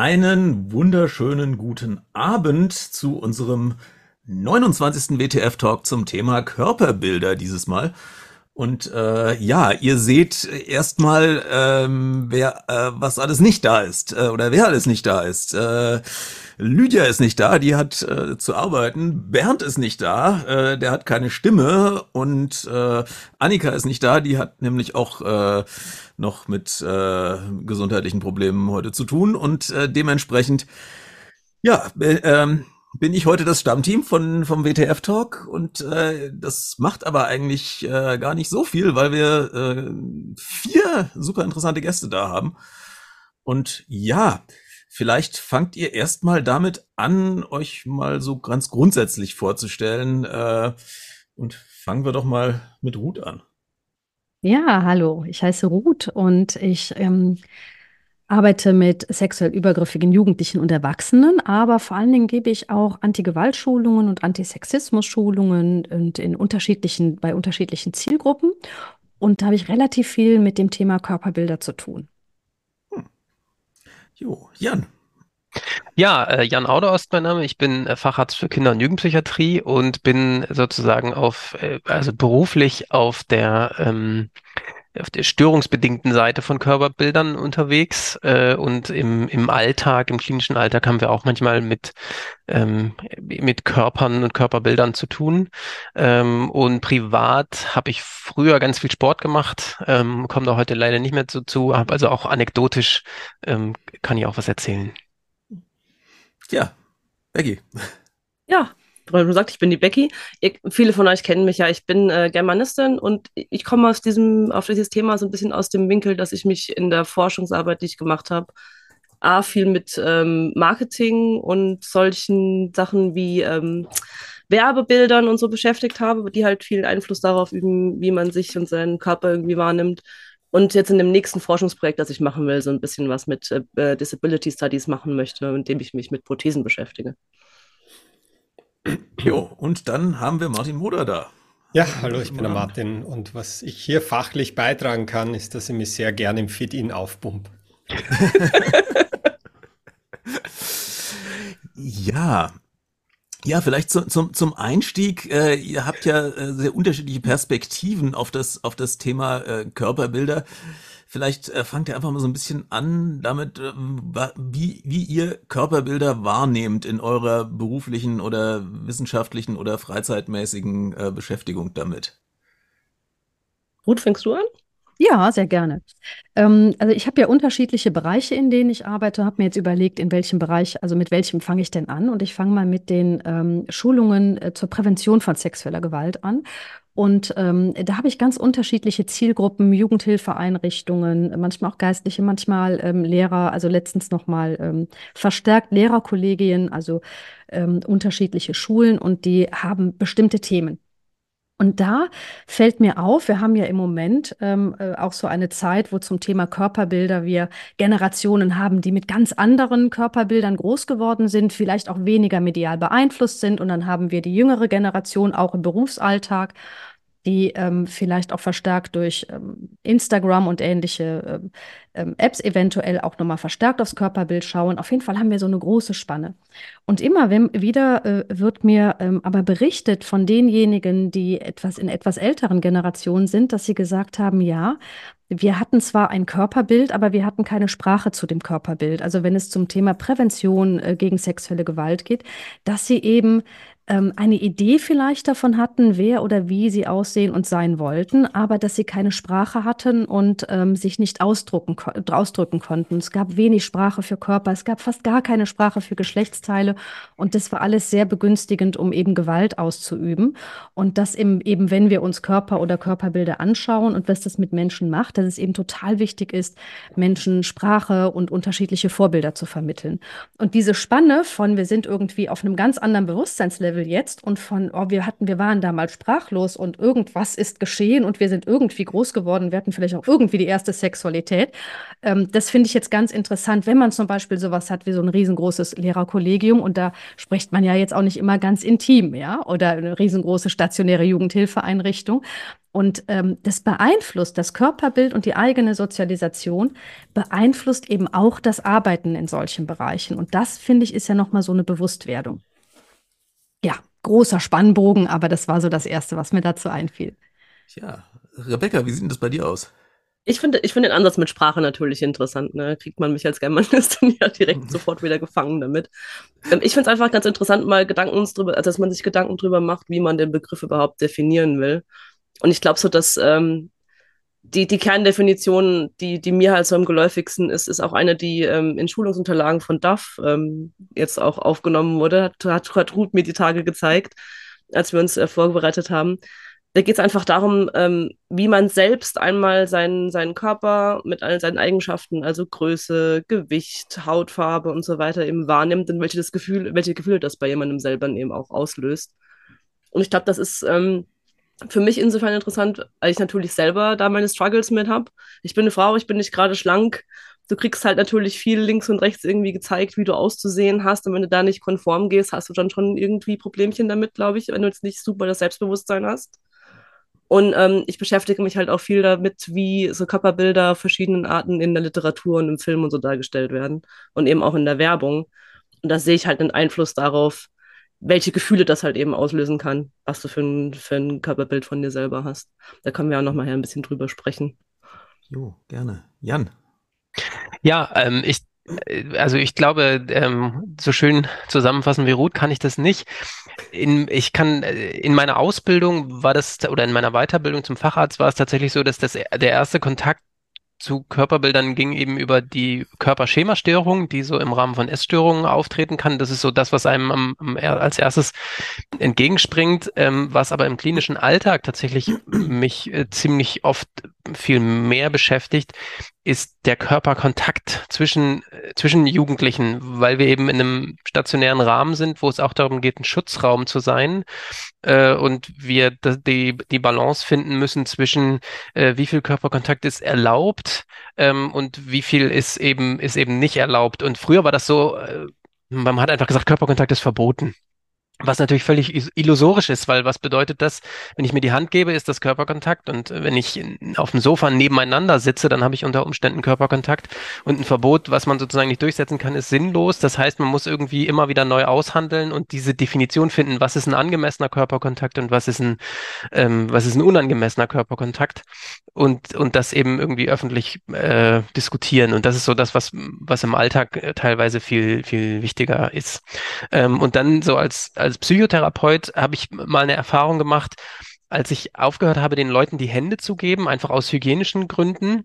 Einen wunderschönen guten Abend zu unserem 29. WTF-Talk zum Thema Körperbilder dieses Mal. Und äh, ja, ihr seht erstmal, ähm, wer äh, was alles nicht da ist äh, oder wer alles nicht da ist. Äh, Lydia ist nicht da, die hat äh, zu arbeiten. Bernd ist nicht da, äh, der hat keine Stimme. Und äh, Annika ist nicht da, die hat nämlich auch äh, noch mit äh, gesundheitlichen Problemen heute zu tun. Und äh, dementsprechend, ja, äh, ähm, bin ich heute das Stammteam von vom WTF Talk und äh, das macht aber eigentlich äh, gar nicht so viel, weil wir äh, vier super interessante Gäste da haben. Und ja, vielleicht fangt ihr erstmal damit an, euch mal so ganz grundsätzlich vorzustellen. Äh, und fangen wir doch mal mit Ruth an. Ja, hallo, ich heiße Ruth und ich ähm, arbeite mit sexuell übergriffigen Jugendlichen und Erwachsenen, aber vor allen Dingen gebe ich auch Anti-Gewalt-Schulungen und Antisexismus-Schulungen und in unterschiedlichen, bei unterschiedlichen Zielgruppen. Und da habe ich relativ viel mit dem Thema Körperbilder zu tun. Hm. Jo, Jan. Ja, äh, Jan Auder ist mein Name. Ich bin äh, Facharzt für Kinder- und Jugendpsychiatrie und bin sozusagen auf, äh, also beruflich auf der ähm, auf der störungsbedingten Seite von Körperbildern unterwegs äh, und im, im Alltag, im klinischen Alltag haben wir auch manchmal mit, ähm, mit Körpern und Körperbildern zu tun. Ähm, und privat habe ich früher ganz viel Sport gemacht, ähm, kommt auch heute leider nicht mehr zu, zu habe also auch anekdotisch ähm, kann ich auch was erzählen. Ja, Becky. Ja, schon gesagt, ich bin die Becky. Ihr, viele von euch kennen mich ja. Ich bin äh, Germanistin und ich komme aus diesem, auf dieses Thema so ein bisschen aus dem Winkel, dass ich mich in der Forschungsarbeit, die ich gemacht habe, A, viel mit ähm, Marketing und solchen Sachen wie ähm, Werbebildern und so beschäftigt habe, die halt viel Einfluss darauf üben, wie man sich und seinen Körper irgendwie wahrnimmt. Und jetzt in dem nächsten Forschungsprojekt, das ich machen will, so ein bisschen was mit äh, Disability Studies machen möchte, indem ich mich mit Prothesen beschäftige. Jo, und dann haben wir Martin Moder da. Ja, hallo, ich bin der Martin und was ich hier fachlich beitragen kann, ist, dass ich mich sehr gerne im Fit-In aufpump. ja, ja, vielleicht zum, zum, zum Einstieg. Äh, ihr habt ja äh, sehr unterschiedliche Perspektiven auf das, auf das Thema äh, Körperbilder. Vielleicht äh, fangt ihr einfach mal so ein bisschen an damit, äh, wie, wie ihr Körperbilder wahrnehmt in eurer beruflichen oder wissenschaftlichen oder freizeitmäßigen äh, Beschäftigung damit. Ruth, fängst du an? Ja, sehr gerne. Ähm, also ich habe ja unterschiedliche Bereiche, in denen ich arbeite, habe mir jetzt überlegt, in welchem Bereich, also mit welchem fange ich denn an? Und ich fange mal mit den ähm, Schulungen äh, zur Prävention von sexueller Gewalt an. Und ähm, da habe ich ganz unterschiedliche Zielgruppen, Jugendhilfeeinrichtungen, manchmal auch Geistliche, manchmal ähm, Lehrer, also letztens nochmal ähm, verstärkt Lehrerkollegien, also ähm, unterschiedliche Schulen und die haben bestimmte Themen. Und da fällt mir auf, wir haben ja im Moment ähm, äh, auch so eine Zeit, wo zum Thema Körperbilder wir Generationen haben, die mit ganz anderen Körperbildern groß geworden sind, vielleicht auch weniger medial beeinflusst sind. Und dann haben wir die jüngere Generation auch im Berufsalltag die ähm, vielleicht auch verstärkt durch ähm, Instagram und ähnliche ähm, ähm Apps eventuell auch nochmal verstärkt aufs Körperbild schauen. Auf jeden Fall haben wir so eine große Spanne. Und immer wieder äh, wird mir ähm, aber berichtet von denjenigen, die etwas in etwas älteren Generationen sind, dass sie gesagt haben, ja, wir hatten zwar ein Körperbild, aber wir hatten keine Sprache zu dem Körperbild. Also wenn es zum Thema Prävention äh, gegen sexuelle Gewalt geht, dass sie eben ähm, eine Idee vielleicht davon hatten, wer oder wie sie aussehen und sein wollten, aber dass sie keine Sprache hatten und ähm, sich nicht ausdrucken, ausdrücken konnten. Es gab wenig Sprache für Körper, es gab fast gar keine Sprache für Geschlechtsteile und das war alles sehr begünstigend, um eben Gewalt auszuüben. Und das eben, eben wenn wir uns Körper oder Körperbilder anschauen und was das mit Menschen macht, dass es eben total wichtig ist, Menschen Sprache und unterschiedliche Vorbilder zu vermitteln. Und diese Spanne von wir sind irgendwie auf einem ganz anderen Bewusstseinslevel Level jetzt und von, oh, wir hatten, wir waren damals sprachlos und irgendwas ist geschehen und wir sind irgendwie groß geworden, wir hatten vielleicht auch irgendwie die erste Sexualität. Ähm, das finde ich jetzt ganz interessant, wenn man zum Beispiel sowas hat wie so ein riesengroßes Lehrerkollegium und da spricht man ja jetzt auch nicht immer ganz intim, ja, oder eine riesengroße stationäre Jugendhilfeeinrichtung. Und ähm, das beeinflusst das Körperbild und die eigene Sozialisation, beeinflusst eben auch das Arbeiten in solchen Bereichen. Und das, finde ich, ist ja nochmal so eine Bewusstwerdung. Ja, großer Spannbogen, aber das war so das Erste, was mir dazu einfiel. Ja, Rebecca, wie sieht denn das bei dir aus? Ich finde, ich finde den Ansatz mit Sprache natürlich interessant. Ne? Kriegt man mich als Germanistin ja direkt sofort wieder gefangen damit. Ähm, ich finde es einfach ganz interessant, mal Gedanken drüber, also dass man sich Gedanken drüber macht, wie man den Begriff überhaupt definieren will. Und ich glaube so, dass ähm, die, die Kerndefinition, die, die mir halt so am geläufigsten ist, ist auch eine, die ähm, in Schulungsunterlagen von DAF ähm, jetzt auch aufgenommen wurde. Hat, hat, hat Ruth mir die Tage gezeigt, als wir uns äh, vorbereitet haben. Da geht es einfach darum, ähm, wie man selbst einmal seinen, seinen Körper mit all seinen Eigenschaften, also Größe, Gewicht, Hautfarbe und so weiter eben wahrnimmt und welche, das Gefühl, welche Gefühle das bei jemandem selber eben auch auslöst. Und ich glaube, das ist ähm, für mich insofern interessant, weil ich natürlich selber da meine Struggles mit habe. Ich bin eine Frau, ich bin nicht gerade schlank. Du kriegst halt natürlich viel links und rechts irgendwie gezeigt, wie du auszusehen hast. Und wenn du da nicht konform gehst, hast du dann schon irgendwie Problemchen damit, glaube ich, wenn du jetzt nicht super das Selbstbewusstsein hast. Und ähm, ich beschäftige mich halt auch viel damit, wie so Körperbilder verschiedenen Arten in der Literatur und im Film und so dargestellt werden. Und eben auch in der Werbung. Und da sehe ich halt einen Einfluss darauf, welche Gefühle das halt eben auslösen kann, was du für ein, für ein Körperbild von dir selber hast. Da können wir auch noch mal ein bisschen drüber sprechen. Jo, gerne. Jan. Ja, ähm, ich äh, also ich glaube, ähm, so schön zusammenfassen wie Ruth kann ich das nicht. In, ich kann äh, in meiner Ausbildung war das oder in meiner Weiterbildung zum Facharzt war es tatsächlich so, dass das der erste Kontakt zu Körperbildern ging eben über die Körperschemastörung, die so im Rahmen von Essstörungen auftreten kann. Das ist so das, was einem am, am, als erstes entgegenspringt, ähm, was aber im klinischen Alltag tatsächlich mich äh, ziemlich oft viel mehr beschäftigt, ist der Körperkontakt zwischen, äh, zwischen Jugendlichen, weil wir eben in einem stationären Rahmen sind, wo es auch darum geht, ein Schutzraum zu sein äh, und wir die, die Balance finden müssen zwischen, äh, wie viel Körperkontakt ist erlaubt ähm, und wie viel ist eben, ist eben nicht erlaubt. Und früher war das so, äh, man hat einfach gesagt, Körperkontakt ist verboten. Was natürlich völlig illusorisch ist, weil was bedeutet das? Wenn ich mir die Hand gebe, ist das Körperkontakt und wenn ich auf dem Sofa nebeneinander sitze, dann habe ich unter Umständen Körperkontakt und ein Verbot, was man sozusagen nicht durchsetzen kann, ist sinnlos. Das heißt, man muss irgendwie immer wieder neu aushandeln und diese Definition finden, was ist ein angemessener Körperkontakt und was ist ein, ähm, was ist ein unangemessener Körperkontakt und, und das eben irgendwie öffentlich äh, diskutieren. Und das ist so das, was, was im Alltag äh, teilweise viel, viel wichtiger ist. Ähm, und dann so als, als als Psychotherapeut habe ich mal eine Erfahrung gemacht, als ich aufgehört habe, den Leuten die Hände zu geben, einfach aus hygienischen Gründen,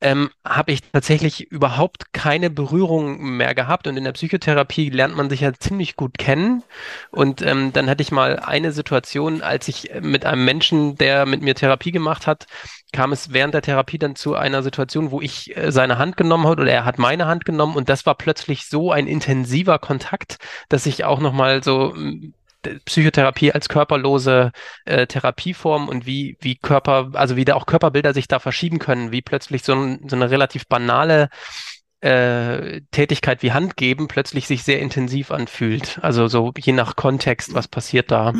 ähm, habe ich tatsächlich überhaupt keine Berührung mehr gehabt. Und in der Psychotherapie lernt man sich ja ziemlich gut kennen. Und ähm, dann hatte ich mal eine Situation, als ich mit einem Menschen, der mit mir Therapie gemacht hat, kam es während der Therapie dann zu einer Situation, wo ich äh, seine Hand genommen habe oder er hat meine Hand genommen und das war plötzlich so ein intensiver Kontakt, dass ich auch nochmal so Psychotherapie als körperlose äh, Therapieform und wie, wie Körper, also wie da auch Körperbilder sich da verschieben können, wie plötzlich so, ein, so eine relativ banale äh, Tätigkeit wie Hand geben plötzlich sich sehr intensiv anfühlt. Also so je nach Kontext, was passiert da.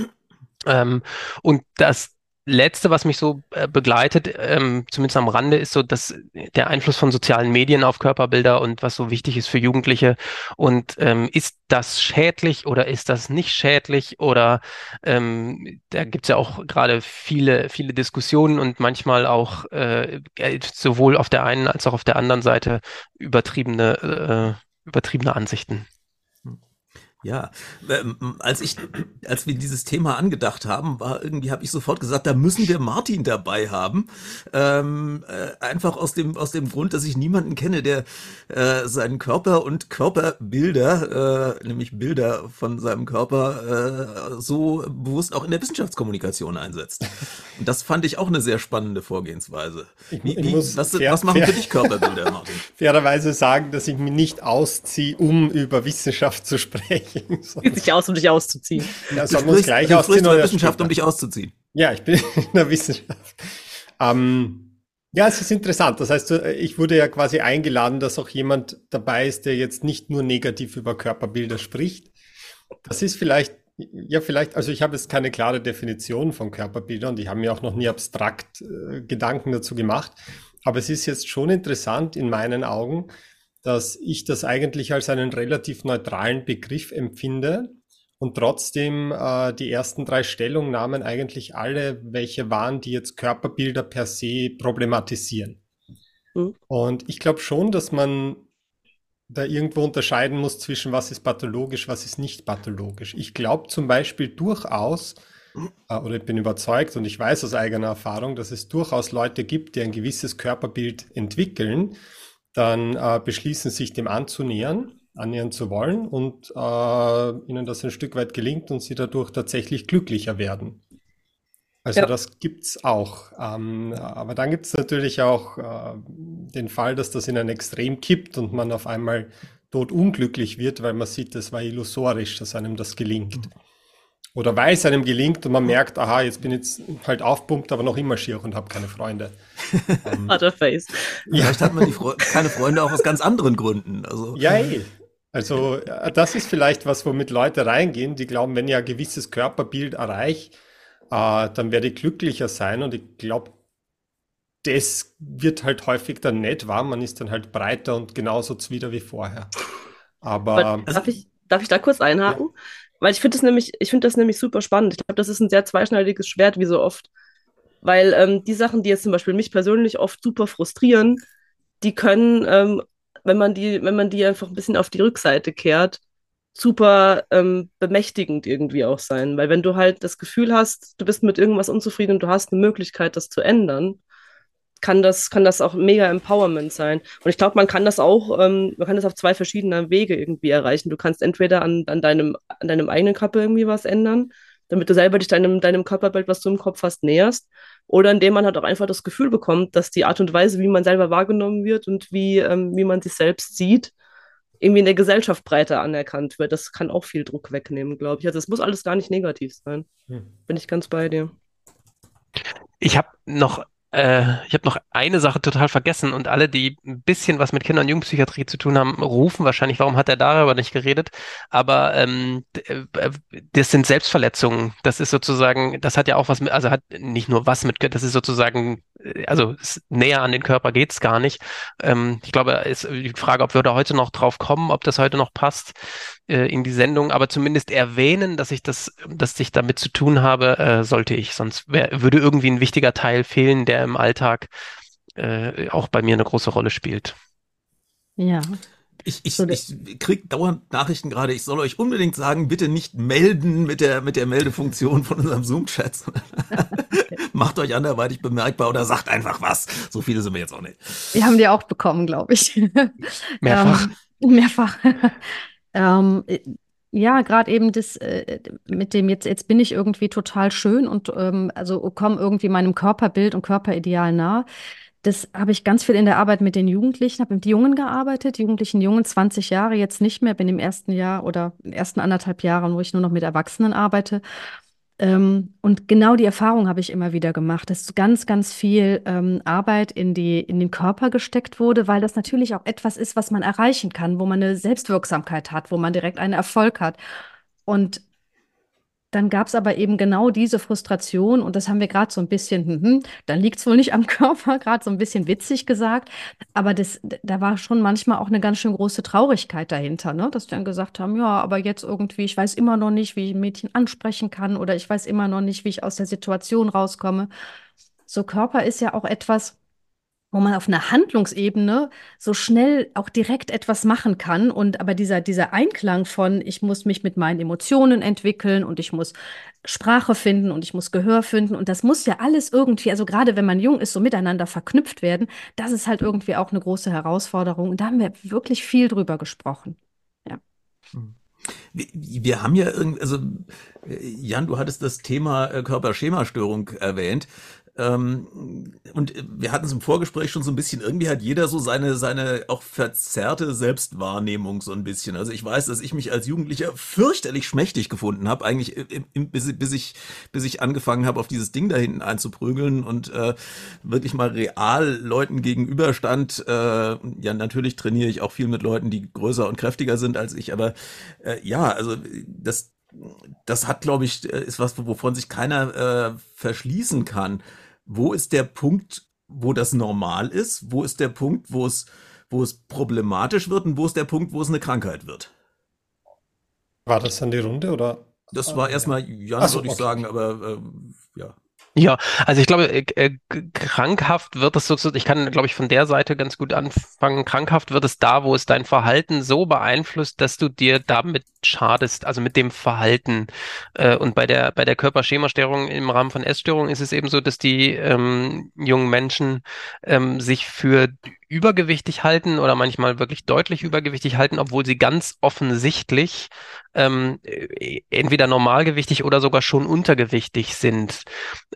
Ähm, und das, Letzte, was mich so äh, begleitet, ähm, zumindest am Rande, ist so, dass der Einfluss von sozialen Medien auf Körperbilder und was so wichtig ist für Jugendliche. Und ähm, ist das schädlich oder ist das nicht schädlich? Oder ähm, da gibt's ja auch gerade viele, viele Diskussionen und manchmal auch äh, sowohl auf der einen als auch auf der anderen Seite übertriebene, äh, übertriebene Ansichten. Ja, ähm, als ich, als wir dieses Thema angedacht haben, war irgendwie, habe ich sofort gesagt, da müssen wir Martin dabei haben. Ähm, äh, einfach aus dem aus dem Grund, dass ich niemanden kenne, der äh, seinen Körper und Körperbilder, äh, nämlich Bilder von seinem Körper, äh, so bewusst auch in der Wissenschaftskommunikation einsetzt. Und das fand ich auch eine sehr spannende Vorgehensweise. Wie, wie, was, fair, was machen fair, für dich Körperbilder, Martin? Fairerweise sagen, dass ich mich nicht ausziehe, um über Wissenschaft zu sprechen. Sieht sich aus, um dich auszuziehen. Ja, du sprichst, gleich du sprichst in der Wissenschaft, um dich auszuziehen. Ja, ich bin in der Wissenschaft. Ähm, ja, es ist interessant. Das heißt, ich wurde ja quasi eingeladen, dass auch jemand dabei ist, der jetzt nicht nur negativ über Körperbilder spricht. Das ist vielleicht Ja, vielleicht, also ich habe jetzt keine klare Definition von Körperbildern, die haben mir auch noch nie abstrakt äh, Gedanken dazu gemacht. Aber es ist jetzt schon interessant in meinen Augen, dass ich das eigentlich als einen relativ neutralen Begriff empfinde und trotzdem äh, die ersten drei Stellungnahmen eigentlich alle welche waren, die jetzt Körperbilder per se problematisieren. Mhm. Und ich glaube schon, dass man da irgendwo unterscheiden muss zwischen was ist pathologisch, was ist nicht pathologisch. Ich glaube zum Beispiel durchaus, äh, oder ich bin überzeugt und ich weiß aus eigener Erfahrung, dass es durchaus Leute gibt, die ein gewisses Körperbild entwickeln, dann äh, beschließen sich dem anzunähern, annähern zu wollen und äh, ihnen das ein Stück weit gelingt und sie dadurch tatsächlich glücklicher werden. Also ja. das gibt's auch. Ähm, aber dann gibt es natürlich auch äh, den Fall, dass das in ein Extrem kippt und man auf einmal tot unglücklich wird, weil man sieht, das war illusorisch, dass einem das gelingt. Oder weil es einem gelingt und man merkt, aha, jetzt bin ich jetzt halt aufpumpt, aber noch immer schier und habe keine Freunde. ähm, Face. Ja. Vielleicht hat man Fre keine Freunde auch aus ganz anderen Gründen. Also. Ja, ey. Also äh, das ist vielleicht was, womit Leute reingehen, die glauben, wenn ich ein gewisses Körperbild erreiche, äh, dann werde ich glücklicher sein. Und ich glaube, das wird halt häufig dann nicht wahr. Man ist dann halt breiter und genauso zwider wie vorher. Aber. Aber darf, ich, darf ich da kurz einhaken? Ja. Weil ich finde das nämlich, ich finde das nämlich super spannend. Ich glaube, das ist ein sehr zweischneidiges Schwert, wie so oft. Weil ähm, die Sachen, die jetzt zum Beispiel mich persönlich oft super frustrieren, die können, ähm, wenn man die, wenn man die einfach ein bisschen auf die Rückseite kehrt, super ähm, bemächtigend irgendwie auch sein. Weil wenn du halt das Gefühl hast, du bist mit irgendwas unzufrieden und du hast eine Möglichkeit, das zu ändern, kann das, kann das auch mega Empowerment sein. Und ich glaube, man kann das auch, ähm, man kann das auf zwei verschiedene Wege irgendwie erreichen. Du kannst entweder an, an, deinem, an deinem eigenen Körper irgendwie was ändern, damit du selber dich deinem, deinem Körperbild, was du im Kopf hast, näherst. Oder indem man halt auch einfach das Gefühl bekommt, dass die Art und Weise, wie man selber wahrgenommen wird und wie, ähm, wie man sich selbst sieht, irgendwie in der Gesellschaft breiter anerkannt wird. Das kann auch viel Druck wegnehmen, glaube ich. Also es muss alles gar nicht negativ sein. Hm. Bin ich ganz bei dir. Ich habe noch äh, ich habe noch eine Sache total vergessen und alle, die ein bisschen was mit Kinder- und Jugendpsychiatrie zu tun haben, rufen wahrscheinlich, warum hat er darüber nicht geredet? Aber ähm, äh, das sind Selbstverletzungen. Das ist sozusagen, das hat ja auch was mit, also hat nicht nur was mit, das ist sozusagen, also näher an den Körper geht's gar nicht. Ähm, ich glaube, ist die Frage, ob wir da heute noch drauf kommen, ob das heute noch passt äh, in die Sendung, aber zumindest erwähnen, dass ich das, dass ich damit zu tun habe, äh, sollte ich. Sonst wär, würde irgendwie ein wichtiger Teil fehlen, der im Alltag äh, auch bei mir eine große Rolle spielt. Ja. Ich, ich, ich krieg dauernd Nachrichten gerade, ich soll euch unbedingt sagen, bitte nicht melden mit der, mit der Meldefunktion von unserem Zoom-Chat. okay. Macht euch anderweitig bemerkbar oder sagt einfach was. So viele sind wir jetzt auch nicht. Wir haben die auch bekommen, glaube ich. Mehrfach. Ähm, mehrfach. ähm, ja, gerade eben das äh, mit dem jetzt, jetzt bin ich irgendwie total schön und ähm, also komme irgendwie meinem Körperbild und Körperideal nah. Das habe ich ganz viel in der Arbeit mit den Jugendlichen, habe mit Jungen gearbeitet, Jugendlichen Jungen, 20 Jahre jetzt nicht mehr, bin im ersten Jahr oder in den ersten anderthalb Jahren, wo ich nur noch mit Erwachsenen arbeite. Ähm, und genau die Erfahrung habe ich immer wieder gemacht, dass ganz, ganz viel ähm, Arbeit in die, in den Körper gesteckt wurde, weil das natürlich auch etwas ist, was man erreichen kann, wo man eine Selbstwirksamkeit hat, wo man direkt einen Erfolg hat. Und dann gab es aber eben genau diese Frustration und das haben wir gerade so ein bisschen, hm, hm, dann liegt es wohl nicht am Körper, gerade so ein bisschen witzig gesagt. Aber das, da war schon manchmal auch eine ganz schön große Traurigkeit dahinter, ne? dass wir dann gesagt haben, ja, aber jetzt irgendwie, ich weiß immer noch nicht, wie ich ein Mädchen ansprechen kann oder ich weiß immer noch nicht, wie ich aus der Situation rauskomme. So Körper ist ja auch etwas, wo man auf einer Handlungsebene so schnell auch direkt etwas machen kann. Und aber dieser, dieser Einklang von, ich muss mich mit meinen Emotionen entwickeln und ich muss Sprache finden und ich muss Gehör finden. Und das muss ja alles irgendwie, also gerade wenn man jung ist, so miteinander verknüpft werden, das ist halt irgendwie auch eine große Herausforderung. Und da haben wir wirklich viel drüber gesprochen. Ja. Hm. Wir, wir haben ja irgendwie, also Jan, du hattest das Thema äh, Körperschemastörung erwähnt. Ähm, und wir hatten es im Vorgespräch schon so ein bisschen, irgendwie hat jeder so seine, seine auch verzerrte Selbstwahrnehmung so ein bisschen. Also ich weiß, dass ich mich als Jugendlicher fürchterlich schmächtig gefunden habe, eigentlich im, im, bis, bis, ich, bis ich angefangen habe, auf dieses Ding da hinten einzuprügeln und äh, wirklich mal real Leuten gegenüberstand. Äh, ja, natürlich trainiere ich auch viel mit Leuten, die größer und kräftiger sind als ich, aber äh, ja, also das das hat, glaube ich, äh, ist was, wovon sich keiner äh, verschließen kann. Wo ist der Punkt, wo das normal ist? Wo ist der Punkt, wo es, wo es problematisch wird? Und wo ist der Punkt, wo es eine Krankheit wird? War das dann die Runde oder? Das war erstmal Jan, so, würde ich okay. sagen, aber äh, ja. Ja, also ich glaube, äh, äh krankhaft wird es sozusagen, ich kann, glaube ich, von der Seite ganz gut anfangen. Krankhaft wird es da, wo es dein Verhalten so beeinflusst, dass du dir damit schadest, also mit dem Verhalten. Äh, und bei der, bei der Körperschemastörung im Rahmen von Essstörungen ist es eben so, dass die ähm, jungen Menschen ähm, sich für übergewichtig halten oder manchmal wirklich deutlich übergewichtig halten, obwohl sie ganz offensichtlich ähm, äh, entweder normalgewichtig oder sogar schon untergewichtig sind.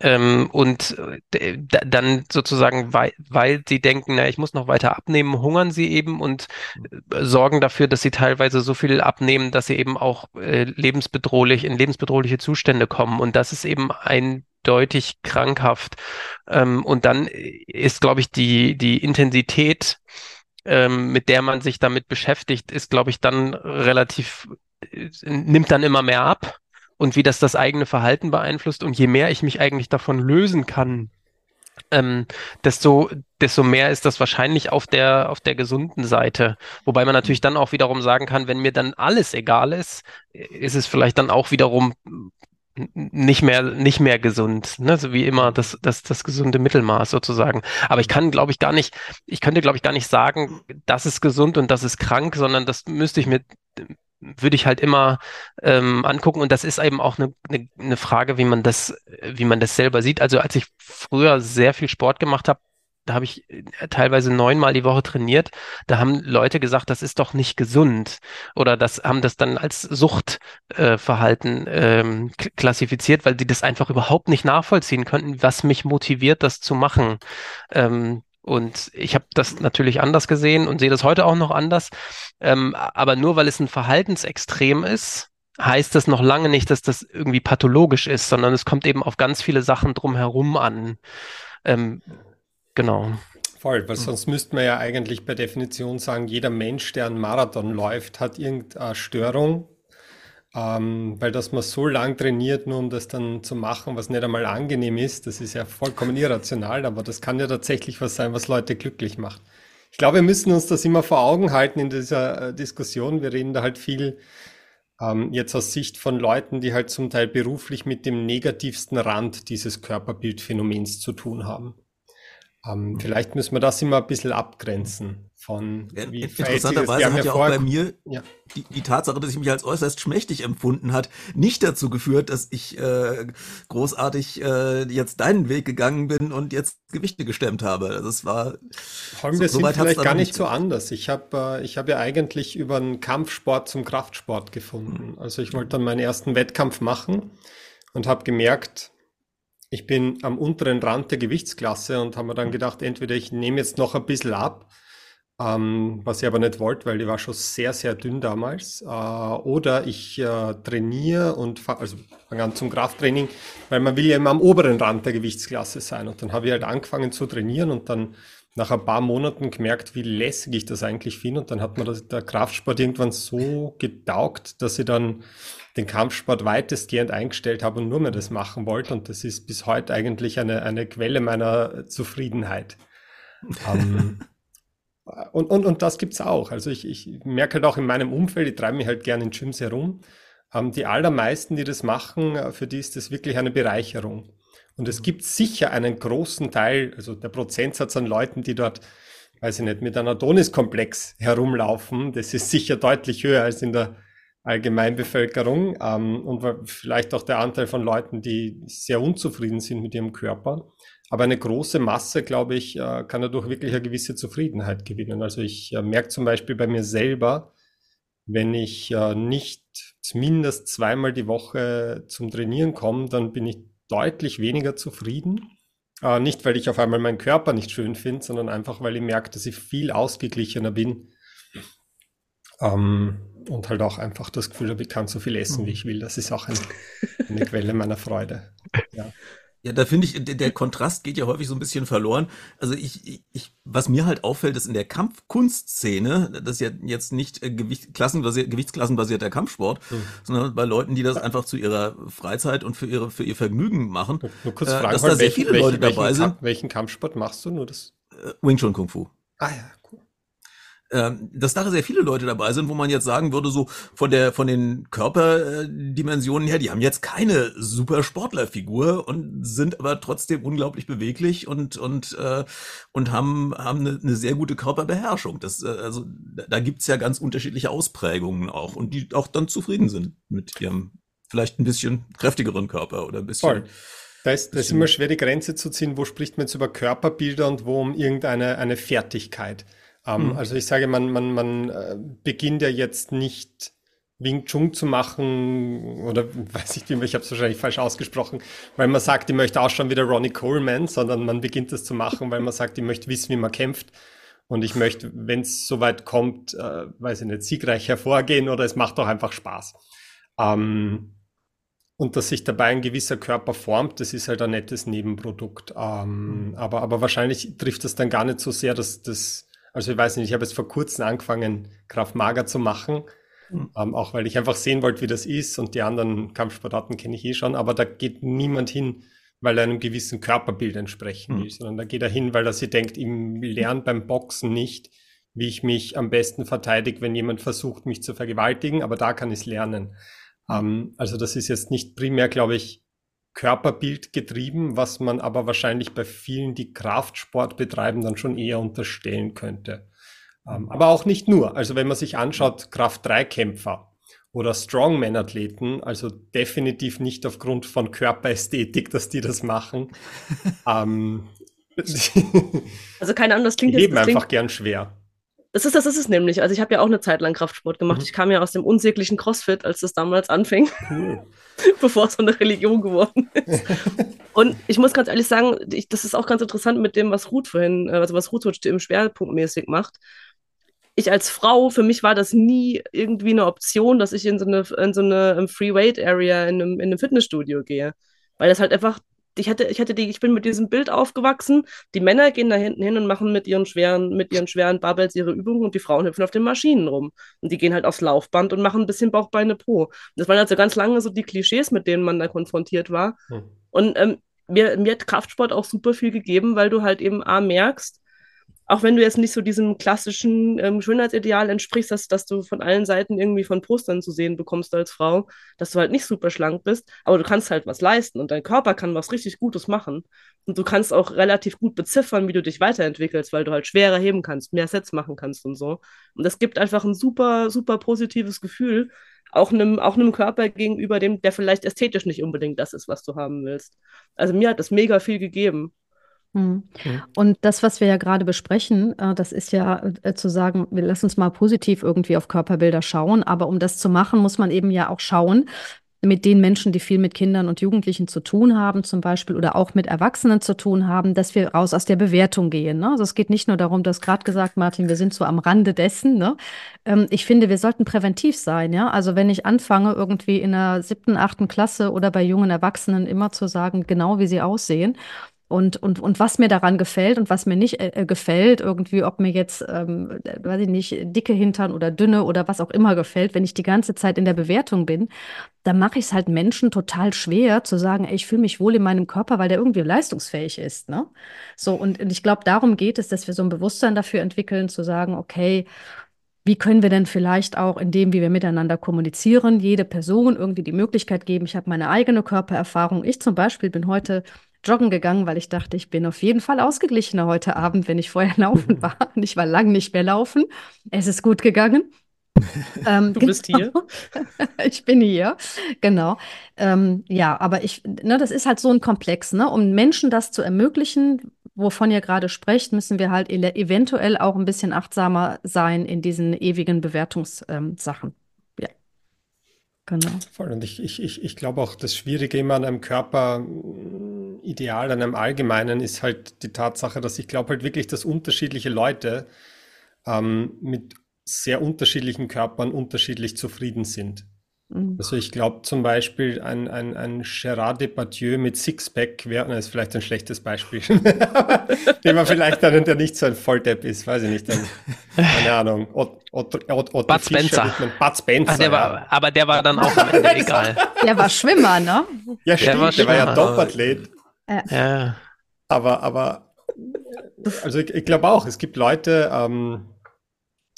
Ähm, und äh, dann sozusagen, weil, weil sie denken, na, ich muss noch weiter abnehmen, hungern sie eben und äh, sorgen dafür, dass sie teilweise so viel abnehmen, dass sie eben auch äh, lebensbedrohlich in lebensbedrohliche Zustände kommen. Und das ist eben ein deutlich krankhaft. Ähm, und dann ist, glaube ich, die, die Intensität, ähm, mit der man sich damit beschäftigt, ist, glaube ich, dann relativ, äh, nimmt dann immer mehr ab und wie das das eigene Verhalten beeinflusst. Und je mehr ich mich eigentlich davon lösen kann, ähm, desto, desto mehr ist das wahrscheinlich auf der, auf der gesunden Seite. Wobei man natürlich dann auch wiederum sagen kann, wenn mir dann alles egal ist, ist es vielleicht dann auch wiederum nicht mehr, nicht mehr gesund, ne? so wie immer das, das, das gesunde Mittelmaß sozusagen. Aber ich kann, glaube ich, gar nicht, ich könnte, glaube ich, gar nicht sagen, das ist gesund und das ist krank, sondern das müsste ich mir, würde ich halt immer ähm, angucken. Und das ist eben auch eine, eine, eine Frage, wie man das, wie man das selber sieht. Also als ich früher sehr viel Sport gemacht habe, da habe ich äh, teilweise neunmal die Woche trainiert. Da haben Leute gesagt, das ist doch nicht gesund. Oder das haben das dann als Suchtverhalten äh, ähm, klassifiziert, weil sie das einfach überhaupt nicht nachvollziehen könnten, was mich motiviert, das zu machen. Ähm, und ich habe das natürlich anders gesehen und sehe das heute auch noch anders. Ähm, aber nur weil es ein Verhaltensextrem ist, heißt das noch lange nicht, dass das irgendwie pathologisch ist, sondern es kommt eben auf ganz viele Sachen drumherum an. Ähm, Genau. Voll, weil sonst müsste man ja eigentlich per Definition sagen, jeder Mensch, der einen Marathon läuft, hat irgendeine Störung, ähm, weil dass man so lang trainiert, nur um das dann zu machen, was nicht einmal angenehm ist, das ist ja vollkommen irrational, aber das kann ja tatsächlich was sein, was Leute glücklich macht. Ich glaube, wir müssen uns das immer vor Augen halten in dieser äh, Diskussion. Wir reden da halt viel ähm, jetzt aus Sicht von Leuten, die halt zum Teil beruflich mit dem negativsten Rand dieses Körperbildphänomens zu tun haben. Ähm, mhm. vielleicht müssen wir das immer ein bisschen abgrenzen von ja, wie Interessanterweise hat ja, auch bei mir ja. die, die, Tatsache, dass ich mich als äußerst schmächtig empfunden hat, nicht dazu geführt, dass ich äh, großartig äh, jetzt deinen Weg gegangen bin und jetzt Gewichte gestemmt habe. Das also war Folgendes so, sind vielleicht gar nicht so anders. Ich habe äh, ich habe ja eigentlich über einen Kampfsport zum Kraftsport gefunden. Mhm. Also ich wollte dann meinen ersten Wettkampf machen und habe gemerkt, ich bin am unteren Rand der Gewichtsklasse und habe mir dann gedacht, entweder ich nehme jetzt noch ein bisschen ab, ähm, was ich aber nicht wollte, weil die war schon sehr, sehr dünn damals, äh, oder ich äh, trainiere und fange also fang an zum Krafttraining, weil man will ja immer am oberen Rand der Gewichtsklasse sein. Und dann habe ich halt angefangen zu trainieren und dann nach ein paar Monaten gemerkt, wie lässig ich das eigentlich finde. Und dann hat mir das, der Kraftsport irgendwann so getaugt, dass ich dann den Kampfsport weitestgehend eingestellt habe und nur mehr das machen wollte. Und das ist bis heute eigentlich eine, eine Quelle meiner Zufriedenheit. um, ähm, und, und, und das gibt's auch. Also ich, ich merke halt auch in meinem Umfeld, ich treibe mich halt gerne in Gyms herum. Um, ähm, die allermeisten, die das machen, äh, für die ist das wirklich eine Bereicherung. Und es gibt sicher einen großen Teil, also der Prozentsatz an Leuten, die dort, weiß ich nicht, mit einem Adoniskomplex herumlaufen, das ist sicher deutlich höher als in der Allgemeinbevölkerung ähm, und vielleicht auch der Anteil von Leuten, die sehr unzufrieden sind mit ihrem Körper. Aber eine große Masse, glaube ich, äh, kann dadurch wirklich eine gewisse Zufriedenheit gewinnen. Also ich äh, merke zum Beispiel bei mir selber, wenn ich äh, nicht zumindest zweimal die Woche zum Trainieren komme, dann bin ich deutlich weniger zufrieden. Äh, nicht, weil ich auf einmal meinen Körper nicht schön finde, sondern einfach, weil ich merke, dass ich viel ausgeglichener bin. Ähm, und halt auch einfach das Gefühl habe, ich kann so viel essen, wie ich will. Das ist auch ein, eine Quelle meiner Freude. Ja. Ja, da finde ich, der Kontrast geht ja häufig so ein bisschen verloren. Also ich, ich, was mir halt auffällt, ist in der Kampfkunstszene, das ist ja jetzt nicht äh, Gewicht, klassenbasiert, gewichtsklassenbasierter Kampfsport, mhm. sondern bei Leuten, die das einfach zu ihrer Freizeit und für ihre, für ihr Vergnügen machen. Nur kurz äh, fragen, dass da sehr viele welchen, Leute dabei welchen, sind. Welchen Kampfsport machst du? Nur das? Äh, Wing Chun Kung Fu. Ah ja, ähm, dass da sehr viele Leute dabei sind, wo man jetzt sagen würde, so von der von den Körperdimensionen her, die haben jetzt keine super Sportlerfigur und sind aber trotzdem unglaublich beweglich und und äh, und haben haben eine, eine sehr gute Körperbeherrschung. Das äh, also da gibt's ja ganz unterschiedliche Ausprägungen auch und die auch dann zufrieden sind mit ihrem vielleicht ein bisschen kräftigeren Körper oder ein bisschen. Voll. Da ist, da ist immer schwer, die Grenze zu ziehen, wo spricht man jetzt über Körperbilder und wo um irgendeine eine Fertigkeit. Ähm, mhm. Also ich sage, man, man, man äh, beginnt ja jetzt nicht Wing Chun zu machen oder weiß ich nicht, ich habe es wahrscheinlich falsch ausgesprochen, weil man sagt, ich möchte ausschauen wie der Ronnie Coleman, sondern man beginnt das zu machen, weil man sagt, ich möchte wissen, wie man kämpft und ich möchte, wenn es soweit kommt, äh, weiß ich nicht, siegreich hervorgehen oder es macht doch einfach Spaß. Ähm, und dass sich dabei ein gewisser Körper formt, das ist halt ein nettes Nebenprodukt. Ähm, mhm. aber, aber wahrscheinlich trifft das dann gar nicht so sehr, dass das also ich weiß nicht, ich habe jetzt vor kurzem angefangen, Kraft Mager zu machen, mhm. ähm, auch weil ich einfach sehen wollte, wie das ist und die anderen Kampfsportarten kenne ich eh schon, aber da geht niemand hin, weil er einem gewissen Körperbild entsprechen mhm. will, sondern da geht er hin, weil er sich denkt, ihm lernt beim Boxen nicht, wie ich mich am besten verteidige, wenn jemand versucht, mich zu vergewaltigen, aber da kann ich es lernen. Ähm, also das ist jetzt nicht primär, glaube ich, Körperbild getrieben, was man aber wahrscheinlich bei vielen, die Kraftsport betreiben, dann schon eher unterstellen könnte. Ähm, aber auch nicht nur. Also wenn man sich anschaut, Kraft-3-Kämpfer oder Strongman-Athleten, also definitiv nicht aufgrund von Körperästhetik, dass die das machen. ähm, also keine Ahnung, das klingt die jetzt. Leben einfach gern schwer. Das ist das ist es nämlich. Also ich habe ja auch eine Zeit lang Kraftsport gemacht. Mhm. Ich kam ja aus dem unsäglichen CrossFit, als das damals anfing, cool. bevor es so eine Religion geworden ist. Und ich muss ganz ehrlich sagen, ich, das ist auch ganz interessant mit dem, was Ruth vorhin, äh, also was Ruth im Schwerpunktmäßig macht. Ich als Frau, für mich war das nie irgendwie eine Option, dass ich in so eine, in so eine Free Weight Area in einem, in einem Fitnessstudio gehe. Weil das halt einfach ich hatte, ich hatte die, ich bin mit diesem Bild aufgewachsen. Die Männer gehen da hinten hin und machen mit ihren schweren, mit ihren schweren Barbells ihre Übungen und die Frauen hüpfen auf den Maschinen rum. Und die gehen halt aufs Laufband und machen ein bisschen Bauchbeine Po. Das waren also ganz lange so die Klischees, mit denen man da konfrontiert war. Hm. Und ähm, mir, mir hat Kraftsport auch super viel gegeben, weil du halt eben A merkst, auch wenn du jetzt nicht so diesem klassischen ähm, Schönheitsideal entsprichst, dass, dass du von allen Seiten irgendwie von Postern zu sehen bekommst als Frau, dass du halt nicht super schlank bist, aber du kannst halt was leisten und dein Körper kann was richtig Gutes machen. Und du kannst auch relativ gut beziffern, wie du dich weiterentwickelst, weil du halt schwerer heben kannst, mehr Sets machen kannst und so. Und das gibt einfach ein super, super positives Gefühl, auch einem, auch einem Körper gegenüber, dem, der vielleicht ästhetisch nicht unbedingt das ist, was du haben willst. Also mir hat das mega viel gegeben. Mhm. Und das, was wir ja gerade besprechen, äh, das ist ja äh, zu sagen, wir lassen uns mal positiv irgendwie auf Körperbilder schauen. Aber um das zu machen, muss man eben ja auch schauen, mit den Menschen, die viel mit Kindern und Jugendlichen zu tun haben, zum Beispiel, oder auch mit Erwachsenen zu tun haben, dass wir raus aus der Bewertung gehen. Ne? Also es geht nicht nur darum, du hast gerade gesagt, Martin, wir sind so am Rande dessen. Ne? Ähm, ich finde, wir sollten präventiv sein. Ja? Also wenn ich anfange, irgendwie in der siebten, achten Klasse oder bei jungen Erwachsenen immer zu sagen, genau wie sie aussehen, und, und, und was mir daran gefällt und was mir nicht äh, gefällt, irgendwie, ob mir jetzt, ähm, weiß ich nicht, dicke Hintern oder dünne oder was auch immer gefällt, wenn ich die ganze Zeit in der Bewertung bin, dann mache ich es halt Menschen total schwer zu sagen, ey, ich fühle mich wohl in meinem Körper, weil der irgendwie leistungsfähig ist. Ne? So, und, und ich glaube, darum geht es, dass wir so ein Bewusstsein dafür entwickeln, zu sagen, okay, wie können wir denn vielleicht auch in dem, wie wir miteinander kommunizieren, jede Person irgendwie die Möglichkeit geben, ich habe meine eigene Körpererfahrung. Ich zum Beispiel bin heute joggen gegangen, weil ich dachte, ich bin auf jeden Fall ausgeglichener heute Abend, wenn ich vorher laufen war. Und ich war lang nicht mehr laufen. Es ist gut gegangen. ähm, du bist genau. hier. ich bin hier, genau. Ähm, ja, aber ich, ne, das ist halt so ein Komplex, ne? Um Menschen das zu ermöglichen, wovon ihr gerade sprecht, müssen wir halt eventuell auch ein bisschen achtsamer sein in diesen ewigen Bewertungssachen. Ähm, Genau. Voll. Und ich, ich, ich, ich glaube auch, das Schwierige immer an einem Körperideal, an einem Allgemeinen, ist halt die Tatsache, dass ich glaube halt wirklich, dass unterschiedliche Leute ähm, mit sehr unterschiedlichen Körpern unterschiedlich zufrieden sind. Mhm. Also ich glaube zum Beispiel ein, ein, ein Gérard Depardieu mit Sixpack wäre, das ist vielleicht ein schlechtes Beispiel, den man vielleicht einen, der nicht so ein Volldepp ist, weiß ich nicht, ein, keine Ahnung, Otto, Otto, Otto Bud Spencer. Bud Spencer. Ach, der war, ja. Aber der war dann auch am Ende egal. Der war Schwimmer, ne? Ja, stimmt, der war, der war ja Dopathlet. Ja. ja. Aber, aber, also ich, ich glaube auch, es gibt Leute, ähm,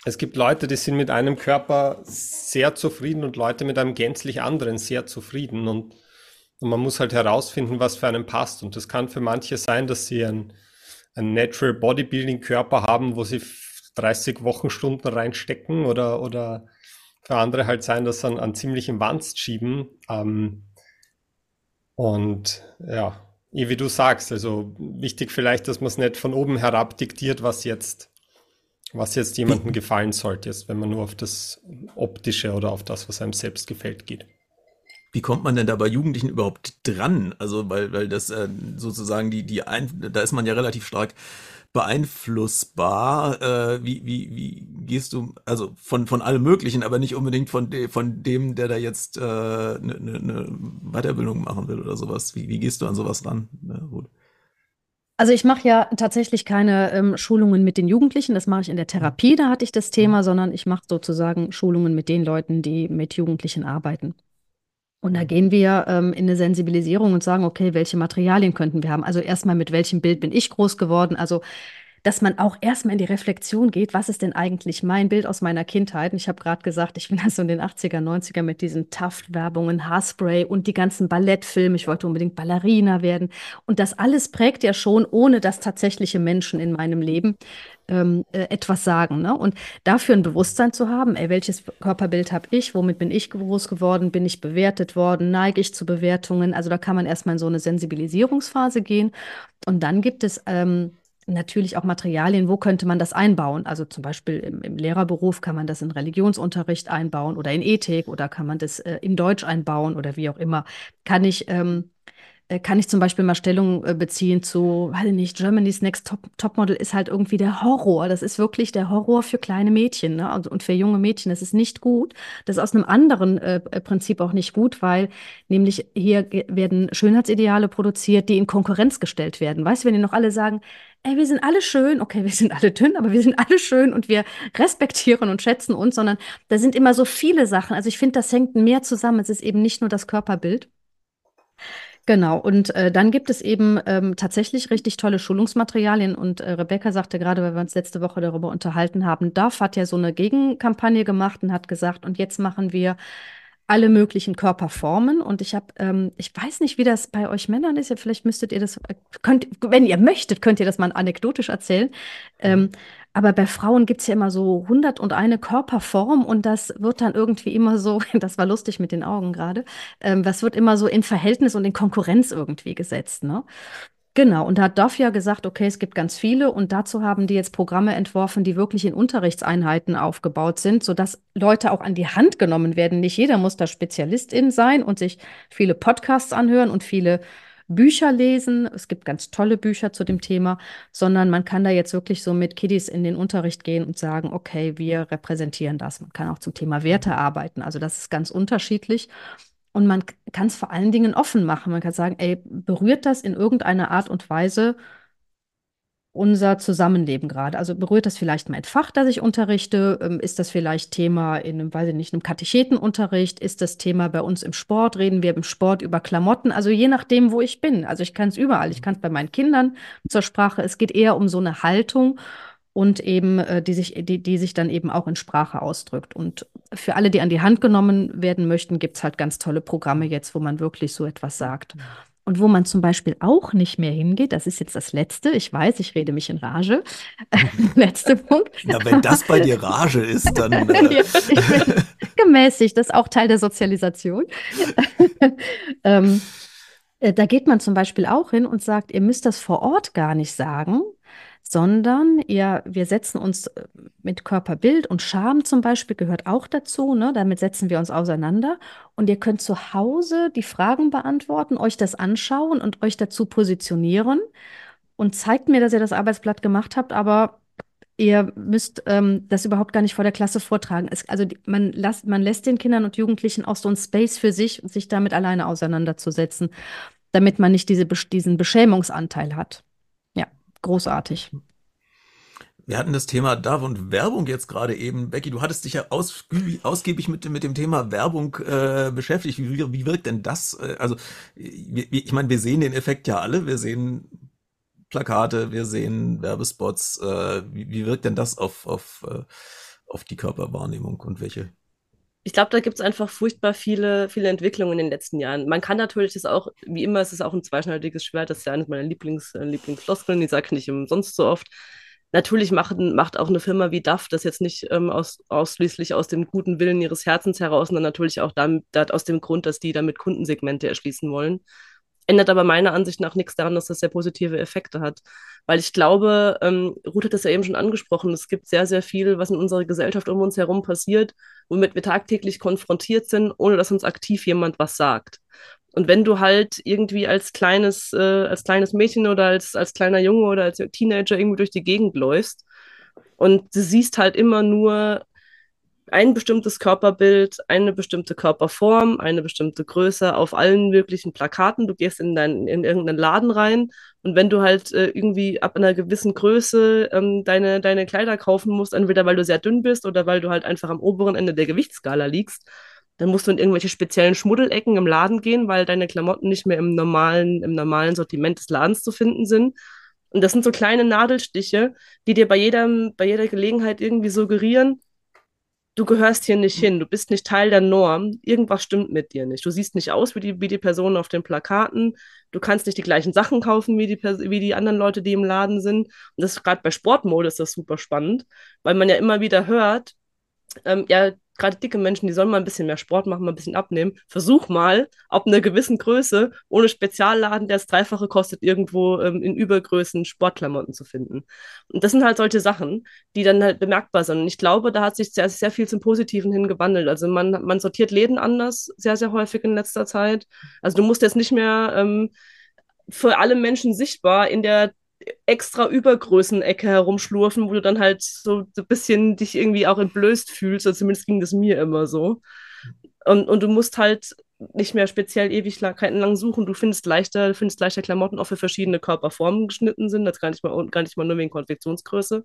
es gibt Leute, die sind mit einem Körper sehr zufrieden und Leute mit einem gänzlich anderen sehr zufrieden. Und, und man muss halt herausfinden, was für einen passt. Und das kann für manche sein, dass sie ein, ein Natural Bodybuilding Körper haben, wo sie 30 Wochenstunden reinstecken oder, oder für andere halt sein, dass sie an, an ziemlichem Wanst schieben. Ähm, und ja, wie du sagst, also wichtig vielleicht, dass man es nicht von oben herab diktiert, was jetzt was jetzt jemandem gefallen sollte, jetzt, wenn man nur auf das Optische oder auf das, was einem selbst gefällt, geht. Wie kommt man denn da bei Jugendlichen überhaupt dran? Also, weil, weil das äh, sozusagen die, die ein, da ist man ja relativ stark beeinflussbar. Äh, wie, wie, wie gehst du, also von, von allem Möglichen, aber nicht unbedingt von, de, von dem, der da jetzt eine äh, ne, ne, ne Weiterbildung machen will oder sowas. Wie, wie gehst du an sowas ran? Ja, gut. Also ich mache ja tatsächlich keine ähm, Schulungen mit den Jugendlichen, das mache ich in der Therapie, da hatte ich das Thema, mhm. sondern ich mache sozusagen Schulungen mit den Leuten, die mit Jugendlichen arbeiten. Und da gehen wir ähm, in eine Sensibilisierung und sagen, okay, welche Materialien könnten wir haben? Also erstmal, mit welchem Bild bin ich groß geworden? Also dass man auch erstmal in die Reflexion geht, was ist denn eigentlich mein Bild aus meiner Kindheit? Und ich habe gerade gesagt, ich bin also in den 80er, 90er mit diesen Taft-Werbungen, Haarspray und die ganzen Ballettfilme. Ich wollte unbedingt Ballerina werden. Und das alles prägt ja schon, ohne dass tatsächliche Menschen in meinem Leben ähm, äh, etwas sagen. Ne? Und dafür ein Bewusstsein zu haben, ey, welches Körperbild habe ich, womit bin ich groß geworden, bin ich bewertet worden, neige ich zu Bewertungen. Also da kann man erstmal in so eine Sensibilisierungsphase gehen. Und dann gibt es ähm, natürlich auch Materialien, wo könnte man das einbauen? Also zum Beispiel im, im, Lehrerberuf kann man das in Religionsunterricht einbauen oder in Ethik oder kann man das äh, in Deutsch einbauen oder wie auch immer. Kann ich ähm, äh, kann ich zum Beispiel mal Stellung äh, beziehen zu, weiß ich nicht, Germany's Next Top, Topmodel ist halt irgendwie der Horror. Das ist wirklich der Horror für kleine Mädchen ne? und, und für junge Mädchen. Das ist nicht gut. Das ist aus einem anderen äh, Prinzip auch nicht gut, weil nämlich hier werden Schönheitsideale produziert, die in Konkurrenz gestellt werden. Weißt du, wenn die noch alle sagen, ey, wir sind alle schön, okay, wir sind alle dünn, aber wir sind alle schön und wir respektieren und schätzen uns, sondern da sind immer so viele Sachen. Also ich finde, das hängt mehr zusammen. Es ist eben nicht nur das Körperbild. Genau, und äh, dann gibt es eben ähm, tatsächlich richtig tolle Schulungsmaterialien. Und äh, Rebecca sagte gerade, weil wir uns letzte Woche darüber unterhalten haben, DAF hat ja so eine Gegenkampagne gemacht und hat gesagt, und jetzt machen wir alle möglichen Körperformen. Und ich habe, ähm, ich weiß nicht, wie das bei euch Männern ist. Ja, vielleicht müsstet ihr das, äh, könnt, wenn ihr möchtet, könnt ihr das mal anekdotisch erzählen. Ähm, aber bei Frauen gibt es ja immer so 101 Körperform und das wird dann irgendwie immer so, das war lustig mit den Augen gerade, ähm, das wird immer so in Verhältnis und in Konkurrenz irgendwie gesetzt. Ne? Genau, und da hat DOF ja gesagt, okay, es gibt ganz viele und dazu haben die jetzt Programme entworfen, die wirklich in Unterrichtseinheiten aufgebaut sind, sodass Leute auch an die Hand genommen werden. Nicht jeder muss da Spezialistin sein und sich viele Podcasts anhören und viele Bücher lesen. Es gibt ganz tolle Bücher zu dem Thema, sondern man kann da jetzt wirklich so mit Kiddies in den Unterricht gehen und sagen, okay, wir repräsentieren das. Man kann auch zum Thema Werte arbeiten. Also das ist ganz unterschiedlich. Und man kann es vor allen Dingen offen machen. Man kann sagen, ey, berührt das in irgendeiner Art und Weise unser Zusammenleben gerade? Also berührt das vielleicht mein Fach, das ich unterrichte? Ähm, ist das vielleicht Thema in einem, weiß ich nicht, einem Katechetenunterricht? Ist das Thema bei uns im Sport? Reden wir im Sport über Klamotten? Also je nachdem, wo ich bin. Also ich kann es überall. Ich kann es bei meinen Kindern zur Sprache. Es geht eher um so eine Haltung und eben, äh, die sich, die, die sich dann eben auch in Sprache ausdrückt. Und für alle, die an die Hand genommen werden möchten, gibt es halt ganz tolle Programme jetzt, wo man wirklich so etwas sagt. Und wo man zum Beispiel auch nicht mehr hingeht, das ist jetzt das Letzte, ich weiß, ich rede mich in Rage. Letzte Punkt. Ja, wenn das bei dir Rage ist, dann. Äh ja, ich bin gemäßigt, das ist auch Teil der Sozialisation. ähm, äh, da geht man zum Beispiel auch hin und sagt, ihr müsst das vor Ort gar nicht sagen, sondern ja, wir setzen uns äh, mit Körperbild und Scham zum Beispiel gehört auch dazu. Ne? Damit setzen wir uns auseinander. Und ihr könnt zu Hause die Fragen beantworten, euch das anschauen und euch dazu positionieren und zeigt mir, dass ihr das Arbeitsblatt gemacht habt, aber ihr müsst ähm, das überhaupt gar nicht vor der Klasse vortragen. Es, also die, man, lasst, man lässt den Kindern und Jugendlichen auch so ein Space für sich, sich damit alleine auseinanderzusetzen, damit man nicht diese, diesen Beschämungsanteil hat. Großartig. Wir hatten das Thema DAV und Werbung jetzt gerade eben. Becky, du hattest dich ja ausgiebig, ausgiebig mit, mit dem Thema Werbung äh, beschäftigt. Wie, wie wirkt denn das? Äh, also, ich meine, wir sehen den Effekt ja alle. Wir sehen Plakate, wir sehen Werbespots. Äh, wie, wie wirkt denn das auf, auf, äh, auf die Körperwahrnehmung und welche? Ich glaube, da gibt es einfach furchtbar viele, viele Entwicklungen in den letzten Jahren. Man kann natürlich das auch, wie immer, es ist auch ein zweischneidiges Schwert, das ist ja eines meiner Lieblings, äh, Lieblingsfloskeln, die sage ich nicht umsonst so oft natürlich macht, macht auch eine Firma wie DAF das jetzt nicht ähm, aus, ausschließlich aus dem guten Willen ihres Herzens heraus, sondern natürlich auch damit, aus dem Grund, dass die damit Kundensegmente erschließen wollen. Ändert aber meiner Ansicht nach nichts daran, dass das sehr positive Effekte hat. Weil ich glaube, ähm, Ruth hat das ja eben schon angesprochen, es gibt sehr, sehr viel, was in unserer Gesellschaft um uns herum passiert, womit wir tagtäglich konfrontiert sind, ohne dass uns aktiv jemand was sagt. Und wenn du halt irgendwie als kleines, äh, als kleines Mädchen oder als, als kleiner Junge oder als Teenager irgendwie durch die Gegend läufst und du siehst halt immer nur ein bestimmtes Körperbild, eine bestimmte Körperform, eine bestimmte Größe auf allen möglichen Plakaten. Du gehst in, dein, in irgendeinen Laden rein und wenn du halt äh, irgendwie ab einer gewissen Größe ähm, deine, deine Kleider kaufen musst, entweder weil du sehr dünn bist oder weil du halt einfach am oberen Ende der Gewichtsskala liegst, dann musst du in irgendwelche speziellen Schmuddelecken im Laden gehen, weil deine Klamotten nicht mehr im normalen, im normalen Sortiment des Ladens zu finden sind. Und das sind so kleine Nadelstiche, die dir bei, jedem, bei jeder Gelegenheit irgendwie suggerieren, du gehörst hier nicht hin, du bist nicht Teil der Norm, irgendwas stimmt mit dir nicht. Du siehst nicht aus wie die, wie die Personen auf den Plakaten, du kannst nicht die gleichen Sachen kaufen wie die, wie die anderen Leute, die im Laden sind. Und das ist gerade bei Sportmode ist das super spannend, weil man ja immer wieder hört, ähm, ja, gerade dicke Menschen, die sollen mal ein bisschen mehr Sport machen, mal ein bisschen abnehmen. Versuch mal, ab einer gewissen Größe, ohne Spezialladen, der das Dreifache kostet, irgendwo ähm, in Übergrößen Sportklamotten zu finden. Und das sind halt solche Sachen, die dann halt bemerkbar sind. Und ich glaube, da hat sich sehr, sehr viel zum Positiven hingewandelt. Also man, man sortiert Läden anders, sehr, sehr häufig in letzter Zeit. Also du musst jetzt nicht mehr ähm, für alle Menschen sichtbar in der extra Übergrößenecke herumschlurfen, wo du dann halt so, ein bisschen dich irgendwie auch entblößt fühlst, oder zumindest ging das mir immer so. Und, und du musst halt nicht mehr speziell Ewigkeiten lang suchen. Du findest leichter, findest leichter Klamotten, auch für verschiedene Körperformen geschnitten sind. Das gar nicht mal, gar nicht mal nur wegen Konfektionsgröße.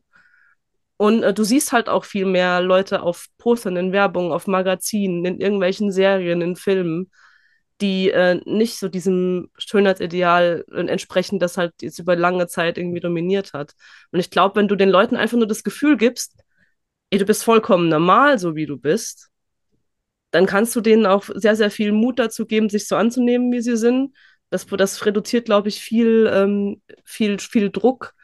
Und äh, du siehst halt auch viel mehr Leute auf Postern, in Werbung, auf Magazinen, in irgendwelchen Serien, in Filmen die äh, nicht so diesem Schönheitsideal entsprechen, das halt jetzt über lange Zeit irgendwie dominiert hat. Und ich glaube, wenn du den Leuten einfach nur das Gefühl gibst, ey, du bist vollkommen normal, so wie du bist, dann kannst du denen auch sehr, sehr viel Mut dazu geben, sich so anzunehmen, wie sie sind. Das, das reduziert, glaube ich, viel, ähm, viel, viel Druck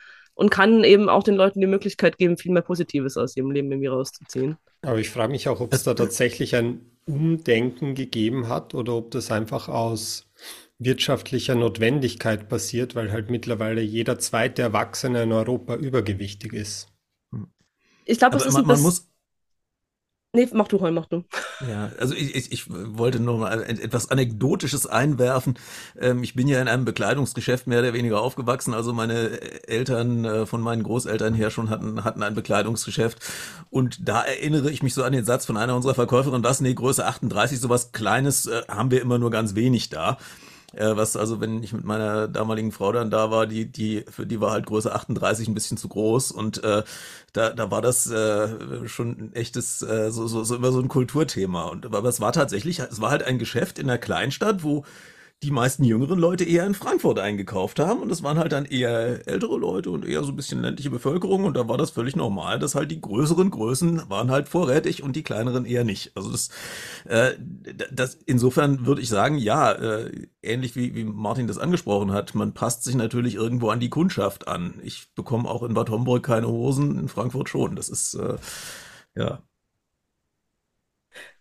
und kann eben auch den Leuten die Möglichkeit geben, viel mehr Positives aus ihrem Leben irgendwie rauszuziehen. Aber ich frage mich auch, ob es da tatsächlich ein Umdenken gegeben hat oder ob das einfach aus wirtschaftlicher Notwendigkeit passiert, weil halt mittlerweile jeder zweite Erwachsene in Europa übergewichtig ist. Ich glaube, es ist man, man muss Nee, mach du, Holm, mach du. Ja, also ich, ich, ich wollte noch mal etwas Anekdotisches einwerfen. Ähm, ich bin ja in einem Bekleidungsgeschäft mehr oder weniger aufgewachsen. Also meine Eltern äh, von meinen Großeltern her schon hatten, hatten ein Bekleidungsgeschäft. Und da erinnere ich mich so an den Satz von einer unserer Verkäuferinnen, was, nee, Größe 38, sowas Kleines äh, haben wir immer nur ganz wenig da. Äh, was also, wenn ich mit meiner damaligen Frau dann da war, die, die, für die war halt Größe 38 ein bisschen zu groß und äh, da, da war das äh, schon ein echtes, äh, so, so, so immer so ein Kulturthema. Und aber es war tatsächlich, es war halt ein Geschäft in der Kleinstadt, wo die meisten jüngeren Leute eher in Frankfurt eingekauft haben und das waren halt dann eher ältere Leute und eher so ein bisschen ländliche Bevölkerung und da war das völlig normal, dass halt die größeren Größen waren halt vorrätig und die kleineren eher nicht. Also das, äh, das insofern würde ich sagen, ja, äh, ähnlich wie, wie Martin das angesprochen hat, man passt sich natürlich irgendwo an die Kundschaft an. Ich bekomme auch in Bad Homburg keine Hosen, in Frankfurt schon. Das ist äh, ja.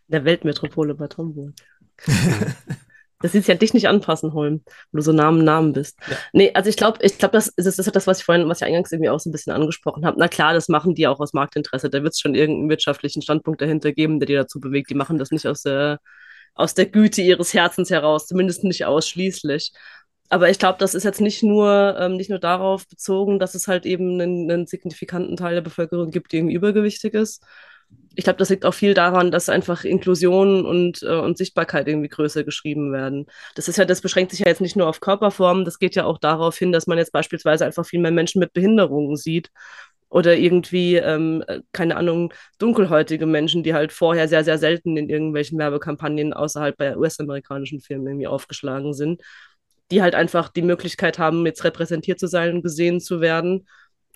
Der Weltmetropole Bad Homburg. Das ist ja dich nicht anpassen, Holm, wo du so Namen Namen bist. Ja. Nee, also ich glaube, ich glaube, das ist, das ist das, was ich vorhin, was ich eingangs irgendwie auch so ein bisschen angesprochen habe. Na klar, das machen die auch aus Marktinteresse. Da wird es schon irgendeinen wirtschaftlichen Standpunkt dahinter geben, der die dazu bewegt. Die machen das nicht aus der, aus der Güte ihres Herzens heraus, zumindest nicht ausschließlich. Aber ich glaube, das ist jetzt nicht nur, ähm, nicht nur darauf bezogen, dass es halt eben einen, einen signifikanten Teil der Bevölkerung gibt, die irgendwie übergewichtig ist. Ich glaube, das liegt auch viel daran, dass einfach Inklusion und, äh, und Sichtbarkeit irgendwie größer geschrieben werden. Das ist ja, das beschränkt sich ja jetzt nicht nur auf Körperformen, das geht ja auch darauf hin, dass man jetzt beispielsweise einfach viel mehr Menschen mit Behinderungen sieht oder irgendwie, ähm, keine Ahnung, dunkelhäutige Menschen, die halt vorher sehr, sehr selten in irgendwelchen Werbekampagnen außerhalb bei US-amerikanischen Filmen irgendwie aufgeschlagen sind die halt einfach die Möglichkeit haben, jetzt repräsentiert zu sein und gesehen zu werden.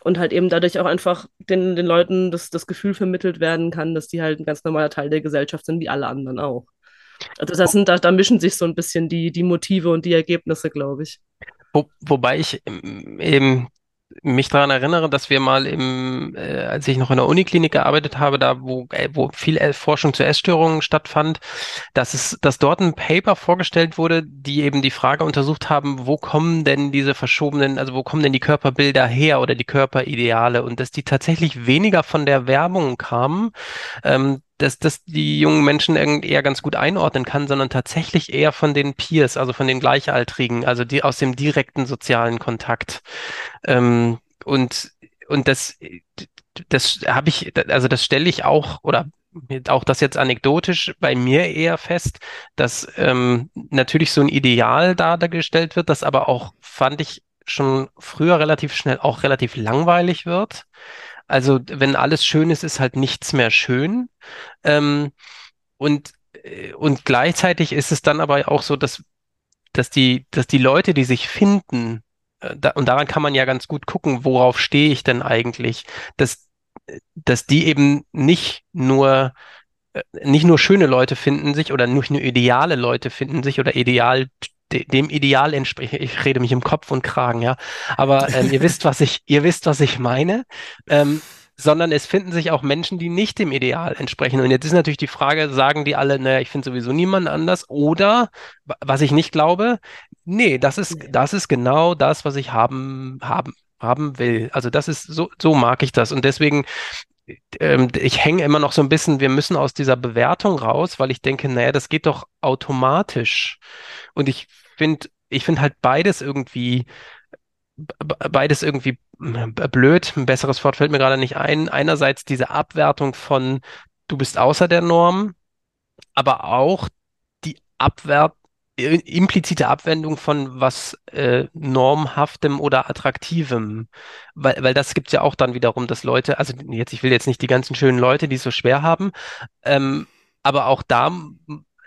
Und halt eben dadurch auch einfach den, den Leuten das, das Gefühl vermittelt werden kann, dass die halt ein ganz normaler Teil der Gesellschaft sind, wie alle anderen auch. Also das sind, da, da mischen sich so ein bisschen die, die Motive und die Ergebnisse, glaube ich. Wo, wobei ich eben mich daran erinnere, dass wir mal im, äh, als ich noch in der Uniklinik gearbeitet habe, da wo, äh, wo viel Forschung zu Essstörungen stattfand, dass es, dass dort ein Paper vorgestellt wurde, die eben die Frage untersucht haben, wo kommen denn diese verschobenen, also wo kommen denn die Körperbilder her oder die Körperideale und dass die tatsächlich weniger von der Werbung kamen, ähm, dass das die jungen Menschen eher ganz gut einordnen kann, sondern tatsächlich eher von den Peers, also von den Gleichaltrigen, also die aus dem direkten sozialen Kontakt. Ähm, und und das das habe ich, also das stelle ich auch oder auch das jetzt anekdotisch bei mir eher fest, dass ähm, natürlich so ein Ideal dargestellt wird, das aber auch fand ich schon früher relativ schnell auch relativ langweilig wird. Also wenn alles schön ist, ist halt nichts mehr schön. Ähm, und, äh, und gleichzeitig ist es dann aber auch so, dass, dass, die, dass die Leute, die sich finden, äh, da, und daran kann man ja ganz gut gucken, worauf stehe ich denn eigentlich, dass, dass die eben nicht nur äh, nicht nur schöne Leute finden sich oder nicht nur ideale Leute finden sich oder ideal dem Ideal entspreche. Ich rede mich im Kopf und Kragen, ja. Aber ähm, ihr wisst, was ich, ihr wisst, was ich meine. Ähm, sondern es finden sich auch Menschen, die nicht dem Ideal entsprechen. Und jetzt ist natürlich die Frage, sagen die alle, naja, ich finde sowieso niemanden anders? Oder, was ich nicht glaube, nee, das ist, das ist genau das, was ich haben, haben, haben will. Also das ist, so, so mag ich das. Und deswegen, ich hänge immer noch so ein bisschen, wir müssen aus dieser Bewertung raus, weil ich denke, naja, das geht doch automatisch. Und ich finde, ich finde halt beides irgendwie, beides irgendwie blöd. Ein besseres Wort fällt mir gerade nicht ein. Einerseits diese Abwertung von, du bist außer der Norm, aber auch die Abwert, implizite Abwendung von was äh, normhaftem oder attraktivem, weil, weil das gibt's ja auch dann wiederum, dass Leute, also jetzt, ich will jetzt nicht die ganzen schönen Leute, die es so schwer haben, ähm, aber auch da,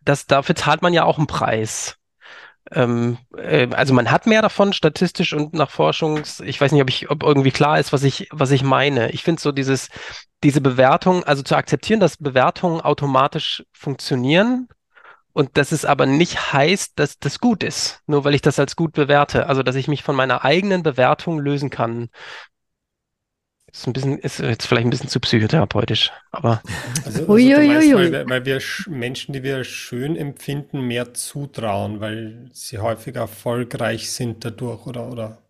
das, dafür zahlt man ja auch einen Preis. Ähm, äh, also man hat mehr davon statistisch und nach Forschungs, ich weiß nicht, ob ich, ob irgendwie klar ist, was ich, was ich meine. Ich finde so dieses, diese Bewertung, also zu akzeptieren, dass Bewertungen automatisch funktionieren und dass es aber nicht heißt, dass das gut ist, nur weil ich das als gut bewerte. Also dass ich mich von meiner eigenen Bewertung lösen kann. Ist ein bisschen, ist jetzt vielleicht ein bisschen zu psychotherapeutisch, aber. Also, also meinst, weil, weil, wir Menschen, die wir schön empfinden, mehr zutrauen, weil sie häufiger erfolgreich sind dadurch oder, oder?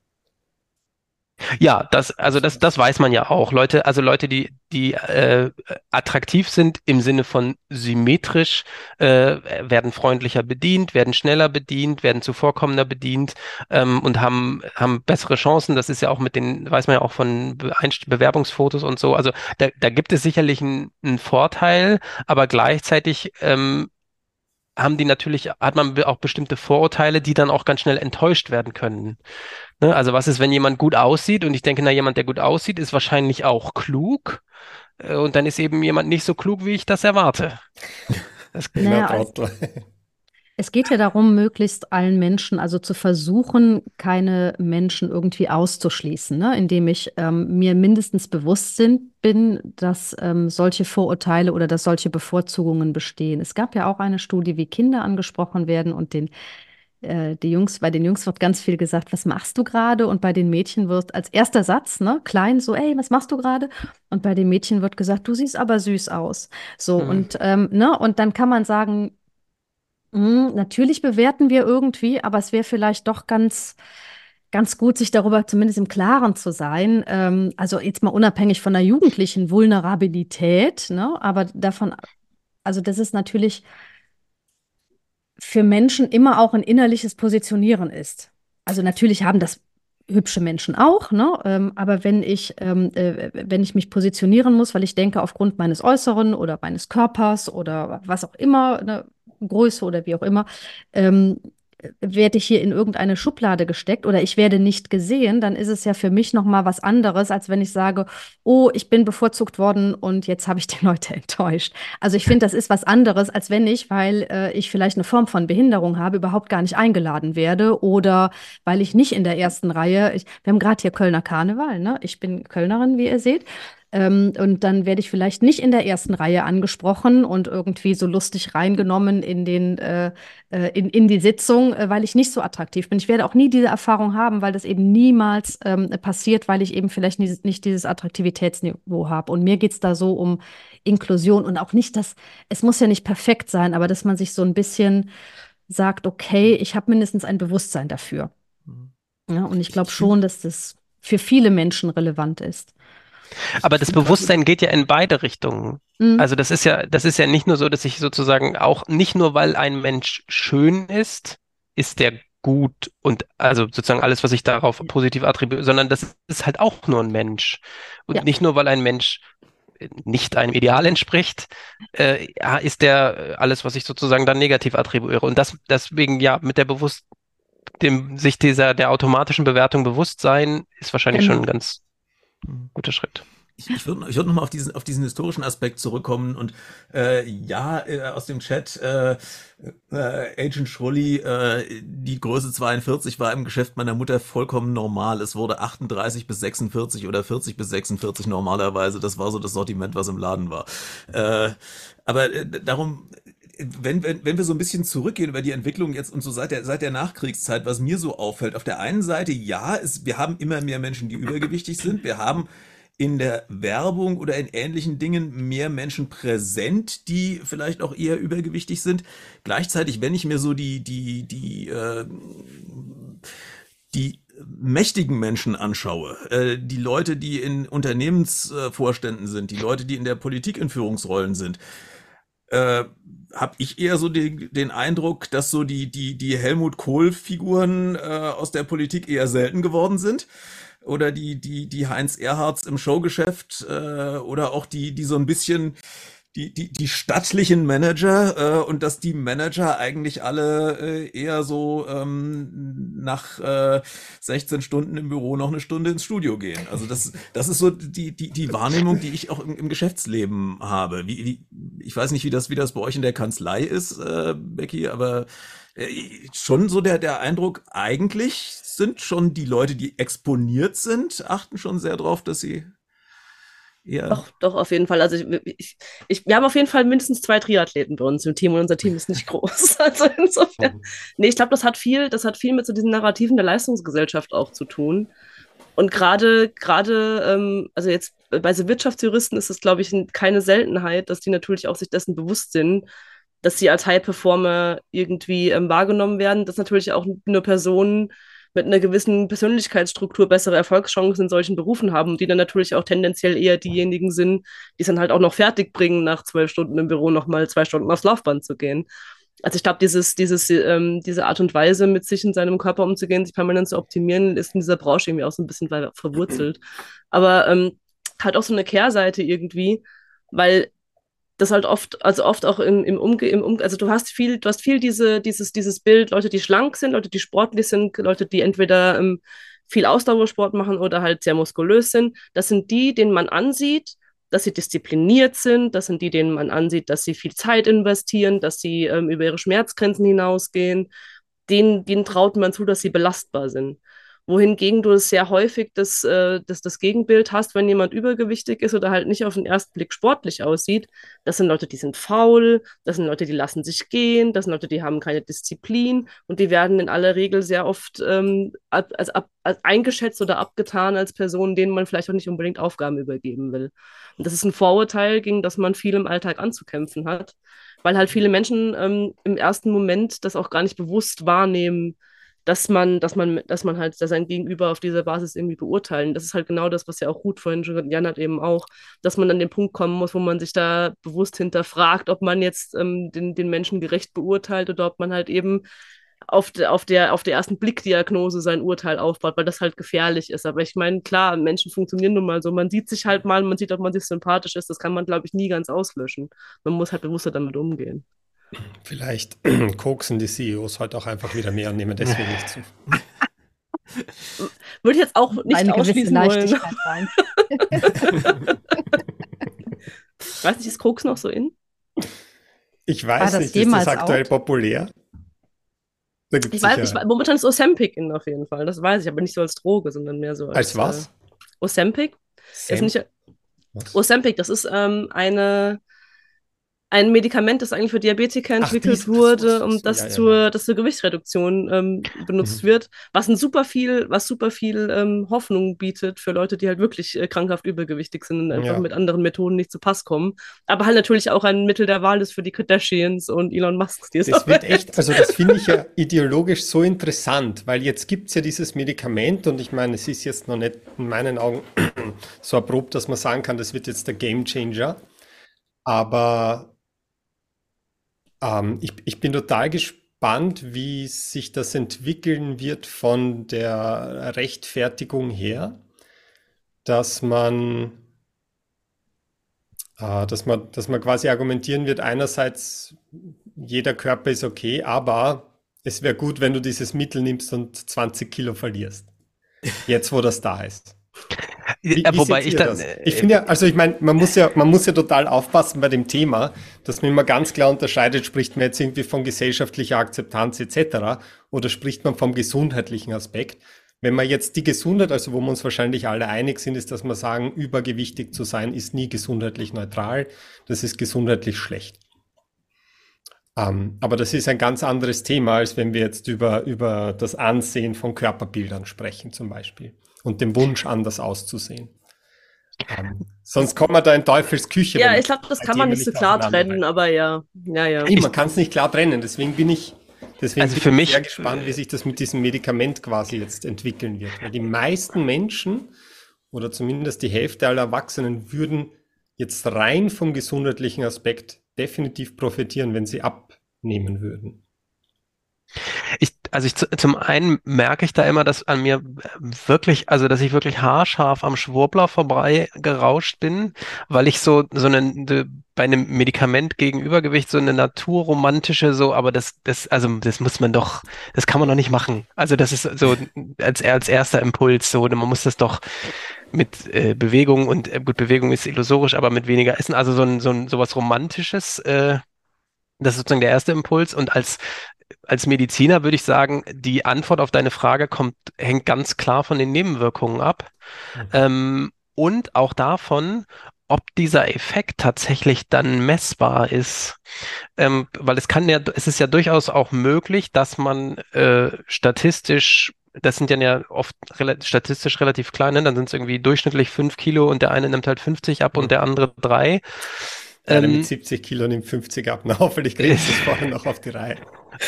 Ja, das, also das, das weiß man ja auch. Leute, also Leute, die, die äh, attraktiv sind im Sinne von symmetrisch, äh, werden freundlicher bedient, werden schneller bedient, werden zuvorkommender bedient ähm, und haben, haben bessere Chancen. Das ist ja auch mit den, weiß man ja auch von Be Bewerbungsfotos und so. Also da, da gibt es sicherlich einen, einen Vorteil, aber gleichzeitig ähm, haben die natürlich, hat man auch bestimmte Vorurteile, die dann auch ganz schnell enttäuscht werden können. Ne? Also was ist, wenn jemand gut aussieht? Und ich denke, na, jemand, der gut aussieht, ist wahrscheinlich auch klug. Äh, und dann ist eben jemand nicht so klug, wie ich das erwarte. Das naja, also, es geht ja darum, möglichst allen Menschen, also zu versuchen, keine Menschen irgendwie auszuschließen, ne? indem ich ähm, mir mindestens bewusst sind, bin, dass ähm, solche Vorurteile oder dass solche Bevorzugungen bestehen. Es gab ja auch eine Studie, wie Kinder angesprochen werden und den äh, die Jungs, bei den Jungs wird ganz viel gesagt, was machst du gerade? Und bei den Mädchen wird als erster Satz, ne, klein, so, ey, was machst du gerade? Und bei den Mädchen wird gesagt, du siehst aber süß aus. So, hm. und, ähm, ne, und dann kann man sagen, hm, natürlich bewerten wir irgendwie, aber es wäre vielleicht doch ganz, ganz gut, sich darüber zumindest im Klaren zu sein. Ähm, also jetzt mal unabhängig von der jugendlichen Vulnerabilität, ne, aber davon, also das ist natürlich für Menschen immer auch ein innerliches Positionieren ist. also natürlich haben das hübsche Menschen auch, ne? Ähm, aber wenn ich, ähm, äh, wenn ich mich positionieren muss, weil ich denke, aufgrund meines Äußeren oder meines Körpers oder was auch immer, ne, Größe oder wie auch immer, ähm, werde ich hier in irgendeine Schublade gesteckt oder ich werde nicht gesehen, dann ist es ja für mich noch mal was anderes, als wenn ich sage, oh, ich bin bevorzugt worden und jetzt habe ich die Leute enttäuscht. Also ich finde, das ist was anderes, als wenn ich, weil äh, ich vielleicht eine Form von Behinderung habe, überhaupt gar nicht eingeladen werde oder weil ich nicht in der ersten Reihe, ich, wir haben gerade hier Kölner Karneval, ne? Ich bin Kölnerin, wie ihr seht. Ähm, und dann werde ich vielleicht nicht in der ersten Reihe angesprochen und irgendwie so lustig reingenommen in, den, äh, äh, in, in die Sitzung, äh, weil ich nicht so attraktiv bin. Ich werde auch nie diese Erfahrung haben, weil das eben niemals ähm, passiert, weil ich eben vielleicht nie, nicht dieses Attraktivitätsniveau habe. Und mir geht es da so um Inklusion und auch nicht, dass es muss ja nicht perfekt sein, aber dass man sich so ein bisschen sagt, okay, ich habe mindestens ein Bewusstsein dafür. Mhm. Ja, und ich glaube schon, dass das für viele Menschen relevant ist. Aber das Bewusstsein geht ja in beide Richtungen. Mhm. Also das ist ja, das ist ja nicht nur so, dass ich sozusagen auch nicht nur, weil ein Mensch schön ist, ist der gut und also sozusagen alles, was ich darauf positiv attribuiere, sondern das ist halt auch nur ein Mensch. Und ja. nicht nur, weil ein Mensch nicht einem Ideal entspricht, äh, ist der alles, was ich sozusagen dann negativ attribuiere. Und das deswegen ja mit der bewusst dem sich dieser der automatischen Bewertung bewusst sein, ist wahrscheinlich genau. schon ein ganz. Guter Schritt. Ich, ich würde ich würd nochmal auf diesen, auf diesen historischen Aspekt zurückkommen und äh, ja, äh, aus dem Chat, äh, äh, Agent Schrulli, äh, die Größe 42 war im Geschäft meiner Mutter vollkommen normal. Es wurde 38 bis 46 oder 40 bis 46 normalerweise. Das war so das Sortiment, was im Laden war. Äh, aber äh, darum, wenn, wenn, wenn wir so ein bisschen zurückgehen über die Entwicklung jetzt und so seit der, seit der Nachkriegszeit, was mir so auffällt, auf der einen Seite, ja, es, wir haben immer mehr Menschen, die übergewichtig sind. Wir haben in der Werbung oder in ähnlichen Dingen mehr Menschen präsent, die vielleicht auch eher übergewichtig sind. Gleichzeitig, wenn ich mir so die, die, die, äh, die mächtigen Menschen anschaue, äh, die Leute, die in Unternehmensvorständen sind, die Leute, die in der Politik in Führungsrollen sind, äh, habe ich eher so den, den Eindruck, dass so die, die, die Helmut Kohl-Figuren äh, aus der Politik eher selten geworden sind. Oder die, die, die Heinz Erhards im Showgeschäft äh, oder auch die, die so ein bisschen die, die, die stattlichen Manager äh, und dass die Manager eigentlich alle äh, eher so ähm, nach äh, 16 Stunden im Büro noch eine Stunde ins Studio gehen. Also das, das ist so die, die, die Wahrnehmung, die ich auch im, im Geschäftsleben habe. Wie, wie, ich weiß nicht, wie das, wie das bei euch in der Kanzlei ist, äh, Becky, aber äh, schon so der, der Eindruck, eigentlich sind schon die Leute, die exponiert sind, achten schon sehr drauf, dass sie ja. Doch, doch, auf jeden Fall. Also ich, ich, wir haben auf jeden Fall mindestens zwei Triathleten bei uns im Team und unser Team ist nicht groß. Also insofern. Nee, ich glaube, das hat viel, das hat viel mit so diesen Narrativen der Leistungsgesellschaft auch zu tun. Und gerade, gerade, ähm, also jetzt bei so Wirtschaftsjuristen ist es, glaube ich, keine Seltenheit, dass die natürlich auch sich dessen bewusst sind, dass sie als High Performer irgendwie ähm, wahrgenommen werden, dass natürlich auch nur Personen mit einer gewissen Persönlichkeitsstruktur bessere Erfolgschancen in solchen Berufen haben, die dann natürlich auch tendenziell eher diejenigen sind, die es dann halt auch noch fertig bringen, nach zwölf Stunden im Büro nochmal zwei Stunden aufs Laufband zu gehen. Also ich glaube, dieses, dieses, ähm, diese Art und Weise, mit sich in seinem Körper umzugehen, sich permanent zu optimieren, ist in dieser Branche irgendwie auch so ein bisschen verwurzelt. Aber ähm, hat auch so eine Kehrseite irgendwie, weil das halt oft, also oft auch im, im Umge, im Umge also du hast viel, du hast viel diese, dieses, dieses Bild, Leute, die schlank sind, Leute, die sportlich sind, Leute, die entweder ähm, viel Ausdauersport machen oder halt sehr muskulös sind. Das sind die, denen man ansieht, dass sie diszipliniert sind, das sind die, denen man ansieht, dass sie viel Zeit investieren, dass sie ähm, über ihre Schmerzgrenzen hinausgehen. Denen, denen traut man zu, dass sie belastbar sind wohingegen du sehr häufig das, äh, das, das Gegenbild hast, wenn jemand übergewichtig ist oder halt nicht auf den ersten Blick sportlich aussieht. Das sind Leute, die sind faul, das sind Leute, die lassen sich gehen, das sind Leute, die haben keine Disziplin und die werden in aller Regel sehr oft ähm, als, als, als eingeschätzt oder abgetan als Personen, denen man vielleicht auch nicht unbedingt Aufgaben übergeben will. Und das ist ein Vorurteil, gegen das man viel im Alltag anzukämpfen hat, weil halt viele Menschen ähm, im ersten Moment das auch gar nicht bewusst wahrnehmen, dass man, dass man, dass man halt sein Gegenüber auf dieser Basis irgendwie beurteilen. Das ist halt genau das, was ja auch Ruth vorhin schon Jan hat eben auch, dass man an den Punkt kommen muss, wo man sich da bewusst hinterfragt, ob man jetzt ähm, den, den Menschen gerecht beurteilt oder ob man halt eben auf, de, auf, der, auf der ersten Blickdiagnose sein Urteil aufbaut, weil das halt gefährlich ist. Aber ich meine, klar, Menschen funktionieren nun mal so. Man sieht sich halt mal, man sieht, ob man sich sympathisch ist. Das kann man, glaube ich, nie ganz auslöschen. Man muss halt bewusster damit umgehen. Vielleicht koksen die CEOs heute auch einfach wieder mehr und nehmen deswegen nicht zu. Würde ich jetzt auch nicht Eine ausschließen wollen. weiß nicht, ist Koks noch so in? Ich weiß nicht, ist das aktuell out? populär? Da ich weiß, ich, momentan ist Ozempic in auf jeden Fall, das weiß ich, aber nicht so als Droge, sondern mehr so als. Als was? Äh, Ozempic? Ist nicht, Ozempic, das ist ähm, eine ein Medikament, das eigentlich für Diabetiker entwickelt Ach, wurde, um das ja, zur, ja. das zur Gewichtsreduktion ähm, benutzt mhm. wird, was ein super viel, was super viel ähm, Hoffnung bietet für Leute, die halt wirklich äh, krankhaft übergewichtig sind und einfach ja. mit anderen Methoden nicht zu Pass kommen. Aber halt natürlich auch ein Mittel der Wahl ist für die Kardashians und Elon Musks. Die das wird echt, also das finde ich ja ideologisch so interessant, weil jetzt gibt es ja dieses Medikament und ich meine, es ist jetzt noch nicht in meinen Augen so erprobt, dass man sagen kann, das wird jetzt der Game Changer. Aber ähm, ich, ich bin total gespannt, wie sich das entwickeln wird von der Rechtfertigung her, dass man, äh, dass man, dass man quasi argumentieren wird, einerseits jeder Körper ist okay, aber es wäre gut, wenn du dieses Mittel nimmst und 20 Kilo verlierst. Jetzt, wo das da ist. Wie, wie Wobei ich dann. Ich finde ja, also ich meine, man muss ja, man muss ja total aufpassen bei dem Thema, dass man immer ganz klar unterscheidet, spricht man jetzt irgendwie von gesellschaftlicher Akzeptanz etc. oder spricht man vom gesundheitlichen Aspekt. Wenn man jetzt die Gesundheit, also wo wir uns wahrscheinlich alle einig sind, ist, dass wir sagen, übergewichtig zu sein ist nie gesundheitlich neutral, das ist gesundheitlich schlecht. Ähm, aber das ist ein ganz anderes Thema, als wenn wir jetzt über, über das Ansehen von Körperbildern sprechen zum Beispiel und dem Wunsch, anders auszusehen. Ähm, sonst kommt man da in Teufels Küche. Ja, ich glaube, das kann man nicht so klar trennen, aber ja. ja, ja. Nee, man kann es nicht klar trennen, deswegen bin ich, deswegen also bin für ich mich, sehr gespannt, wie sich das mit diesem Medikament quasi jetzt entwickeln wird. Weil die meisten Menschen oder zumindest die Hälfte aller Erwachsenen würden jetzt rein vom gesundheitlichen Aspekt definitiv profitieren, wenn sie abnehmen würden. Also ich zum einen merke ich da immer, dass an mir wirklich, also dass ich wirklich haarscharf am Schwurbler vorbei gerauscht bin, weil ich so so eine, bei einem Medikament gegen Übergewicht so eine naturromantische so, aber das das also das muss man doch, das kann man doch nicht machen. Also das ist so als als erster Impuls so, man muss das doch mit äh, Bewegung und äh, gut Bewegung ist illusorisch, aber mit weniger Essen, also so ein so ein sowas romantisches äh, das ist sozusagen der erste Impuls. Und als als Mediziner würde ich sagen, die Antwort auf deine Frage kommt, hängt ganz klar von den Nebenwirkungen ab. Mhm. Ähm, und auch davon, ob dieser Effekt tatsächlich dann messbar ist. Ähm, weil es kann ja, es ist ja durchaus auch möglich, dass man äh, statistisch das sind ja oft rel statistisch relativ klein, ne? dann sind es irgendwie durchschnittlich fünf Kilo und der eine nimmt halt 50 ab mhm. und der andere drei. Einer ähm, mit 70 Kilo nimmt 50 ab. Na, hoffentlich kriege ich das vorher noch auf die Reihe.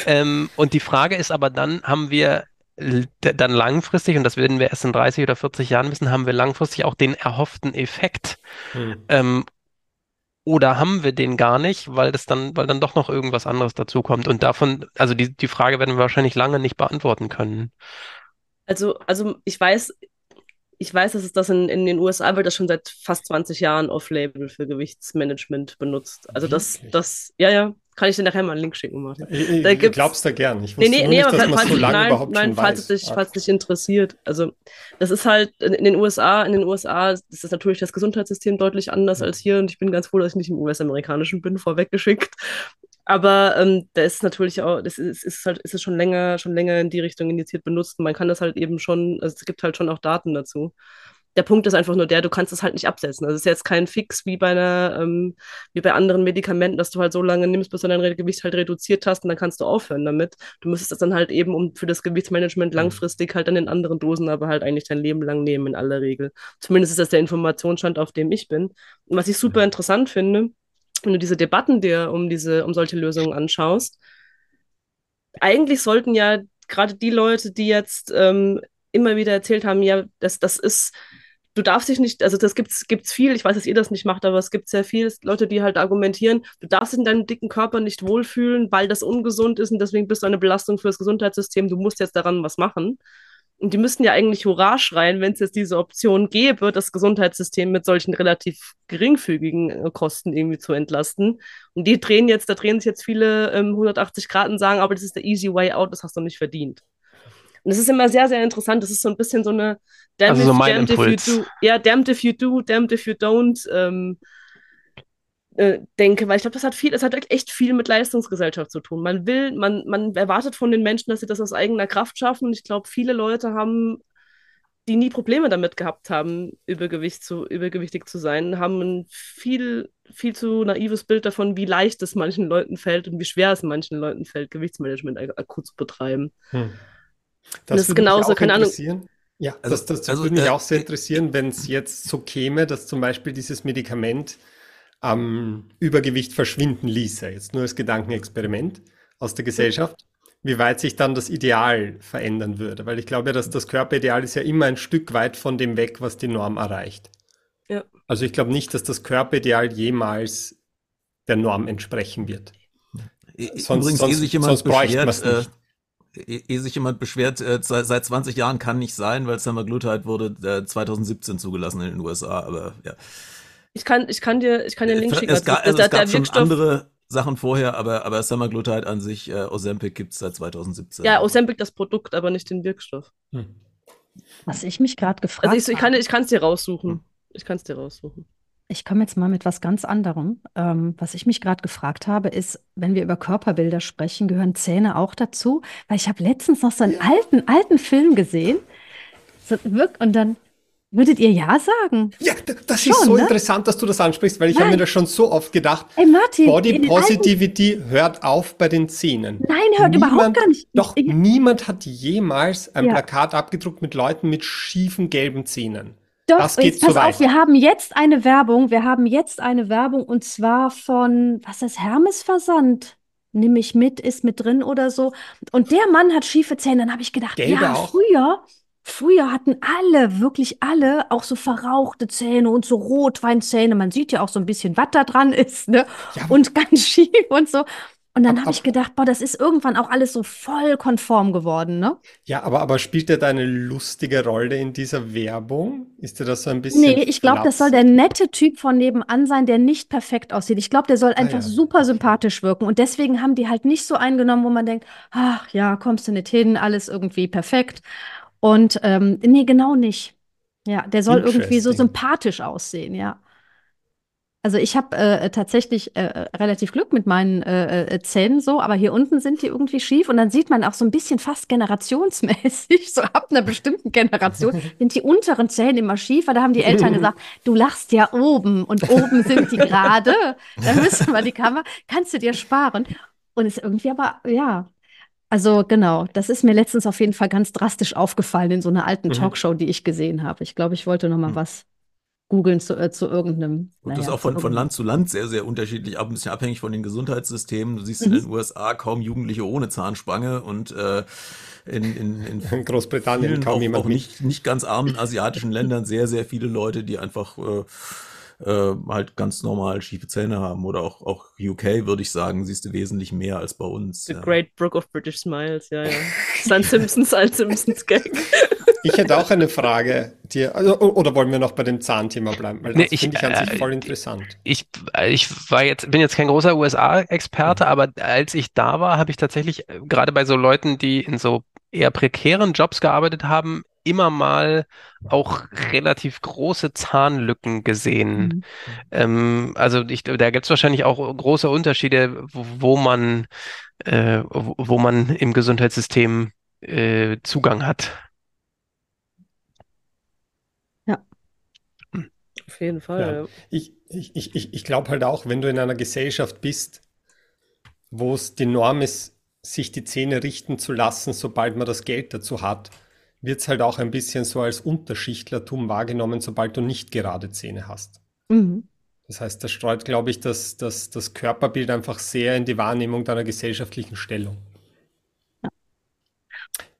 Ähm, und die Frage ist aber dann, haben wir dann langfristig, und das werden wir erst in 30 oder 40 Jahren wissen, haben wir langfristig auch den erhofften Effekt. Hm. Ähm, oder haben wir den gar nicht, weil das dann, weil dann doch noch irgendwas anderes dazukommt. Und davon, also die, die Frage werden wir wahrscheinlich lange nicht beantworten können. Also, also ich weiß, ich weiß, dass es das in, in den USA wird das schon seit fast 20 Jahren off-label für Gewichtsmanagement benutzt. Also das, das, ja, ja, kann ich dir nachher mal einen Link schicken, Martin. Ich, da gibt's, glaubst du gern. Ich wusste nee, nee, nee, nicht, dass man so lange nein, überhaupt nein, schon falls weiß. Es dich, falls dich interessiert. Also das ist halt in den USA, in den USA ist das natürlich das Gesundheitssystem deutlich anders ja. als hier und ich bin ganz froh, dass ich nicht im US-amerikanischen bin, vorweggeschickt. Aber ähm, da ist natürlich auch, das ist, ist halt, ist es schon länger, schon länger in die Richtung injiziert benutzt. Und man kann das halt eben schon, also es gibt halt schon auch Daten dazu. Der Punkt ist einfach nur der, du kannst es halt nicht absetzen. Also es ist jetzt kein Fix wie bei einer, ähm, wie bei anderen Medikamenten, dass du halt so lange nimmst, bis du dein Gewicht halt reduziert hast und dann kannst du aufhören damit. Du müsstest das dann halt eben um für das Gewichtsmanagement mhm. langfristig halt dann in anderen Dosen, aber halt eigentlich dein Leben lang nehmen in aller Regel. Zumindest ist das der Informationsstand, auf dem ich bin. Und was ich super interessant finde, wenn du diese Debatten dir um diese, um solche Lösungen anschaust, eigentlich sollten ja gerade die Leute, die jetzt ähm, immer wieder erzählt haben, ja, das, das ist, du darfst dich nicht, also das gibt's, gibt's viel, ich weiß, dass ihr das nicht macht, aber es gibt sehr viele Leute, die halt argumentieren, du darfst dich in deinem dicken Körper nicht wohlfühlen, weil das ungesund ist und deswegen bist du eine Belastung für das Gesundheitssystem, du musst jetzt daran was machen. Und die müssten ja eigentlich Hurra schreien, wenn es jetzt diese Option gäbe, das Gesundheitssystem mit solchen relativ geringfügigen äh, Kosten irgendwie zu entlasten. Und die drehen jetzt, da drehen sich jetzt viele ähm, 180 Grad und sagen, aber das ist der easy way out, das hast du nicht verdient. Und es ist immer sehr, sehr interessant. Das ist so ein bisschen so eine damn also so mein damned Impuls. if you do, ja, damned if you do, damned if you don't ähm, äh, denke, weil ich glaube, das hat viel, es hat echt viel mit Leistungsgesellschaft zu tun. Man will, man, man erwartet von den Menschen, dass sie das aus eigener Kraft schaffen. Und ich glaube, viele Leute haben, die nie Probleme damit gehabt haben, Übergewicht zu, übergewichtig zu sein, haben ein viel, viel zu naives Bild davon, wie leicht es manchen Leuten fällt und wie schwer es manchen Leuten fällt, Gewichtsmanagement akut zu betreiben. Hm. Das, das ist genauso, keine Ahnung. Ja, also, das, das also, würde mich äh, auch sehr interessieren, wenn es jetzt so käme, dass zum Beispiel dieses Medikament am Übergewicht verschwinden ließe, jetzt nur als Gedankenexperiment aus der Gesellschaft, wie weit sich dann das Ideal verändern würde. Weil ich glaube, dass das Körperideal ist ja immer ein Stück weit von dem weg, was die Norm erreicht. Ja. Also ich glaube nicht, dass das Körperideal jemals der Norm entsprechen wird. Sonst, Übrigens, sonst, sich jemand sonst bräuchte man es nicht. Äh, ehe sich jemand beschwert, äh, seit 20 Jahren kann nicht sein, weil Semaglutide wurde äh, 2017 zugelassen in den USA, aber ja. Ich kann, ich kann dir, ich kann dir den Link schicken. Es, ga, also, es gab schon andere Sachen vorher, aber, aber Semaglutide an sich, äh, Ozempic gibt es seit 2017. Ja, Ozempic das Produkt, aber nicht den Wirkstoff. Hm. Was ich mich gerade gefragt habe. Also ich, ich kann es ich dir raussuchen. Hm. Ich kann es dir raussuchen. Ich komme jetzt mal mit was ganz anderem. Ähm, was ich mich gerade gefragt habe, ist, wenn wir über Körperbilder sprechen, gehören Zähne auch dazu? Weil ich habe letztens noch so einen alten, alten Film gesehen. So, und dann Würdet ihr ja sagen? Ja, das schon, ist so ne? interessant, dass du das ansprichst, weil ich habe mir das schon so oft gedacht. Ey, Martin, Body Positivity hört auf bei den Zähnen. Nein, hört niemand, überhaupt gar nicht. Doch, ich, niemand hat jemals ein ja. Plakat abgedruckt mit Leuten mit schiefen gelben Zähnen. Doch, das geht pass so auf, wir haben jetzt eine Werbung, wir haben jetzt eine Werbung und zwar von, was ist das, Hermes Versand? Nimm mich mit, ist mit drin oder so. Und der Mann hat schiefe Zähne. Dann habe ich gedacht, Gelbe ja, auch? früher Früher hatten alle, wirklich alle, auch so verrauchte Zähne und so Rotweinzähne. Man sieht ja auch so ein bisschen, was da dran ist, ne? Ja. Und ganz schief und so. Und dann habe ich gedacht, boah, das ist irgendwann auch alles so voll konform geworden, ne? Ja, aber, aber spielt der da eine lustige Rolle in dieser Werbung? Ist der das so ein bisschen? Nee, ich glaube, das soll der nette Typ von nebenan sein, der nicht perfekt aussieht. Ich glaube, der soll ah, einfach ah, ja. super sympathisch wirken. Und deswegen haben die halt nicht so eingenommen, wo man denkt, ach ja, kommst du nicht hin, alles irgendwie perfekt. Und ähm, nee, genau nicht. Ja, der soll irgendwie so sympathisch aussehen, ja. Also ich habe äh, tatsächlich äh, relativ Glück mit meinen äh, äh, Zähnen so, aber hier unten sind die irgendwie schief und dann sieht man auch so ein bisschen fast generationsmäßig, so ab einer bestimmten Generation sind die unteren Zähne immer schief, weil da haben die Eltern gesagt, du lachst ja oben und oben sind die gerade, dann müssen wir die Kamera, kannst du dir sparen. Und ist irgendwie aber, ja, also genau, das ist mir letztens auf jeden Fall ganz drastisch aufgefallen in so einer alten mhm. Talkshow, die ich gesehen habe. Ich glaube, ich wollte noch mal mhm. was googeln zu, äh, zu irgendeinem. Und naja, das ist auch von, von Land zu Land sehr, sehr unterschiedlich, auch ein bisschen abhängig von den Gesundheitssystemen. Du siehst mhm. in den USA kaum Jugendliche ohne Zahnspange und äh, in, in, in, in Großbritannien kaum auch, jemand auch nicht, nicht ganz armen asiatischen Ländern sehr, sehr viele Leute, die einfach äh, äh, halt ganz normal schiefe Zähne haben. Oder auch, auch UK, würde ich sagen, siehst du wesentlich mehr als bei uns. The ja. Great Brook of British Smiles, ja, ja. Sein Simpsons als Simpsons-Gag. Ich hätte auch eine Frage, die, also, oder wollen wir noch bei dem Zahnthema bleiben? Weil das nee, finde ich an sich äh, voll interessant. Ich, ich war jetzt, bin jetzt kein großer USA-Experte, mhm. aber als ich da war, habe ich tatsächlich äh, gerade bei so Leuten, die in so eher prekären Jobs gearbeitet haben, immer mal auch relativ große Zahnlücken gesehen. Mhm. Ähm, also ich, da gibt es wahrscheinlich auch große Unterschiede, wo, wo man, äh, wo, wo, man im Gesundheitssystem äh, Zugang hat. Ja. Hm. Auf jeden Fall. Ja. Ja. Ich, ich, ich, ich glaube halt auch, wenn du in einer Gesellschaft bist, wo es die Norm ist, sich die Zähne richten zu lassen, sobald man das Geld dazu hat, wird es halt auch ein bisschen so als Unterschichtlertum wahrgenommen, sobald du nicht gerade Zähne hast. Mhm. Das heißt, das streut, glaube ich, das, das, das Körperbild einfach sehr in die Wahrnehmung deiner gesellschaftlichen Stellung.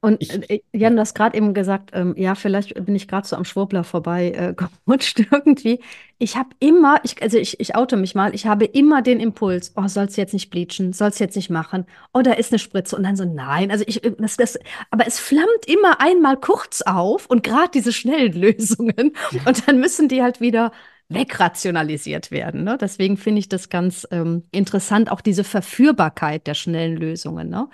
Und ich, äh, Jan, du hast gerade eben gesagt, ähm, ja, vielleicht bin ich gerade so am Schwurbler vorbei äh, gerutscht irgendwie. Ich habe immer, ich, also ich, ich oute mich mal, ich habe immer den Impuls, oh, sollst du jetzt nicht bleachen, sollst du jetzt nicht machen, oh, da ist eine Spritze. Und dann so, nein, also ich, das, das, aber es flammt immer einmal kurz auf und gerade diese schnellen Lösungen. Und dann müssen die halt wieder wegrationalisiert werden. Ne? Deswegen finde ich das ganz ähm, interessant, auch diese Verführbarkeit der schnellen Lösungen. Ne?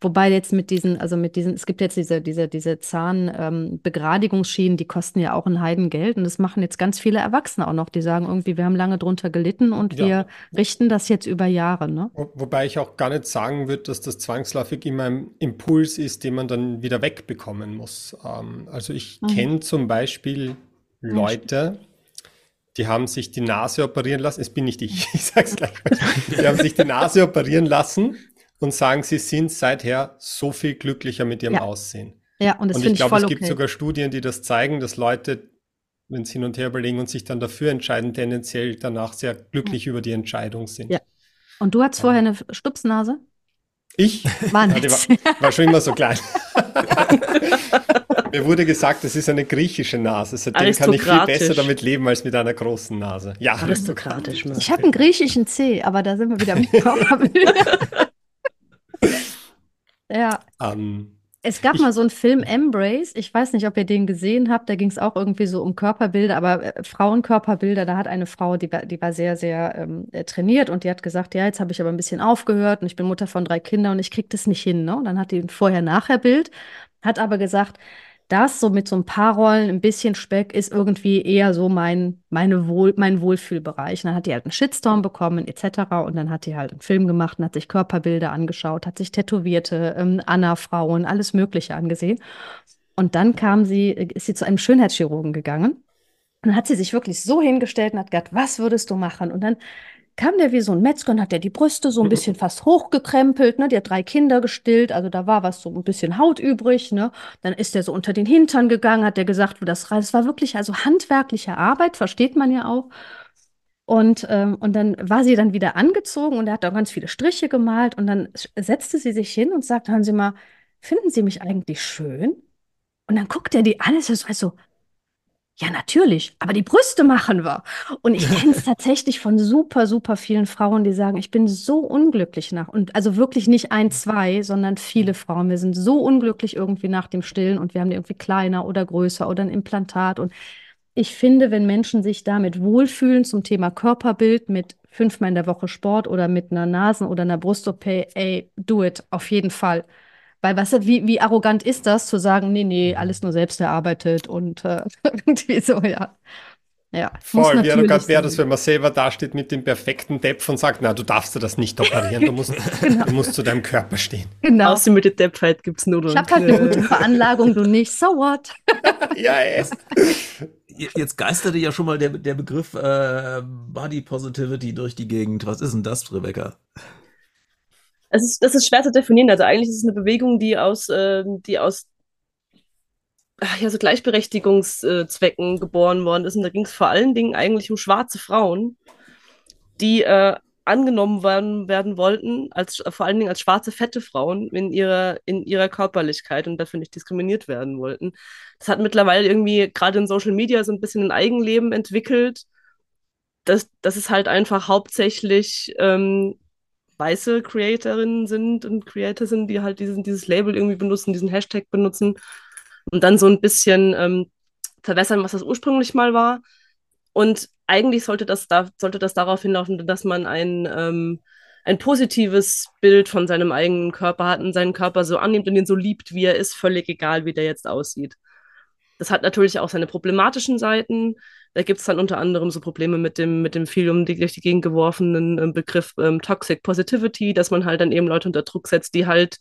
Wobei jetzt mit diesen, also mit diesen, es gibt jetzt diese, diese, diese Zahnbegradigungsschienen, ähm, die kosten ja auch ein Heidengeld und das machen jetzt ganz viele Erwachsene auch noch, die sagen irgendwie, wir haben lange drunter gelitten und ja. wir richten das jetzt über Jahre. Ne? Wobei ich auch gar nicht sagen würde, dass das zwangsläufig immer ein Impuls ist, den man dann wieder wegbekommen muss. Ähm, also ich mhm. kenne zum Beispiel Leute, die haben sich die Nase operieren lassen. Es bin nicht ich, ich sage es gleich. Die haben sich die Nase operieren lassen und sagen, sie sind seither so viel glücklicher mit ihrem ja. Aussehen. Ja, und das und ich glaube, es gibt okay. sogar Studien, die das zeigen, dass Leute, wenn sie hin und her überlegen und sich dann dafür entscheiden, tendenziell danach sehr glücklich ja. über die Entscheidung sind. Ja. Und du hattest vorher eine Stupsnase? Ich? War, ja, war, war schon immer so klein. Mir wurde gesagt, das ist eine griechische Nase. Seitdem kann ich viel besser damit leben als mit einer großen Nase. Ja, aristokratisch. Ich habe einen griechischen C, aber da sind wir wieder mit Körperbilder. ja. Um, es gab ich, mal so einen Film Embrace. Ich weiß nicht, ob ihr den gesehen habt. Da ging es auch irgendwie so um Körperbilder, aber äh, Frauenkörperbilder. Da hat eine Frau, die war, die war sehr, sehr ähm, äh, trainiert und die hat gesagt, ja, jetzt habe ich aber ein bisschen aufgehört und ich bin Mutter von drei Kindern und ich kriege das nicht hin. Ne? Und dann hat die ein Vorher-Nachher-Bild, hat aber gesagt, das so mit so ein paar Rollen, ein bisschen Speck, ist irgendwie eher so mein, meine Wohl, mein Wohlfühlbereich. Und dann hat die halt einen Shitstorm bekommen, etc. Und dann hat die halt einen Film gemacht und hat sich Körperbilder angeschaut, hat sich tätowierte ähm, Anna-Frauen, alles Mögliche angesehen. Und dann kam sie, ist sie zu einem Schönheitschirurgen gegangen. Und dann hat sie sich wirklich so hingestellt und hat gesagt, was würdest du machen? Und dann kam der wie so ein Metzger und hat der die Brüste so ein bisschen fast hochgekrempelt, ne? Die hat drei Kinder gestillt, also da war was so ein bisschen Haut übrig, ne? Dann ist der so unter den Hintern gegangen, hat der gesagt, wo das rein. Das war wirklich also handwerkliche Arbeit, versteht man ja auch. Und, ähm, und dann war sie dann wieder angezogen und er hat da ganz viele Striche gemalt und dann setzte sie sich hin und sagte, hören Sie mal, finden Sie mich eigentlich schön? Und dann guckt er die ist so, also, ja, natürlich, aber die Brüste machen wir. Und ich kenne es tatsächlich von super, super vielen Frauen, die sagen, ich bin so unglücklich nach, und also wirklich nicht ein, zwei, sondern viele Frauen. Wir sind so unglücklich irgendwie nach dem Stillen und wir haben die irgendwie kleiner oder größer oder ein Implantat. Und ich finde, wenn Menschen sich damit wohlfühlen zum Thema Körperbild mit fünfmal in der Woche Sport oder mit einer Nasen- oder einer Brust-OP, ey, do it, auf jeden Fall. Weil, weißt du, wie, wie arrogant ist das, zu sagen, nee, nee, alles nur selbst erarbeitet und äh, irgendwie so, ja. Ja, Voll, wie arrogant wäre das, wenn man selber dasteht mit dem perfekten Depp und sagt, na, du darfst dir das nicht operieren, du musst, genau. du musst zu deinem Körper stehen. Genau. Außer mit der Deppheit gibt es nur Ich habe halt eine gute Veranlagung, du nicht, so what? ja, ey. Jetzt geisterte ja schon mal der, der Begriff äh, Body Positivity durch die Gegend. Was ist denn das, Rebecca? Es ist, das ist schwer zu definieren. Also eigentlich ist es eine Bewegung, die aus, äh, die aus ja, so Gleichberechtigungszwecken geboren worden ist. Und da ging es vor allen Dingen eigentlich um schwarze Frauen, die äh, angenommen werden, werden wollten, als, äh, vor allen Dingen als schwarze, fette Frauen in ihrer, in ihrer Körperlichkeit und dafür nicht diskriminiert werden wollten. Das hat mittlerweile irgendwie gerade in Social Media so ein bisschen ein Eigenleben entwickelt. Das, das ist halt einfach hauptsächlich ähm, weiße Creatorinnen sind und Creator sind, die halt diesen, dieses Label irgendwie benutzen, diesen Hashtag benutzen und dann so ein bisschen ähm, verwässern, was das ursprünglich mal war. Und eigentlich sollte das, da, sollte das darauf hinlaufen, dass man ein, ähm, ein positives Bild von seinem eigenen Körper hat und seinen Körper so annimmt und ihn so liebt, wie er ist, völlig egal, wie der jetzt aussieht. Das hat natürlich auch seine problematischen Seiten. Da gibt es dann unter anderem so Probleme mit dem, mit dem viel um die, durch die Gegend geworfenen äh, Begriff ähm, Toxic Positivity, dass man halt dann eben Leute unter Druck setzt, die halt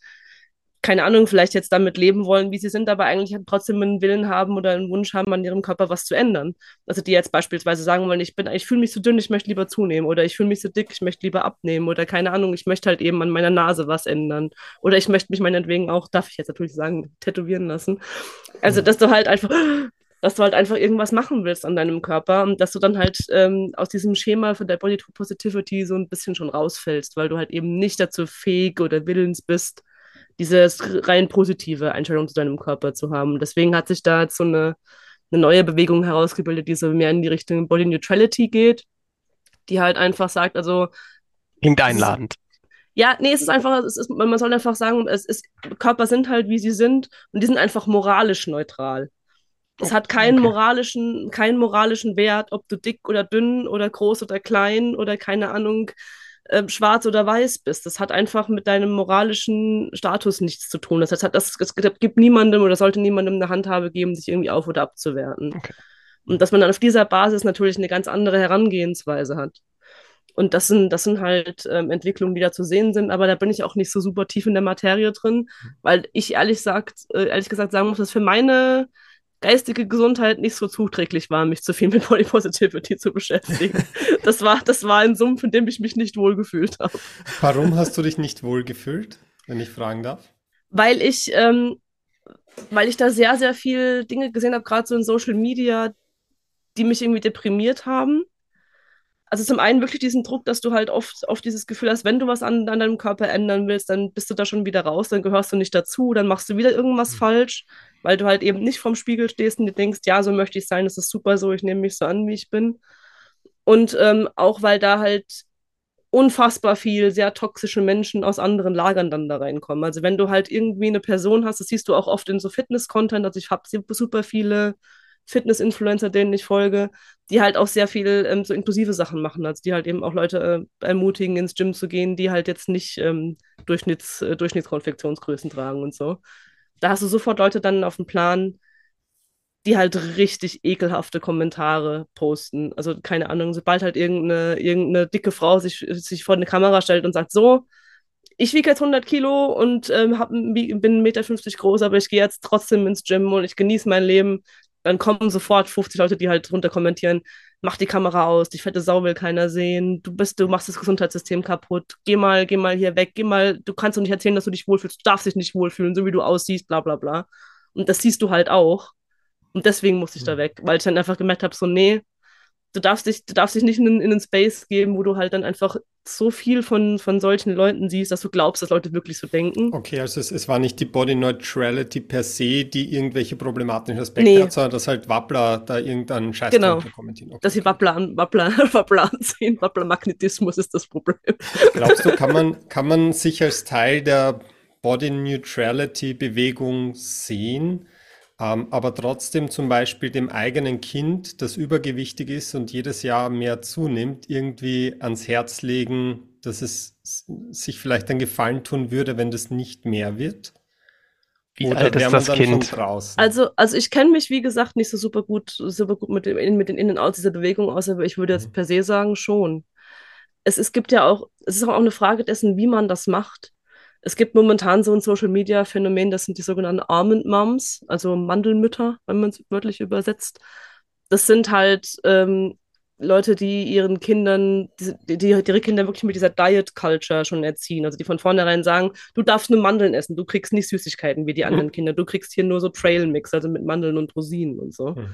keine Ahnung, vielleicht jetzt damit leben wollen, wie sie sind, aber eigentlich trotzdem einen Willen haben oder einen Wunsch haben, an ihrem Körper was zu ändern. Also die jetzt beispielsweise sagen wollen, ich bin, ich fühle mich zu dünn, ich möchte lieber zunehmen oder ich fühle mich zu dick, ich möchte lieber abnehmen oder keine Ahnung, ich möchte halt eben an meiner Nase was ändern oder ich möchte mich meinetwegen auch, darf ich jetzt natürlich sagen, tätowieren lassen. Also, dass du halt einfach dass du halt einfach irgendwas machen willst an deinem Körper und dass du dann halt ähm, aus diesem Schema von der Body Positivity so ein bisschen schon rausfällst, weil du halt eben nicht dazu fähig oder willens bist, diese rein positive Einstellung zu deinem Körper zu haben. Deswegen hat sich da jetzt so eine, eine neue Bewegung herausgebildet, die so mehr in die Richtung Body Neutrality geht, die halt einfach sagt, also Klingt einladend. Ja, nee, es ist einfach, es ist, man soll einfach sagen, es ist, Körper sind halt, wie sie sind und die sind einfach moralisch neutral. Es hat keinen okay. moralischen, keinen moralischen Wert, ob du dick oder dünn oder groß oder klein oder keine Ahnung, äh, schwarz oder weiß bist. Das hat einfach mit deinem moralischen Status nichts zu tun. Das heißt, das, das gibt niemandem oder sollte niemandem eine Handhabe geben, sich irgendwie auf- oder abzuwerten. Okay. Und dass man dann auf dieser Basis natürlich eine ganz andere Herangehensweise hat. Und das sind, das sind halt ähm, Entwicklungen, die da zu sehen sind, aber da bin ich auch nicht so super tief in der Materie drin, weil ich ehrlich, sagt, äh, ehrlich gesagt sagen muss, dass für meine geistige Gesundheit nicht so zuträglich war, mich zu viel mit Body Positivity zu beschäftigen. das, war, das war ein Sumpf, in dem ich mich nicht wohlgefühlt habe. Warum hast du dich nicht wohlgefühlt, wenn ich fragen darf? Weil ich, ähm, weil ich da sehr, sehr viel Dinge gesehen habe, gerade so in Social Media, die mich irgendwie deprimiert haben also zum einen wirklich diesen Druck, dass du halt oft, oft dieses Gefühl hast, wenn du was an, an deinem Körper ändern willst, dann bist du da schon wieder raus, dann gehörst du nicht dazu, dann machst du wieder irgendwas mhm. falsch, weil du halt eben nicht vorm Spiegel stehst und dir denkst, ja, so möchte ich sein, das ist super so, ich nehme mich so an, wie ich bin. Und ähm, auch weil da halt unfassbar viel sehr toxische Menschen aus anderen Lagern dann da reinkommen. Also wenn du halt irgendwie eine Person hast, das siehst du auch oft in so Fitness-Content, also ich habe super viele Fitness-Influencer, denen ich folge, die halt auch sehr viel ähm, so inklusive Sachen machen. Also die halt eben auch Leute äh, ermutigen, ins Gym zu gehen, die halt jetzt nicht ähm, Durchschnitts, äh, Durchschnittskonfektionsgrößen tragen und so. Da hast du sofort Leute dann auf dem Plan, die halt richtig ekelhafte Kommentare posten. Also keine Ahnung, sobald halt irgendeine, irgendeine dicke Frau sich, sich vor eine Kamera stellt und sagt, so, ich wiege jetzt 100 Kilo und ähm, hab, bin 1,50 Meter groß, aber ich gehe jetzt trotzdem ins Gym und ich genieße mein Leben dann kommen sofort 50 Leute, die halt drunter kommentieren, mach die Kamera aus, die fette Sau will keiner sehen, du bist, du machst das Gesundheitssystem kaputt, geh mal, geh mal hier weg, geh mal, du kannst doch nicht erzählen, dass du dich wohlfühlst, du darfst dich nicht wohlfühlen, so wie du aussiehst, bla bla bla. Und das siehst du halt auch. Und deswegen musste ich da weg, weil ich dann einfach gemerkt habe, so, nee, du darfst dich, du darfst dich nicht in, in einen Space geben, wo du halt dann einfach so viel von, von solchen Leuten siehst, dass du glaubst, dass Leute wirklich so denken. Okay, also es, es war nicht die Body Neutrality per se, die irgendwelche problematischen Aspekte nee. hat, sondern dass halt Wappler da irgendeinen Scheiß genau. kommentieren. Okay. Dass sie Wappler, Wappler, Wappler anziehen, Wappler-Magnetismus ist das Problem. Glaubst du, kann man, kann man sich als Teil der Body Neutrality Bewegung sehen? Ähm, aber trotzdem zum Beispiel dem eigenen Kind, das übergewichtig ist und jedes Jahr mehr zunimmt, irgendwie ans Herz legen, dass es sich vielleicht einen Gefallen tun würde, wenn das nicht mehr wird? Wie Oder alt ist das Kind? Also, also ich kenne mich, wie gesagt, nicht so super gut, super gut mit, dem, mit den In- und Outs dieser Bewegung aus, aber ich würde jetzt mhm. per se sagen, schon. Es, es gibt ja auch, es ist auch eine Frage dessen, wie man das macht es gibt momentan so ein Social Media Phänomen, das sind die sogenannten Almond Moms, also Mandelmütter, wenn man es wörtlich übersetzt. Das sind halt ähm, Leute, die ihren Kindern, die, die, ihre Kinder wirklich mit dieser Diet Culture schon erziehen. Also die von vornherein sagen, du darfst nur Mandeln essen, du kriegst nicht Süßigkeiten wie die anderen mhm. Kinder, du kriegst hier nur so Trail Mix, also mit Mandeln und Rosinen und so. Mhm.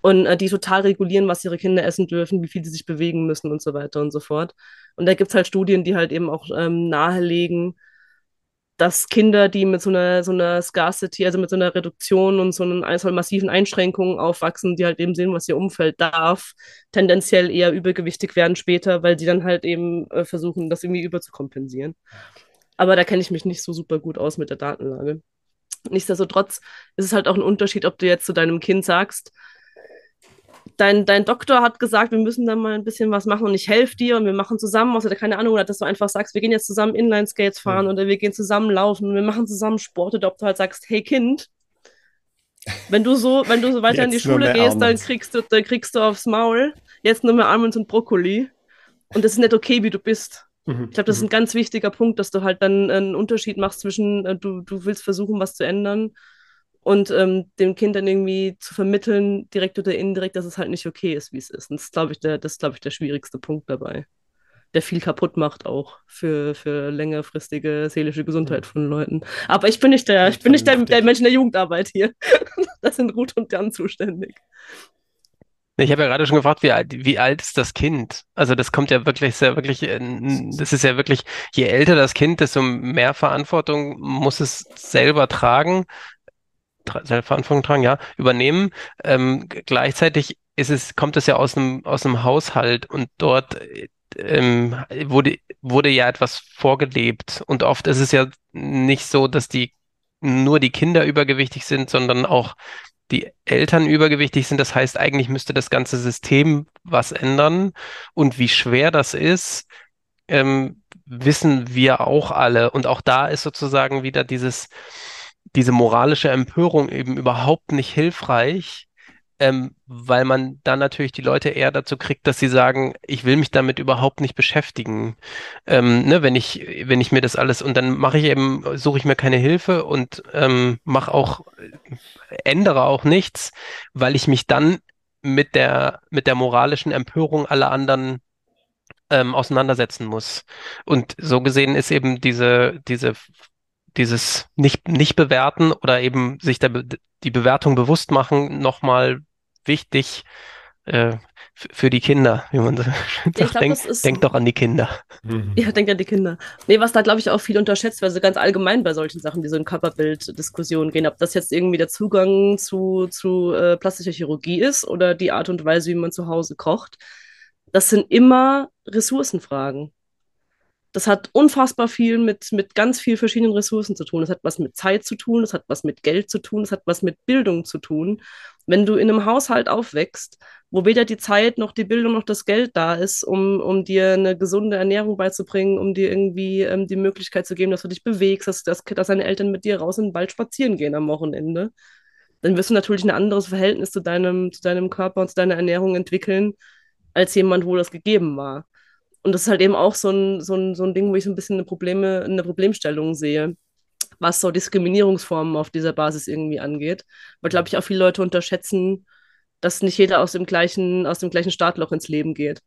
Und äh, die total regulieren, was ihre Kinder essen dürfen, wie viel sie sich bewegen müssen und so weiter und so fort. Und da gibt es halt Studien, die halt eben auch ähm, nahelegen, dass Kinder, die mit so einer, so einer Scarcity, also mit so einer Reduktion und so einer so massiven Einschränkungen aufwachsen, die halt eben sehen, was ihr Umfeld darf, tendenziell eher übergewichtig werden später, weil sie dann halt eben äh, versuchen, das irgendwie überzukompensieren. Aber da kenne ich mich nicht so super gut aus mit der Datenlage. Nichtsdestotrotz ist es halt auch ein Unterschied, ob du jetzt zu deinem Kind sagst, dein, dein Doktor hat gesagt, wir müssen da mal ein bisschen was machen und ich helfe dir und wir machen zusammen, außer keine Ahnung, oder dass du einfach sagst, wir gehen jetzt zusammen Inline-Skates fahren mhm. oder wir gehen zusammen laufen und wir machen zusammen Sport oder ob du halt sagst, hey Kind, wenn du so, wenn du so weiter in die Schule gehst, dann kriegst du, dann kriegst du aufs Maul, jetzt nur mehr Almonds und Brokkoli und das ist nicht okay, wie du bist. Mhm. Ich glaube, das ist mhm. ein ganz wichtiger Punkt, dass du halt dann einen Unterschied machst zwischen, äh, du, du willst versuchen, was zu ändern und ähm, dem Kind dann irgendwie zu vermitteln, direkt oder indirekt, dass es halt nicht okay ist, wie es ist. Und das ist, glaube ich, der, das ich, der schwierigste Punkt dabei. Der viel kaputt macht auch für, für längerfristige seelische Gesundheit von Leuten. Aber ich bin nicht der, ich bin nicht der, der Mensch in der Jugendarbeit hier. das sind Ruth und Jan zuständig. Ich habe ja gerade schon gefragt, wie alt, wie alt ist das Kind? Also das kommt ja wirklich sehr, wirklich, äh, das ist ja wirklich, je älter das Kind, desto mehr Verantwortung muss es selber tragen, tra Verantwortung tragen, ja, übernehmen. Ähm, gleichzeitig ist es, kommt es ja aus einem, aus einem Haushalt und dort ähm, wurde, wurde ja etwas vorgelebt. Und oft ist es ja nicht so, dass die nur die Kinder übergewichtig sind, sondern auch die Eltern übergewichtig sind. Das heißt, eigentlich müsste das ganze System was ändern. Und wie schwer das ist, ähm, wissen wir auch alle. Und auch da ist sozusagen wieder dieses, diese moralische Empörung eben überhaupt nicht hilfreich, ähm, weil man dann natürlich die Leute eher dazu kriegt, dass sie sagen, ich will mich damit überhaupt nicht beschäftigen. Ähm, ne, wenn ich, wenn ich mir das alles und dann mache ich eben, suche ich mir keine Hilfe und ähm, mache auch, ändere auch nichts, weil ich mich dann mit der, mit der moralischen Empörung aller anderen ähm, auseinandersetzen muss. Und so gesehen ist eben diese, diese dieses nicht, nicht bewerten oder eben sich der, die Bewertung bewusst machen, nochmal wichtig äh, für die Kinder, wie man so sagt. Glaub, denk, ist, denk doch an die Kinder. Mhm. Ja, denk an die Kinder. Nee, was da, glaube ich, auch viel unterschätzt, weil so ganz allgemein bei solchen Sachen, die so in Körperbilddiskussionen gehen, ob das jetzt irgendwie der Zugang zu, zu äh, plastischer Chirurgie ist oder die Art und Weise, wie man zu Hause kocht, das sind immer Ressourcenfragen das hat unfassbar viel mit, mit ganz vielen verschiedenen Ressourcen zu tun. Das hat was mit Zeit zu tun, das hat was mit Geld zu tun, das hat was mit Bildung zu tun. Wenn du in einem Haushalt aufwächst, wo weder die Zeit noch die Bildung noch das Geld da ist, um, um dir eine gesunde Ernährung beizubringen, um dir irgendwie ähm, die Möglichkeit zu geben, dass du dich bewegst, dass, dass, dass deine Eltern mit dir raus in den Wald spazieren gehen am Wochenende, dann wirst du natürlich ein anderes Verhältnis zu deinem, zu deinem Körper und zu deiner Ernährung entwickeln, als jemand, wo das gegeben war. Und das ist halt eben auch so ein, so ein, so ein Ding, wo ich so ein bisschen eine, Probleme, eine Problemstellung sehe, was so Diskriminierungsformen auf dieser Basis irgendwie angeht. Weil, glaube ich, auch viele Leute unterschätzen, dass nicht jeder aus dem gleichen, aus dem gleichen Startloch ins Leben geht.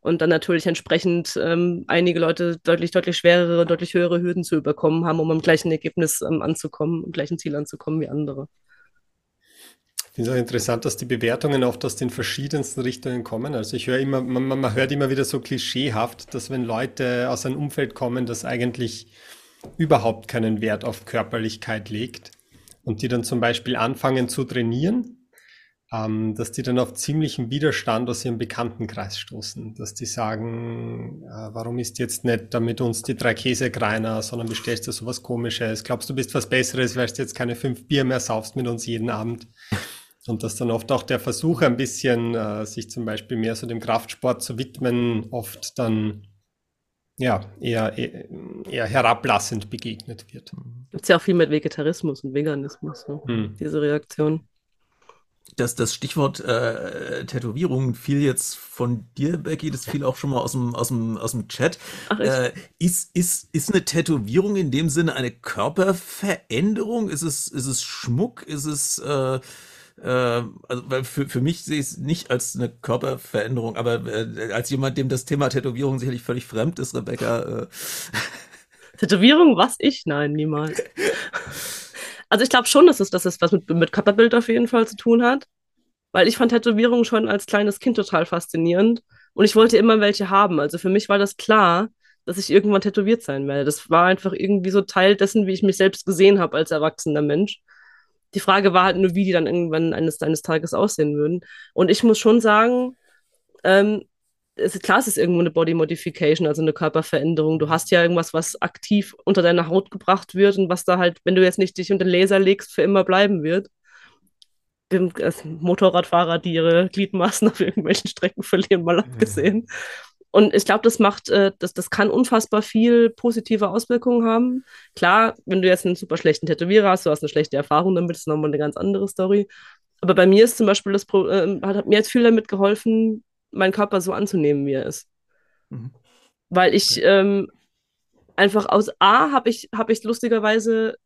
Und dann natürlich entsprechend ähm, einige Leute deutlich, deutlich schwerere, deutlich höhere Hürden zu überkommen haben, um am gleichen Ergebnis ähm, anzukommen, am gleichen Ziel anzukommen wie andere finde es auch interessant, dass die Bewertungen oft aus den verschiedensten Richtungen kommen. Also ich höre immer, man, man hört immer wieder so klischeehaft, dass wenn Leute aus einem Umfeld kommen, das eigentlich überhaupt keinen Wert auf Körperlichkeit legt und die dann zum Beispiel anfangen zu trainieren, ähm, dass die dann auf ziemlichen Widerstand aus ihrem Bekanntenkreis stoßen, dass die sagen, äh, warum ist jetzt nicht damit uns die drei Käsekreiner, sondern bestellst du sowas komisches, glaubst du bist was Besseres, weil du jetzt keine fünf Bier mehr saufst mit uns jeden Abend. Und dass dann oft auch der Versuch, ein bisschen äh, sich zum Beispiel mehr so dem Kraftsport zu widmen, oft dann ja, eher, eher herablassend begegnet wird. Gibt es ja auch viel mit Vegetarismus und Veganismus, ne? hm. diese Reaktion. Das, das Stichwort äh, Tätowierung fiel jetzt von dir, Becky, das fiel auch schon mal aus dem, aus dem, aus dem Chat. Ach, äh, ist, ist, ist eine Tätowierung in dem Sinne eine Körperveränderung? Ist es, ist es Schmuck? Ist es äh, äh, also weil für, für mich sehe ich es nicht als eine Körperveränderung, aber äh, als jemand, dem das Thema Tätowierung sicherlich völlig fremd ist, Rebecca. Äh. Tätowierung, was ich? Nein, niemals. also ich glaube schon, dass es, dass es was mit, mit Körperbild auf jeden Fall zu tun hat. Weil ich fand Tätowierungen schon als kleines Kind total faszinierend. Und ich wollte immer welche haben. Also für mich war das klar, dass ich irgendwann tätowiert sein werde. Das war einfach irgendwie so Teil dessen, wie ich mich selbst gesehen habe als erwachsener Mensch. Die Frage war halt nur, wie die dann irgendwann eines, eines Tages aussehen würden. Und ich muss schon sagen, ähm, es, klar, es ist irgendwo eine Body Modification, also eine Körperveränderung. Du hast ja irgendwas, was aktiv unter deine Haut gebracht wird und was da halt, wenn du jetzt nicht dich unter den Laser legst, für immer bleiben wird. Motorradfahrer, die ihre Gliedmaßen auf irgendwelchen Strecken verlieren, mal abgesehen. Und ich glaube, das macht, äh, das, das kann unfassbar viel positive Auswirkungen haben. Klar, wenn du jetzt einen super schlechten Tätowierer hast, du hast eine schlechte Erfahrung damit, ist nochmal eine ganz andere Story. Aber bei mir ist zum Beispiel das Pro äh, hat, mir jetzt viel damit geholfen, meinen Körper so anzunehmen, wie er ist. Mhm. Weil ich okay. ähm, einfach aus A habe ich, hab ich lustigerweise,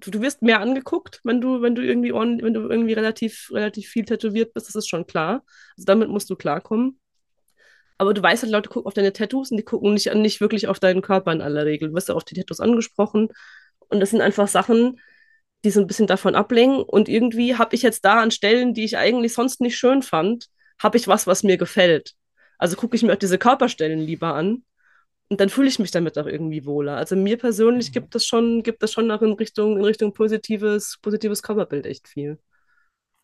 du, du wirst mehr angeguckt, wenn du, wenn du irgendwie wenn du irgendwie relativ, relativ viel tätowiert bist, das ist schon klar. Also damit musst du klarkommen. Aber du weißt halt, Leute gucken auf deine Tattoos und die gucken nicht, nicht wirklich auf deinen Körper in aller Regel. Du wirst ja auf die Tattoos angesprochen. Und das sind einfach Sachen, die so ein bisschen davon ablenken. Und irgendwie habe ich jetzt da an Stellen, die ich eigentlich sonst nicht schön fand, habe ich was, was mir gefällt. Also gucke ich mir auch diese Körperstellen lieber an und dann fühle ich mich damit auch irgendwie wohler. Also mir persönlich mhm. gibt es schon, gibt es schon auch in Richtung, in Richtung positives, positives Körperbild echt viel.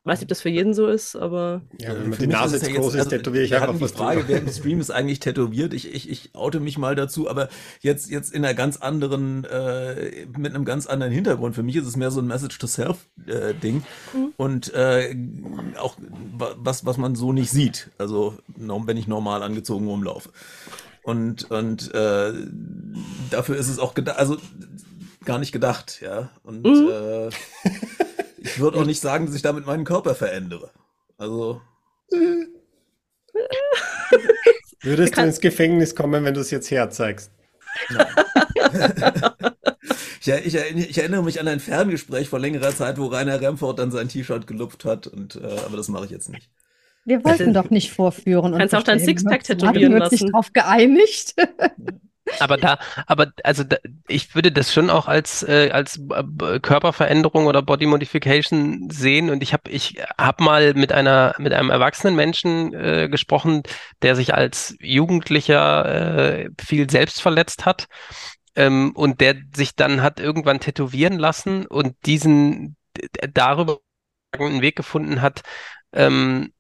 Weiß nicht, ob das für jeden so ist, aber. Ja, wenn die Nase zu groß ist, also, tätowiere ich einfach was Die Frage während des Streams ist eigentlich tätowiert. Ich, ich, ich oute mich mal dazu, aber jetzt, jetzt in einer ganz anderen, äh, mit einem ganz anderen Hintergrund. Für mich ist es mehr so ein Message-to-Self-Ding. Äh, mhm. Und äh, auch was, was man so nicht sieht. Also, wenn ich normal angezogen rumlaufe. Und, und äh, dafür ist es auch gedacht, also gar nicht gedacht, ja. Und mhm. ich würde auch nicht sagen, dass ich damit meinen Körper verändere. Also. Würdest du ins Gefängnis kommen, wenn du es jetzt herzeigst? ja, ich, ich, erinnere mich an ein Ferngespräch vor längerer Zeit, wo Rainer Remford dann sein T-Shirt gelupft hat, und, äh, aber das mache ich jetzt nicht. Wir wollten also, doch nicht vorführen. Du kannst auch dein Sixpack tätowieren lassen. Wir uns nicht drauf geeinigt. Aber da, aber also da, ich würde das schon auch als äh, als äh, Körperveränderung oder Body Modification sehen. Und ich habe ich habe mal mit einer mit einem erwachsenen Menschen äh, gesprochen, der sich als Jugendlicher äh, viel selbst verletzt hat. Ähm, und der sich dann hat irgendwann tätowieren lassen und diesen darüber einen Weg gefunden hat, ähm,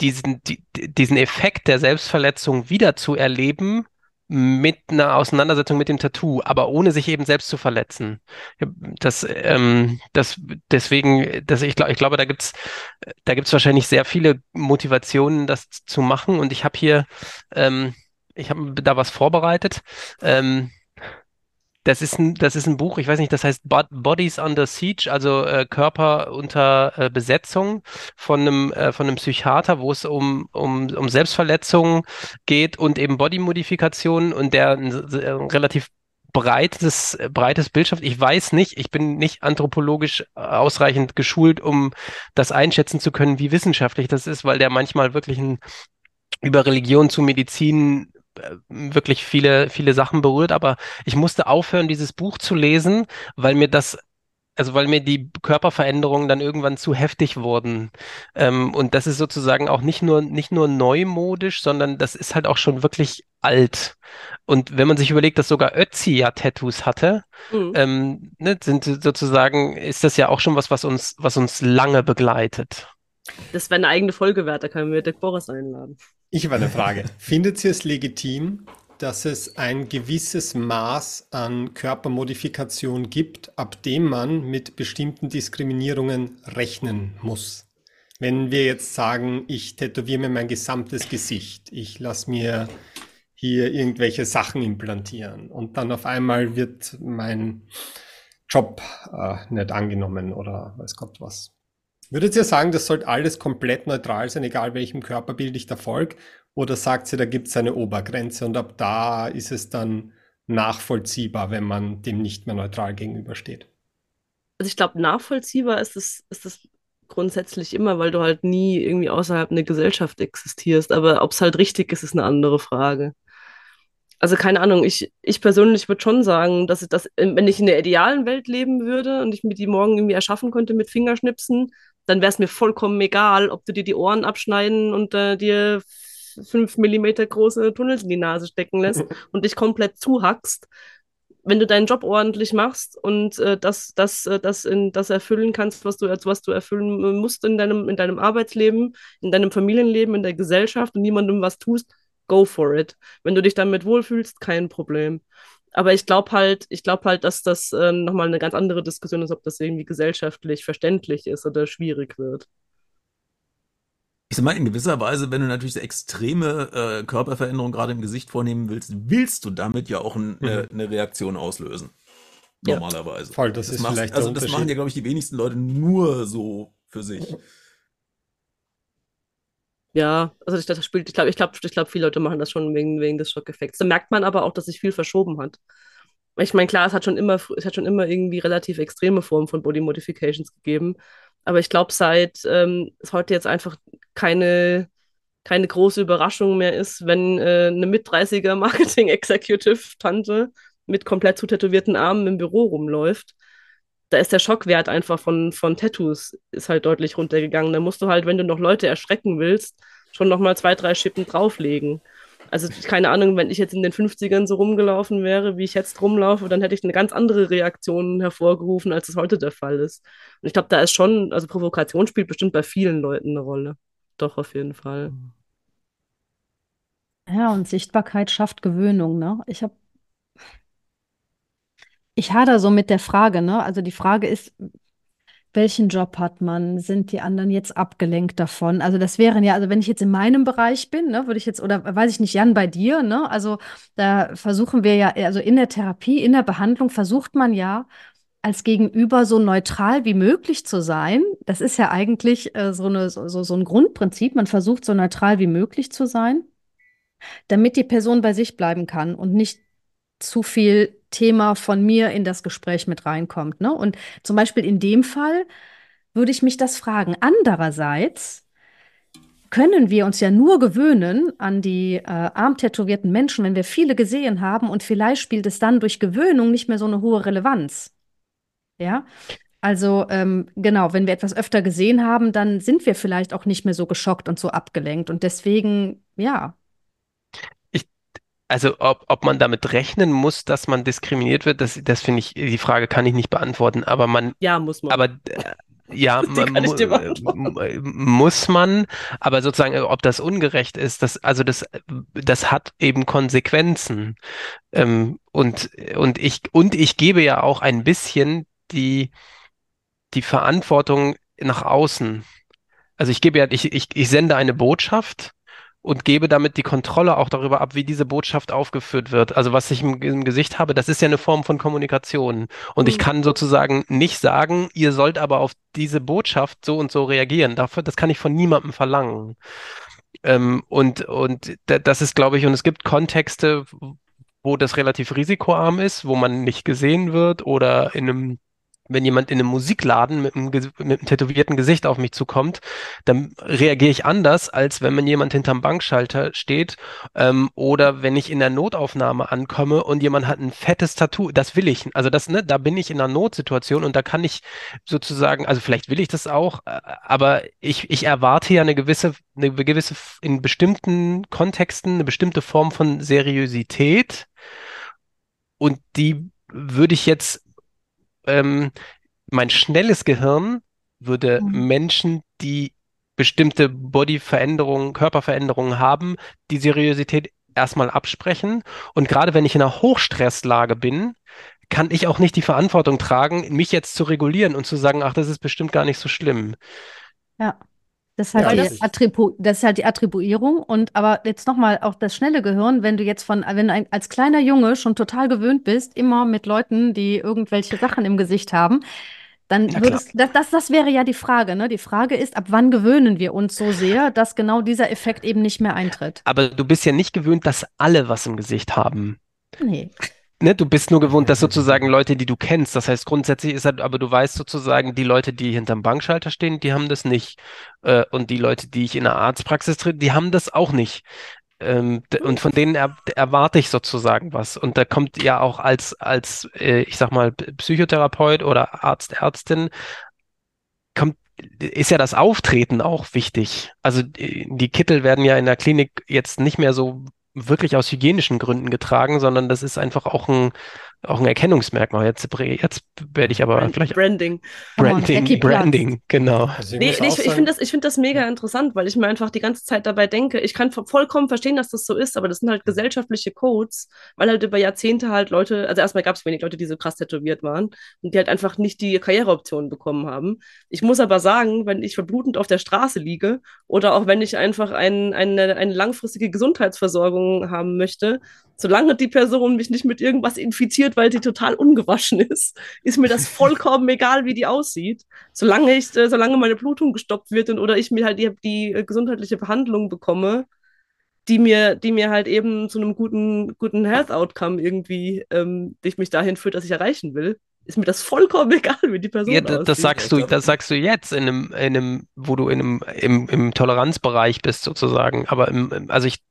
diesen, die, diesen Effekt der Selbstverletzung wieder zu erleben mit einer Auseinandersetzung mit dem Tattoo, aber ohne sich eben selbst zu verletzen. Das, ähm, das deswegen, das, ich, glaub, ich glaube, da gibt's, da gibt's wahrscheinlich sehr viele Motivationen, das zu machen. Und ich habe hier, ähm, ich habe da was vorbereitet. Ähm, das ist ein, das ist ein Buch, ich weiß nicht, das heißt Bodies Under Siege, also äh, Körper unter äh, Besetzung von einem, äh, von einem Psychiater, wo es um, um, um Selbstverletzungen geht und eben Bodymodifikationen und der ein, ein relativ breites, breites Bild schafft. Ich weiß nicht, ich bin nicht anthropologisch ausreichend geschult, um das einschätzen zu können, wie wissenschaftlich das ist, weil der manchmal wirklich ein über Religion zu Medizin wirklich viele, viele Sachen berührt, aber ich musste aufhören, dieses Buch zu lesen, weil mir das also weil mir die Körperveränderungen dann irgendwann zu heftig wurden. Ähm, und das ist sozusagen auch nicht nur, nicht nur neumodisch, sondern das ist halt auch schon wirklich alt. Und wenn man sich überlegt, dass sogar Ötzi ja Tattoos hatte, mhm. ähm, ne, sind sozusagen, ist das ja auch schon was, was uns, was uns lange begleitet. Das wäre eine eigene Folge wert, da können wir Dirk Boris einladen. Ich habe eine Frage. Findet ihr es legitim, dass es ein gewisses Maß an Körpermodifikation gibt, ab dem man mit bestimmten Diskriminierungen rechnen muss? Wenn wir jetzt sagen, ich tätowiere mir mein gesamtes Gesicht, ich lasse mir hier irgendwelche Sachen implantieren und dann auf einmal wird mein Job äh, nicht angenommen oder weiß Gott was. Würdet ihr sagen, das sollte alles komplett neutral sein, egal welchem Körperbild ich da folge? Oder sagt ihr, da gibt es eine Obergrenze und ab da ist es dann nachvollziehbar, wenn man dem nicht mehr neutral gegenübersteht? Also ich glaube, nachvollziehbar ist es, ist es grundsätzlich immer, weil du halt nie irgendwie außerhalb einer Gesellschaft existierst. Aber ob es halt richtig ist, ist eine andere Frage. Also keine Ahnung, ich, ich persönlich würde schon sagen, dass ich das, wenn ich in der idealen Welt leben würde und ich mir die morgen irgendwie erschaffen könnte mit Fingerschnipsen, dann wäre es mir vollkommen egal, ob du dir die Ohren abschneiden und äh, dir fünf Millimeter große Tunnels in die Nase stecken lässt und dich komplett zuhackst. Wenn du deinen Job ordentlich machst und äh, das, das, äh, das, in, das erfüllen kannst, was du, was du erfüllen äh, musst in deinem, in deinem Arbeitsleben, in deinem Familienleben, in der Gesellschaft und niemandem was tust, go for it. Wenn du dich damit wohlfühlst, kein Problem. Aber ich glaube halt, ich glaube halt, dass das äh, nochmal eine ganz andere Diskussion ist, ob das irgendwie gesellschaftlich verständlich ist oder schwierig wird. Ich sag mal, in gewisser Weise, wenn du natürlich so extreme äh, Körperveränderungen gerade im Gesicht vornehmen willst, willst du damit ja auch ein, mhm. äh, eine Reaktion auslösen. Normalerweise. Ja, voll, das, das ist macht, vielleicht Also das machen ja, glaube ich, die wenigsten Leute nur so für sich. Ja, also ich, das ich glaube, ich glaube, ich viele Leute machen das schon wegen, wegen des Schockeffekts. Da merkt man aber auch, dass sich viel verschoben hat. Ich meine, klar, es hat schon immer, es hat schon immer irgendwie relativ extreme Formen von Body Modifications gegeben. Aber ich glaube, seit ähm, es heute jetzt einfach keine, keine große Überraschung mehr ist, wenn äh, eine Mit-30er Marketing-Executive-Tante mit komplett zu tätowierten Armen im Büro rumläuft, da ist der Schockwert einfach von, von Tattoos ist halt deutlich runtergegangen. Da musst du halt, wenn du noch Leute erschrecken willst, schon nochmal zwei, drei Schippen drauflegen. Also keine Ahnung, wenn ich jetzt in den 50ern so rumgelaufen wäre, wie ich jetzt rumlaufe, dann hätte ich eine ganz andere Reaktion hervorgerufen, als es heute der Fall ist. Und ich glaube, da ist schon, also Provokation spielt bestimmt bei vielen Leuten eine Rolle. Doch, auf jeden Fall. Ja, und Sichtbarkeit schafft Gewöhnung, ne? Ich habe ich hader so mit der Frage, ne? Also die Frage ist, welchen Job hat man? Sind die anderen jetzt abgelenkt davon? Also das wären ja, also wenn ich jetzt in meinem Bereich bin, ne, würde ich jetzt, oder weiß ich nicht, Jan, bei dir, ne? Also da versuchen wir ja, also in der Therapie, in der Behandlung versucht man ja, als Gegenüber so neutral wie möglich zu sein. Das ist ja eigentlich äh, so, eine, so, so ein Grundprinzip. Man versucht so neutral wie möglich zu sein, damit die Person bei sich bleiben kann und nicht zu viel Thema von mir in das Gespräch mit reinkommt. Ne? Und zum Beispiel in dem Fall würde ich mich das fragen. Andererseits können wir uns ja nur gewöhnen an die äh, armtätowierten Menschen, wenn wir viele gesehen haben und vielleicht spielt es dann durch Gewöhnung nicht mehr so eine hohe Relevanz. Ja, also ähm, genau, wenn wir etwas öfter gesehen haben, dann sind wir vielleicht auch nicht mehr so geschockt und so abgelenkt. Und deswegen, ja. Also ob, ob man damit rechnen muss, dass man diskriminiert wird, das, das finde ich, die Frage kann ich nicht beantworten. Aber man. Ja, muss man. Aber äh, ja, man, muss man, aber sozusagen, ob das ungerecht ist, das, also das, das hat eben Konsequenzen. Ähm, und, und ich, und ich gebe ja auch ein bisschen die, die Verantwortung nach außen. Also ich gebe ja, ich, ich, ich sende eine Botschaft und gebe damit die Kontrolle auch darüber ab, wie diese Botschaft aufgeführt wird. Also was ich im, im Gesicht habe, das ist ja eine Form von Kommunikation. Und mhm. ich kann sozusagen nicht sagen, ihr sollt aber auf diese Botschaft so und so reagieren. Dafür, das kann ich von niemandem verlangen. Ähm, und, und das ist, glaube ich, und es gibt Kontexte, wo das relativ risikoarm ist, wo man nicht gesehen wird oder in einem wenn jemand in einem Musikladen mit einem, mit einem tätowierten Gesicht auf mich zukommt, dann reagiere ich anders, als wenn man jemand hinterm Bankschalter steht ähm, oder wenn ich in der Notaufnahme ankomme und jemand hat ein fettes Tattoo. Das will ich. Also das, ne, da bin ich in einer Notsituation und da kann ich sozusagen, also vielleicht will ich das auch, äh, aber ich, ich erwarte ja eine gewisse, eine gewisse, in bestimmten Kontexten eine bestimmte Form von Seriosität und die würde ich jetzt ähm, mein schnelles Gehirn würde mhm. Menschen, die bestimmte Bodyveränderungen, Körperveränderungen haben, die Seriosität erstmal absprechen. Und gerade wenn ich in einer Hochstresslage bin, kann ich auch nicht die Verantwortung tragen, mich jetzt zu regulieren und zu sagen, ach, das ist bestimmt gar nicht so schlimm. Ja. Das ist, halt ja, die Attribu das ist halt die Attribuierung. Und aber jetzt nochmal auch das schnelle Gehirn, wenn du jetzt von, wenn du ein, als kleiner Junge schon total gewöhnt bist, immer mit Leuten, die irgendwelche Sachen im Gesicht haben, dann ja, würdest das, das, das wäre ja die Frage, ne? Die Frage ist, ab wann gewöhnen wir uns so sehr, dass genau dieser Effekt eben nicht mehr eintritt? Aber du bist ja nicht gewöhnt, dass alle was im Gesicht haben. Nee ne, du bist nur gewohnt, dass sozusagen Leute, die du kennst, das heißt grundsätzlich ist halt, aber du weißt sozusagen, die Leute, die hinterm Bankschalter stehen, die haben das nicht. Äh, und die Leute, die ich in der Arztpraxis trete, die haben das auch nicht. Ähm, und von denen er, erwarte ich sozusagen was. Und da kommt ja auch als, als äh, ich sag mal, Psychotherapeut oder Arzt, Ärztin, kommt ist ja das Auftreten auch wichtig. Also die Kittel werden ja in der Klinik jetzt nicht mehr so wirklich aus hygienischen Gründen getragen, sondern das ist einfach auch ein, auch ein Erkennungsmerkmal. Jetzt, jetzt werde ich aber Brand, vielleicht. Branding. Branding, oh, Branding, genau. Also nee, nee, ich, ich finde das, find das mega interessant, weil ich mir einfach die ganze Zeit dabei denke, ich kann vollkommen verstehen, dass das so ist, aber das sind halt gesellschaftliche Codes, weil halt über Jahrzehnte halt Leute, also erstmal gab es wenig Leute, die so krass tätowiert waren und die halt einfach nicht die Karriereoptionen bekommen haben. Ich muss aber sagen, wenn ich verblutend auf der Straße liege oder auch wenn ich einfach ein, eine, eine langfristige Gesundheitsversorgung haben möchte, solange die Person mich nicht mit irgendwas infiziert, weil sie total ungewaschen ist, ist mir das vollkommen egal, wie die aussieht. Solange ich, äh, solange meine Blutung gestoppt wird und, oder ich mir halt die, die äh, gesundheitliche Behandlung bekomme, die mir, die mir halt eben zu einem guten, guten Health Outcome irgendwie, ähm, die mich dahin führt, dass ich erreichen will, ist mir das vollkommen egal, wie die Person ja, das, aussieht. Das sagst du, das sagst du jetzt in einem, in einem, wo du in einem, im, im Toleranzbereich bist sozusagen. Aber im, also ich,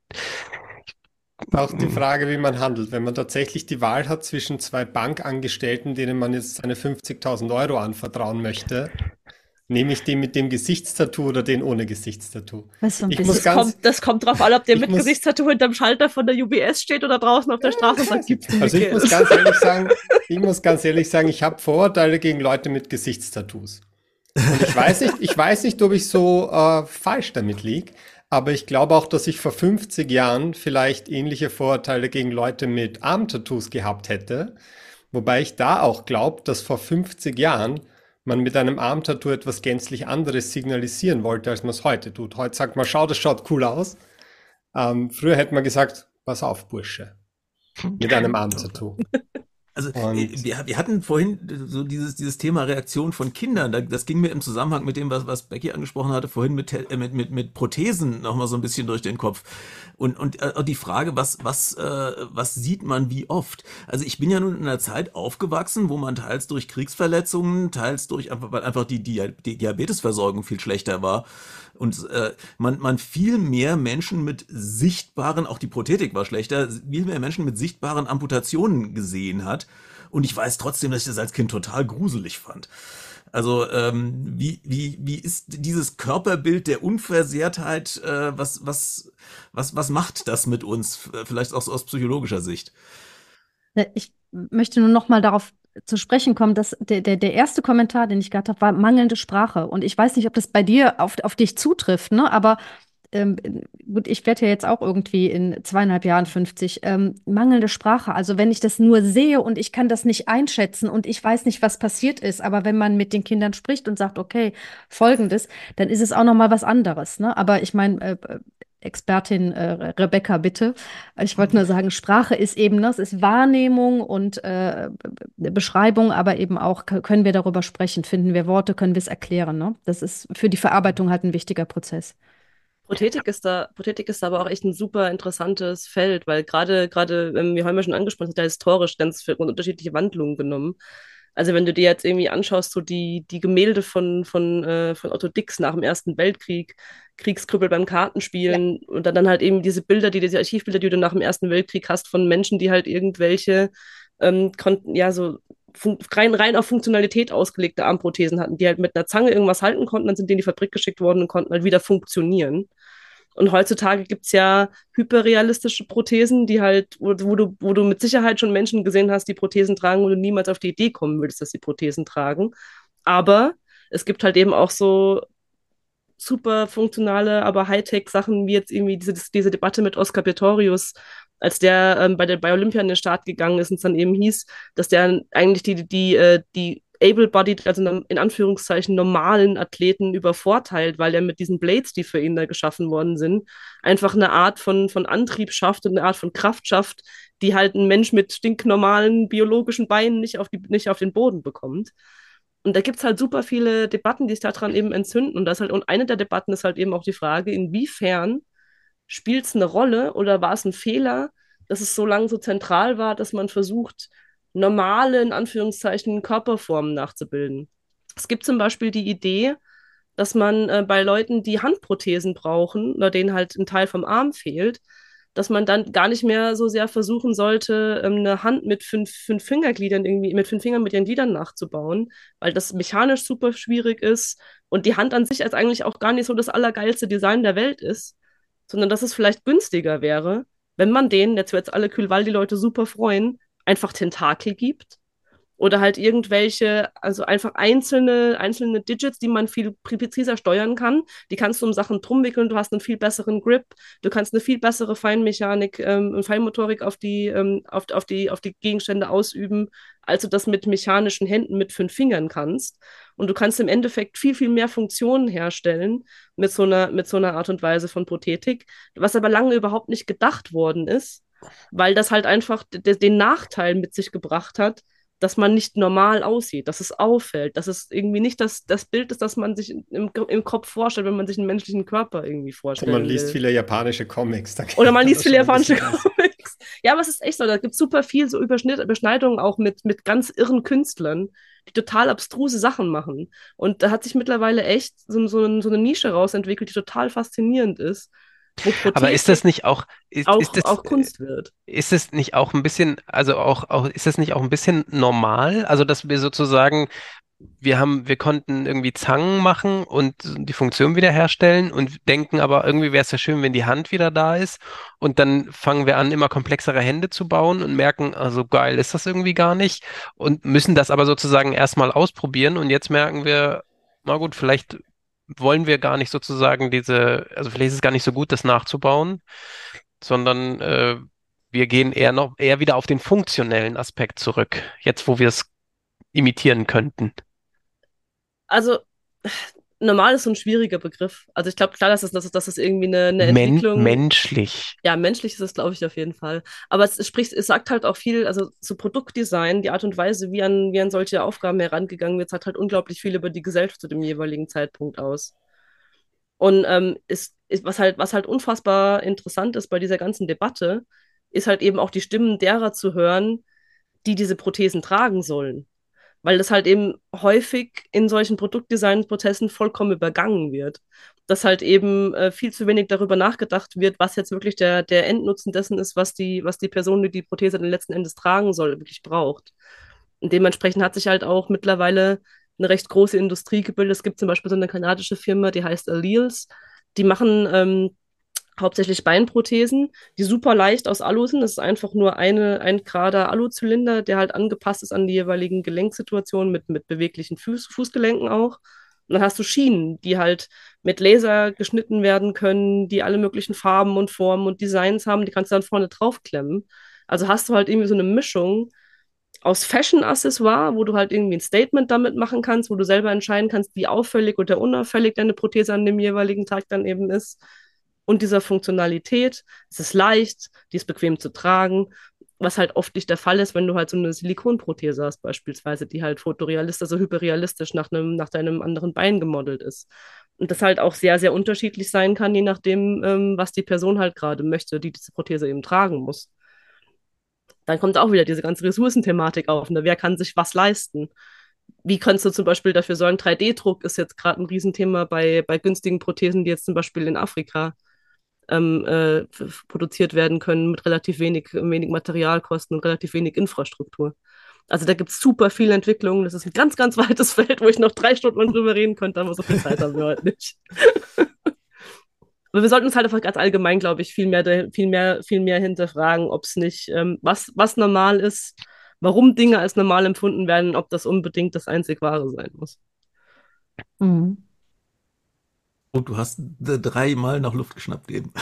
auch die Frage, wie man handelt. Wenn man tatsächlich die Wahl hat zwischen zwei Bankangestellten, denen man jetzt seine 50.000 Euro anvertrauen möchte, nehme ich den mit dem Gesichtstattoo oder den ohne Gesichtstattoo? Das, kommt, das kommt drauf an, ob der mit muss, Gesichtstattoo hinterm Schalter von der UBS steht oder draußen auf der Straße und sagt, gibt's Also ich muss ganz ehrlich sagen, ich muss ganz ehrlich sagen, ich habe Vorurteile gegen Leute mit Gesichtstattoos. Und ich weiß nicht, ich weiß nicht, ob ich so äh, falsch damit liege, aber ich glaube auch, dass ich vor 50 Jahren vielleicht ähnliche Vorurteile gegen Leute mit Armtattoos gehabt hätte. Wobei ich da auch glaube, dass vor 50 Jahren man mit einem Armtattoo etwas gänzlich anderes signalisieren wollte, als man es heute tut. Heute sagt man, schau, das schaut cool aus. Ähm, früher hätte man gesagt, pass auf, Bursche. Mit einem Armtattoo. Also äh, wir, wir, hatten vorhin so dieses, dieses Thema Reaktion von Kindern. Das ging mir im Zusammenhang mit dem, was, was Becky angesprochen hatte, vorhin mit, äh, mit, mit, mit Prothesen nochmal so ein bisschen durch den Kopf. Und, und äh, die Frage, was, was, äh, was sieht man wie oft? Also ich bin ja nun in einer Zeit aufgewachsen, wo man teils durch Kriegsverletzungen, teils durch einfach, weil einfach die, die, die Diabetesversorgung viel schlechter war und äh, man, man viel mehr Menschen mit sichtbaren, auch die Prothetik war schlechter, viel mehr Menschen mit sichtbaren Amputationen gesehen hat. Und ich weiß trotzdem, dass ich das als Kind total gruselig fand. Also ähm, wie, wie, wie ist dieses Körperbild der Unversehrtheit, äh, was, was, was, was macht das mit uns, vielleicht auch so aus psychologischer Sicht? Ich möchte nur noch mal darauf zu sprechen kommen, dass der, der, der erste Kommentar, den ich gehabt habe, war mangelnde Sprache. Und ich weiß nicht, ob das bei dir auf, auf dich zutrifft, ne? aber ähm, gut, ich werde ja jetzt auch irgendwie in zweieinhalb Jahren 50. Ähm, mangelnde Sprache, also wenn ich das nur sehe und ich kann das nicht einschätzen und ich weiß nicht, was passiert ist, aber wenn man mit den Kindern spricht und sagt, okay, folgendes, dann ist es auch noch mal was anderes. Ne? Aber ich meine, äh, Expertin äh, Rebecca, bitte. Ich wollte nur sagen, Sprache ist eben, das ne, ist Wahrnehmung und äh, Beschreibung, aber eben auch, können wir darüber sprechen, finden wir Worte, können wir es erklären. Ne? Das ist für die Verarbeitung halt ein wichtiger Prozess. Prothetik ist da, Prothetik ist aber auch echt ein super interessantes Feld, weil gerade, gerade, ähm, wie Holmer schon angesprochen hat, da historisch ganz viele unterschiedliche Wandlungen genommen. Also wenn du dir jetzt irgendwie anschaust, so die, die Gemälde von, von, äh, von Otto Dix nach dem Ersten Weltkrieg, Kriegskrüppel beim Kartenspielen ja. und dann, dann halt eben diese Bilder, die diese Archivbilder, die du nach dem Ersten Weltkrieg hast, von Menschen, die halt irgendwelche ähm, konnten, ja, so rein, rein auf Funktionalität ausgelegte Armprothesen hatten, die halt mit einer Zange irgendwas halten konnten, dann sind die in die Fabrik geschickt worden und konnten halt wieder funktionieren. Und heutzutage gibt es ja hyperrealistische Prothesen, die halt, wo, wo, du, wo du mit Sicherheit schon Menschen gesehen hast, die Prothesen tragen, wo du niemals auf die Idee kommen würdest, dass sie Prothesen tragen. Aber es gibt halt eben auch so super funktionale, aber Hightech-Sachen, wie jetzt irgendwie diese, diese Debatte mit Oscar Pistorius, als der ähm, bei, der, bei Olympia in den Start gegangen ist und es dann eben hieß, dass der eigentlich die, die, die, äh, die able-bodied, also in Anführungszeichen normalen Athleten übervorteilt, weil er mit diesen Blades, die für ihn da geschaffen worden sind, einfach eine Art von, von Antrieb schafft und eine Art von Kraft schafft, die halt ein Mensch mit stinknormalen biologischen Beinen nicht auf, die, nicht auf den Boden bekommt. Und da gibt es halt super viele Debatten, die sich daran eben entzünden. Und, das halt, und eine der Debatten ist halt eben auch die Frage, inwiefern spielt es eine Rolle oder war es ein Fehler, dass es so lange so zentral war, dass man versucht, normale, in Anführungszeichen, Körperformen nachzubilden. Es gibt zum Beispiel die Idee, dass man äh, bei Leuten, die Handprothesen brauchen oder denen halt ein Teil vom Arm fehlt, dass man dann gar nicht mehr so sehr versuchen sollte, ähm, eine Hand mit fünf, fünf Fingergliedern irgendwie, mit fünf Fingern mit ihren Gliedern nachzubauen, weil das mechanisch super schwierig ist und die Hand an sich als eigentlich auch gar nicht so das allergeilste Design der Welt ist, sondern dass es vielleicht günstiger wäre, wenn man denen, jetzt wird alle Kühlwaldi-Leute super freuen, einfach Tentakel gibt oder halt irgendwelche, also einfach einzelne, einzelne Digits, die man viel präziser steuern kann. Die kannst du um Sachen drum wickeln, du hast einen viel besseren Grip, du kannst eine viel bessere Feinmechanik ähm, und Feinmotorik auf die, ähm, auf, auf, die, auf die Gegenstände ausüben, als du das mit mechanischen Händen mit fünf Fingern kannst. Und du kannst im Endeffekt viel, viel mehr Funktionen herstellen mit so einer, mit so einer Art und Weise von Prothetik, was aber lange überhaupt nicht gedacht worden ist weil das halt einfach den Nachteil mit sich gebracht hat, dass man nicht normal aussieht, dass es auffällt, dass es irgendwie nicht das, das Bild ist, das man sich im, im Kopf vorstellt, wenn man sich einen menschlichen Körper irgendwie vorstellt. Man liest will. viele japanische Comics. Oder man liest viele japanische Comics. Ja, aber es ist echt so, da gibt es super viel so Überschnitt, Überschneidungen auch mit, mit ganz irren Künstlern, die total abstruse Sachen machen. Und da hat sich mittlerweile echt so, so, so eine Nische rausentwickelt, die total faszinierend ist Aber ist das nicht auch, ist, auch, ist das, auch Kunst wird? Ist es nicht auch ein bisschen, also auch, auch, ist es nicht auch ein bisschen normal? Also, dass wir sozusagen, wir haben, wir konnten irgendwie Zangen machen und die Funktion wiederherstellen und denken aber irgendwie wäre es ja schön, wenn die Hand wieder da ist. Und dann fangen wir an, immer komplexere Hände zu bauen und merken, also geil ist das irgendwie gar nicht und müssen das aber sozusagen erstmal ausprobieren. Und jetzt merken wir, na gut, vielleicht wollen wir gar nicht sozusagen diese, also vielleicht ist es gar nicht so gut, das nachzubauen, sondern äh, wir gehen eher noch eher wieder auf den funktionellen Aspekt zurück, jetzt wo wir es imitieren könnten. Also normal ist so ein schwieriger Begriff. Also ich glaube klar, dass das, dass, dass das irgendwie eine, eine Entwicklung. Men menschlich. Ja, menschlich ist es, glaube ich, auf jeden Fall. Aber es, es, spricht, es sagt halt auch viel, also zu Produktdesign, die Art und Weise, wie an, wie an solche Aufgaben herangegangen wird, sagt halt unglaublich viel über die Gesellschaft zu dem jeweiligen Zeitpunkt aus. Und ähm, ist, ist, was, halt, was halt unfassbar interessant ist bei dieser ganzen Debatte, ist halt eben auch die Stimmen derer zu hören, die diese Prothesen tragen sollen weil das halt eben häufig in solchen Produktdesign-Prozessen vollkommen übergangen wird. Dass halt eben äh, viel zu wenig darüber nachgedacht wird, was jetzt wirklich der, der Endnutzen dessen ist, was die, was die Person, die die Prothese dann letzten Endes tragen soll, wirklich braucht. Und dementsprechend hat sich halt auch mittlerweile eine recht große Industrie gebildet. Es gibt zum Beispiel so eine kanadische Firma, die heißt Alleles. Die machen ähm, hauptsächlich Beinprothesen, die super leicht aus Alu sind. Das ist einfach nur eine, ein gerader Aluzylinder, der halt angepasst ist an die jeweiligen Gelenksituationen mit, mit beweglichen Fuß, Fußgelenken auch. Und dann hast du Schienen, die halt mit Laser geschnitten werden können, die alle möglichen Farben und Formen und Designs haben, die kannst du dann vorne draufklemmen. Also hast du halt irgendwie so eine Mischung aus Fashion-Accessoire, wo du halt irgendwie ein Statement damit machen kannst, wo du selber entscheiden kannst, wie auffällig oder unauffällig deine Prothese an dem jeweiligen Tag dann eben ist und dieser Funktionalität. Es ist leicht, die ist bequem zu tragen, was halt oft nicht der Fall ist, wenn du halt so eine Silikonprothese hast, beispielsweise, die halt fotorealistisch, also hyperrealistisch nach einem, nach deinem anderen Bein gemodelt ist. Und das halt auch sehr, sehr unterschiedlich sein kann, je nachdem, ähm, was die Person halt gerade möchte, die diese Prothese eben tragen muss. Dann kommt auch wieder diese ganze Ressourcenthematik auf. Ne? Wer kann sich was leisten? Wie kannst du zum Beispiel dafür sorgen, 3D-Druck ist jetzt gerade ein Riesenthema bei, bei günstigen Prothesen, die jetzt zum Beispiel in Afrika ähm, äh, produziert werden können mit relativ wenig, wenig Materialkosten und relativ wenig Infrastruktur. Also da gibt es super viele Entwicklungen. Das ist ein ganz, ganz weites Feld, wo ich noch drei Stunden drüber reden könnte, aber so viel Zeit haben wir heute nicht. aber wir sollten uns halt einfach ganz allgemein, glaube ich, viel mehr, viel mehr, viel mehr hinterfragen, ob es nicht, ähm, was, was normal ist, warum Dinge als normal empfunden werden, ob das unbedingt das einzig Wahre sein muss. Mhm. Und du hast dreimal nach Luft geschnappt eben.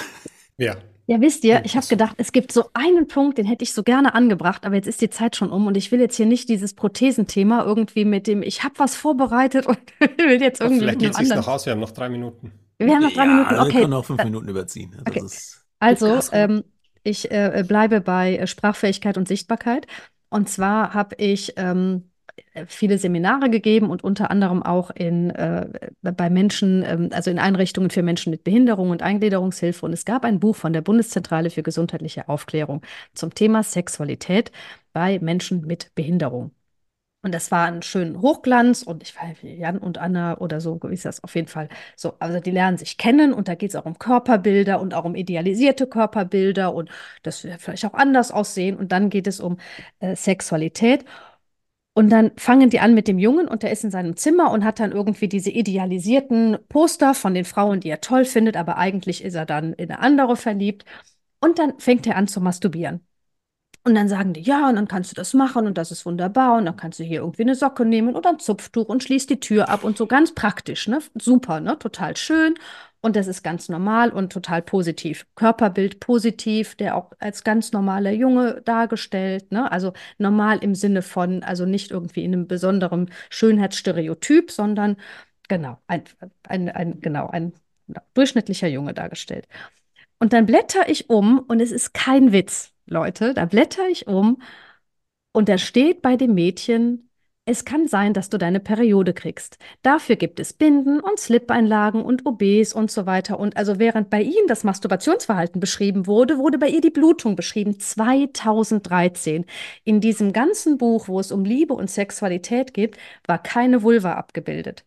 Ja. Ja, wisst ihr, ich habe gedacht, es gibt so einen Punkt, den hätte ich so gerne angebracht, aber jetzt ist die Zeit schon um und ich will jetzt hier nicht dieses Prothesenthema irgendwie mit dem, ich habe was vorbereitet und will jetzt irgendwie. Vielleicht geht es noch aus, wir haben noch drei Minuten. Wir haben noch drei ja, Minuten, okay. Wir können noch fünf Minuten überziehen. Okay. Also, ähm, ich äh, bleibe bei äh, Sprachfähigkeit und Sichtbarkeit. Und zwar habe ich ähm, äh, viele Seminare gegeben und unter anderem auch in, äh, bei Menschen, ähm, also in Einrichtungen für Menschen mit Behinderung und Eingliederungshilfe. Und es gab ein Buch von der Bundeszentrale für gesundheitliche Aufklärung zum Thema Sexualität bei Menschen mit Behinderung. Und das war ein schöner Hochglanz und ich weiß, Jan und Anna oder so, wie ist das auf jeden Fall so. Also die lernen sich kennen und da geht es auch um Körperbilder und auch um idealisierte Körperbilder und das wird vielleicht auch anders aussehen. Und dann geht es um äh, Sexualität. Und dann fangen die an mit dem Jungen und der ist in seinem Zimmer und hat dann irgendwie diese idealisierten Poster von den Frauen, die er toll findet, aber eigentlich ist er dann in eine andere verliebt. Und dann fängt er an zu masturbieren. Und dann sagen die, ja, und dann kannst du das machen und das ist wunderbar und dann kannst du hier irgendwie eine Socke nehmen oder ein Zupftuch und schließt die Tür ab und so ganz praktisch, ne? Super, ne? Total schön. Und das ist ganz normal und total positiv. Körperbild positiv, der auch als ganz normaler Junge dargestellt. Ne? Also normal im Sinne von, also nicht irgendwie in einem besonderen Schönheitsstereotyp, sondern genau, ein, ein, ein, genau, ein durchschnittlicher Junge dargestellt. Und dann blätter ich um und es ist kein Witz, Leute. Da blätter ich um und da steht bei dem Mädchen es kann sein, dass du deine Periode kriegst. Dafür gibt es Binden und Slip-Einlagen und OBs und so weiter. Und also während bei ihm das Masturbationsverhalten beschrieben wurde, wurde bei ihr die Blutung beschrieben. 2013. In diesem ganzen Buch, wo es um Liebe und Sexualität geht, war keine Vulva abgebildet.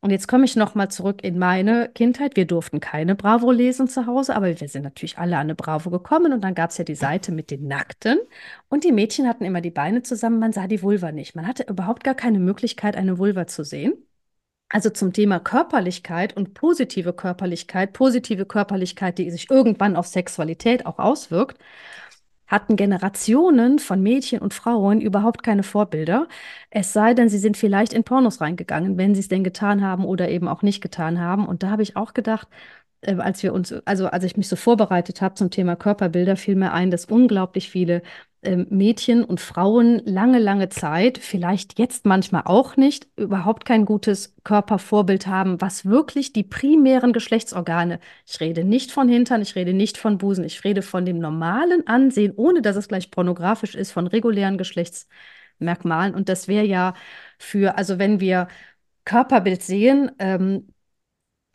Und jetzt komme ich nochmal zurück in meine Kindheit. Wir durften keine Bravo lesen zu Hause, aber wir sind natürlich alle an eine Bravo gekommen und dann gab es ja die Seite mit den Nackten und die Mädchen hatten immer die Beine zusammen, man sah die Vulva nicht. Man hatte überhaupt gar keine Möglichkeit, eine Vulva zu sehen. Also zum Thema Körperlichkeit und positive Körperlichkeit, positive Körperlichkeit, die sich irgendwann auf Sexualität auch auswirkt hatten Generationen von Mädchen und Frauen überhaupt keine Vorbilder. Es sei denn, sie sind vielleicht in Pornos reingegangen, wenn sie es denn getan haben oder eben auch nicht getan haben. Und da habe ich auch gedacht, äh, als wir uns, also als ich mich so vorbereitet habe zum Thema Körperbilder, fiel mir ein, dass unglaublich viele Mädchen und Frauen lange, lange Zeit, vielleicht jetzt manchmal auch nicht, überhaupt kein gutes Körpervorbild haben, was wirklich die primären Geschlechtsorgane, ich rede nicht von Hintern, ich rede nicht von Busen, ich rede von dem normalen Ansehen, ohne dass es gleich pornografisch ist, von regulären Geschlechtsmerkmalen. Und das wäre ja für, also wenn wir Körperbild sehen, ähm,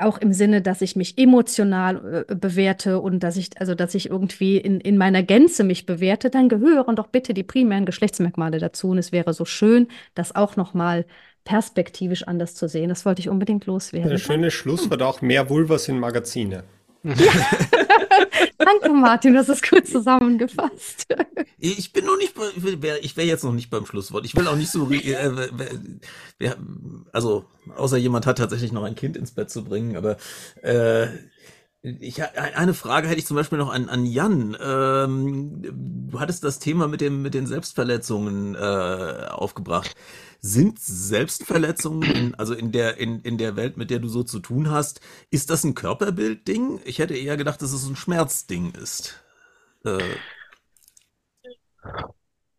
auch im Sinne, dass ich mich emotional äh, bewerte und dass ich, also dass ich irgendwie in, in meiner Gänze mich bewerte, dann gehören doch bitte die primären Geschlechtsmerkmale dazu. Und es wäre so schön, das auch nochmal perspektivisch anders zu sehen. Das wollte ich unbedingt loswerden. Ein schönes Schlusswort auch mehr Vulvas in Magazine. Ja. Danke, Martin, das ist gut zusammengefasst. Ich bin noch nicht, ich wäre jetzt noch nicht beim Schlusswort. Ich will auch nicht so, äh, also außer jemand hat tatsächlich noch ein Kind ins Bett zu bringen, aber äh, ich, eine Frage hätte ich zum Beispiel noch an, an Jan. Ähm, du hattest das Thema mit dem mit den Selbstverletzungen äh, aufgebracht. Sind Selbstverletzungen, in, also in der, in, in der Welt, mit der du so zu tun hast, ist das ein Körperbildding? Ich hätte eher gedacht, dass es ein Schmerzding ist. Äh.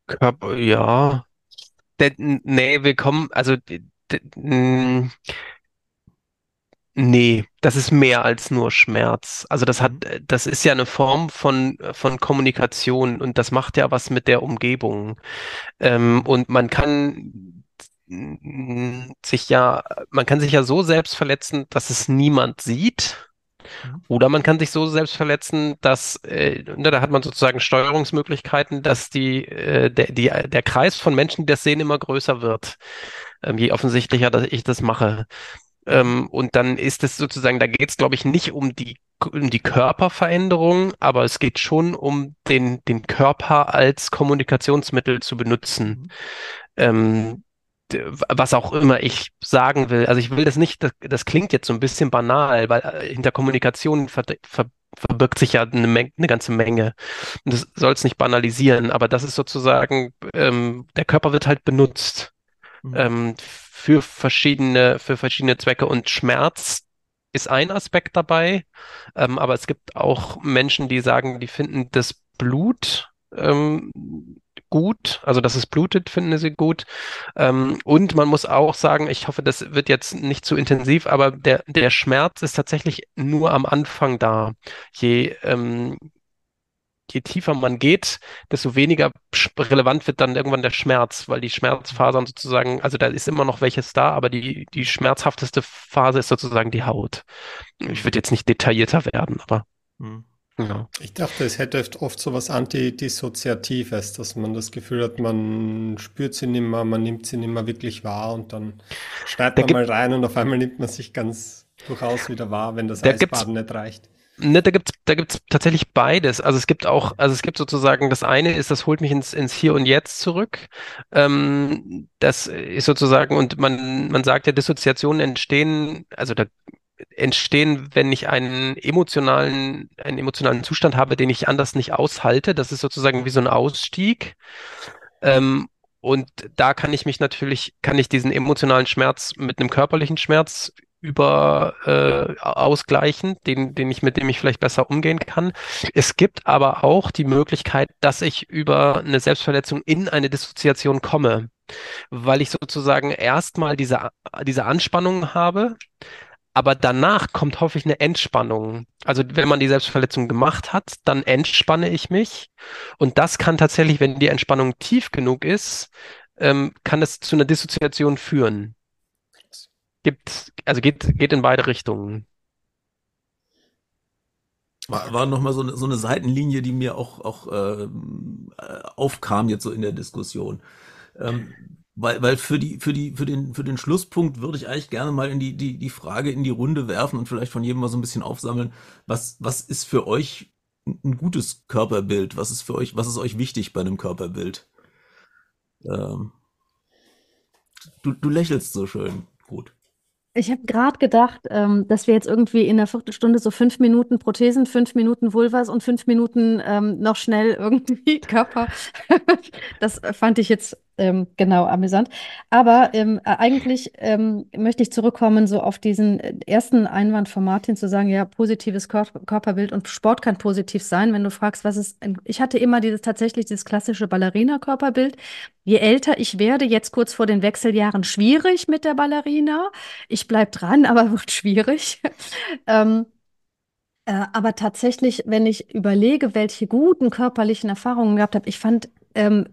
Körper, ja. Nee, wir kommen, also Nee, das ist mehr als nur Schmerz. Also das hat, mhm. das ist ja eine Form von, von Kommunikation und das macht ja was mit der Umgebung. Ähm, und man kann sich ja, man kann sich ja so selbst verletzen, dass es niemand sieht. Mhm. Oder man kann sich so selbst verletzen, dass äh, ne, da hat man sozusagen Steuerungsmöglichkeiten, dass die, äh, der, die, der Kreis von Menschen, die das sehen, immer größer wird. Ähm, je offensichtlicher dass ich das mache. Ähm, und dann ist es sozusagen, da geht es, glaube ich, nicht um die, um die Körperveränderung, aber es geht schon um den, den Körper als Kommunikationsmittel zu benutzen. Mhm. Ähm, was auch immer ich sagen will. Also ich will das nicht, das, das klingt jetzt so ein bisschen banal, weil äh, hinter Kommunikation ver, ver, verbirgt sich ja eine, Menge, eine ganze Menge. Und das soll es nicht banalisieren, aber das ist sozusagen, ähm, der Körper wird halt benutzt mhm. ähm, für verschiedene, für verschiedene Zwecke und Schmerz ist ein Aspekt dabei, ähm, aber es gibt auch Menschen, die sagen, die finden das Blut ähm, gut, also dass es blutet, finden sie gut. Ähm, und man muss auch sagen, ich hoffe, das wird jetzt nicht zu intensiv, aber der, der Schmerz ist tatsächlich nur am Anfang da. Je, ähm, je tiefer man geht, desto weniger relevant wird dann irgendwann der Schmerz, weil die Schmerzfasern sozusagen, also da ist immer noch welches da, aber die, die schmerzhafteste Phase ist sozusagen die Haut. Ich würde jetzt nicht detaillierter werden, aber. Hm. Ja. Ich dachte, es hätte oft so was Antidissoziatives, dass man das Gefühl hat, man spürt sie nicht mehr, man nimmt sie nicht mehr wirklich wahr und dann schneidet man mal rein und auf einmal nimmt man sich ganz durchaus wieder wahr, wenn das da Eisbaden nicht reicht. Ne, da gibt's, da gibt's tatsächlich beides. Also es gibt auch, also es gibt sozusagen, das eine ist, das holt mich ins, ins Hier und Jetzt zurück. Ähm, das ist sozusagen, und man, man sagt ja, Dissoziationen entstehen, also da entstehen, wenn ich einen emotionalen, einen emotionalen Zustand habe, den ich anders nicht aushalte. Das ist sozusagen wie so ein Ausstieg. Ähm, und da kann ich mich natürlich, kann ich diesen emotionalen Schmerz mit einem körperlichen Schmerz über äh, ausgleichen, den, den ich mit dem ich vielleicht besser umgehen kann. Es gibt aber auch die Möglichkeit, dass ich über eine Selbstverletzung in eine Dissoziation komme, weil ich sozusagen erstmal diese, diese Anspannung habe, aber danach kommt häufig eine Entspannung. Also wenn man die Selbstverletzung gemacht hat, dann entspanne ich mich. Und das kann tatsächlich, wenn die Entspannung tief genug ist, ähm, kann es zu einer Dissoziation führen. Gibt, also geht, geht in beide Richtungen. War, war nochmal so eine, so eine Seitenlinie, die mir auch, auch äh, aufkam jetzt so in der Diskussion. Ähm, weil, weil für die, für die, für den, für den Schlusspunkt würde ich eigentlich gerne mal in die, die, die Frage in die Runde werfen und vielleicht von jedem mal so ein bisschen aufsammeln. Was, was ist für euch ein gutes Körperbild? Was ist für euch, was ist euch wichtig bei einem Körperbild? Ähm, du, du lächelst so schön. Gut. Ich habe gerade gedacht, ähm, dass wir jetzt irgendwie in einer Viertelstunde so fünf Minuten Prothesen, fünf Minuten Vulvas und fünf Minuten ähm, noch schnell irgendwie Körper. das fand ich jetzt ähm, genau amüsant. Aber ähm, äh, eigentlich ähm, möchte ich zurückkommen so auf diesen äh, ersten Einwand von Martin zu sagen, ja, positives Kör Körperbild und Sport kann positiv sein. Wenn du fragst, was ist, ich hatte immer dieses tatsächlich dieses klassische Ballerina-Körperbild. Je älter ich werde, jetzt kurz vor den Wechseljahren, schwierig mit der Ballerina. Ich bleib dran, aber wird schwierig. ähm, äh, aber tatsächlich, wenn ich überlege, welche guten körperlichen Erfahrungen gehabt habe, ich fand ähm,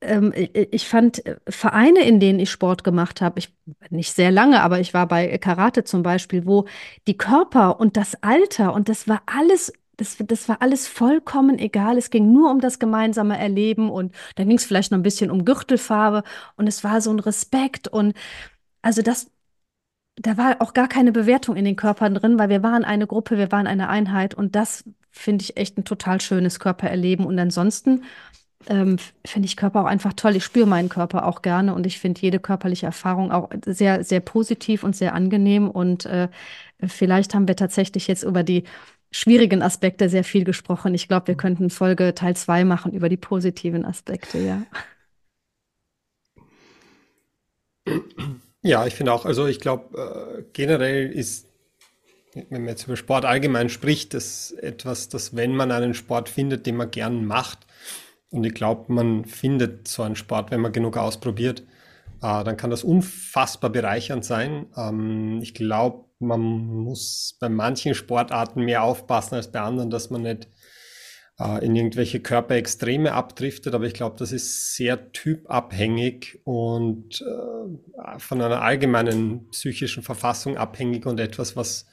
ähm, ich fand äh, Vereine, in denen ich Sport gemacht habe, ich nicht sehr lange, aber ich war bei Karate zum Beispiel, wo die Körper und das Alter und das war alles das, das war alles vollkommen egal. Es ging nur um das gemeinsame Erleben und dann ging es vielleicht noch ein bisschen um Gürtelfarbe und es war so ein Respekt und also das, da war auch gar keine Bewertung in den Körpern drin, weil wir waren eine Gruppe, wir waren eine Einheit und das finde ich echt ein total schönes Körpererleben und ansonsten ähm, finde ich Körper auch einfach toll. Ich spüre meinen Körper auch gerne und ich finde jede körperliche Erfahrung auch sehr, sehr positiv und sehr angenehm. Und äh, vielleicht haben wir tatsächlich jetzt über die schwierigen Aspekte sehr viel gesprochen. Ich glaube, wir könnten Folge Teil 2 machen über die positiven Aspekte, ja. Ja, ich finde auch, also ich glaube, äh, generell ist, wenn man jetzt über Sport allgemein spricht, das etwas, dass wenn man einen Sport findet, den man gern macht, und ich glaube, man findet so einen Sport, wenn man genug ausprobiert, äh, dann kann das unfassbar bereichernd sein. Ähm, ich glaube, man muss bei manchen Sportarten mehr aufpassen als bei anderen, dass man nicht äh, in irgendwelche Körperextreme abdriftet, aber ich glaube, das ist sehr typabhängig und äh, von einer allgemeinen psychischen Verfassung abhängig und etwas, was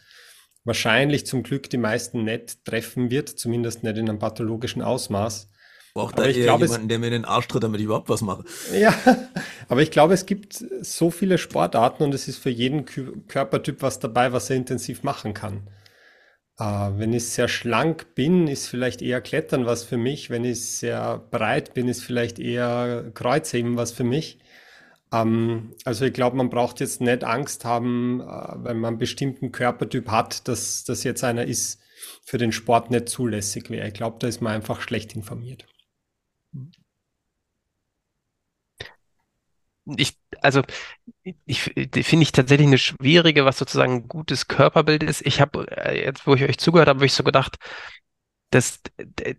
wahrscheinlich zum Glück die meisten nicht treffen wird, zumindest nicht in einem pathologischen Ausmaß brauche da eher glaube, jemanden, der mir den Arsch tritt, damit ich überhaupt was mache. Ja, aber ich glaube, es gibt so viele Sportarten und es ist für jeden Körpertyp was dabei, was er intensiv machen kann. Äh, wenn ich sehr schlank bin, ist vielleicht eher Klettern was für mich. Wenn ich sehr breit bin, ist vielleicht eher Kreuzheben was für mich. Ähm, also ich glaube, man braucht jetzt nicht Angst haben, äh, wenn man einen bestimmten Körpertyp hat, dass das jetzt einer ist, für den Sport nicht zulässig wäre. Ich glaube, da ist man einfach schlecht informiert. Ich, also, ich finde ich tatsächlich eine schwierige, was sozusagen ein gutes Körperbild ist. Ich habe, äh, jetzt wo ich euch zugehört habe, habe ich so gedacht, dass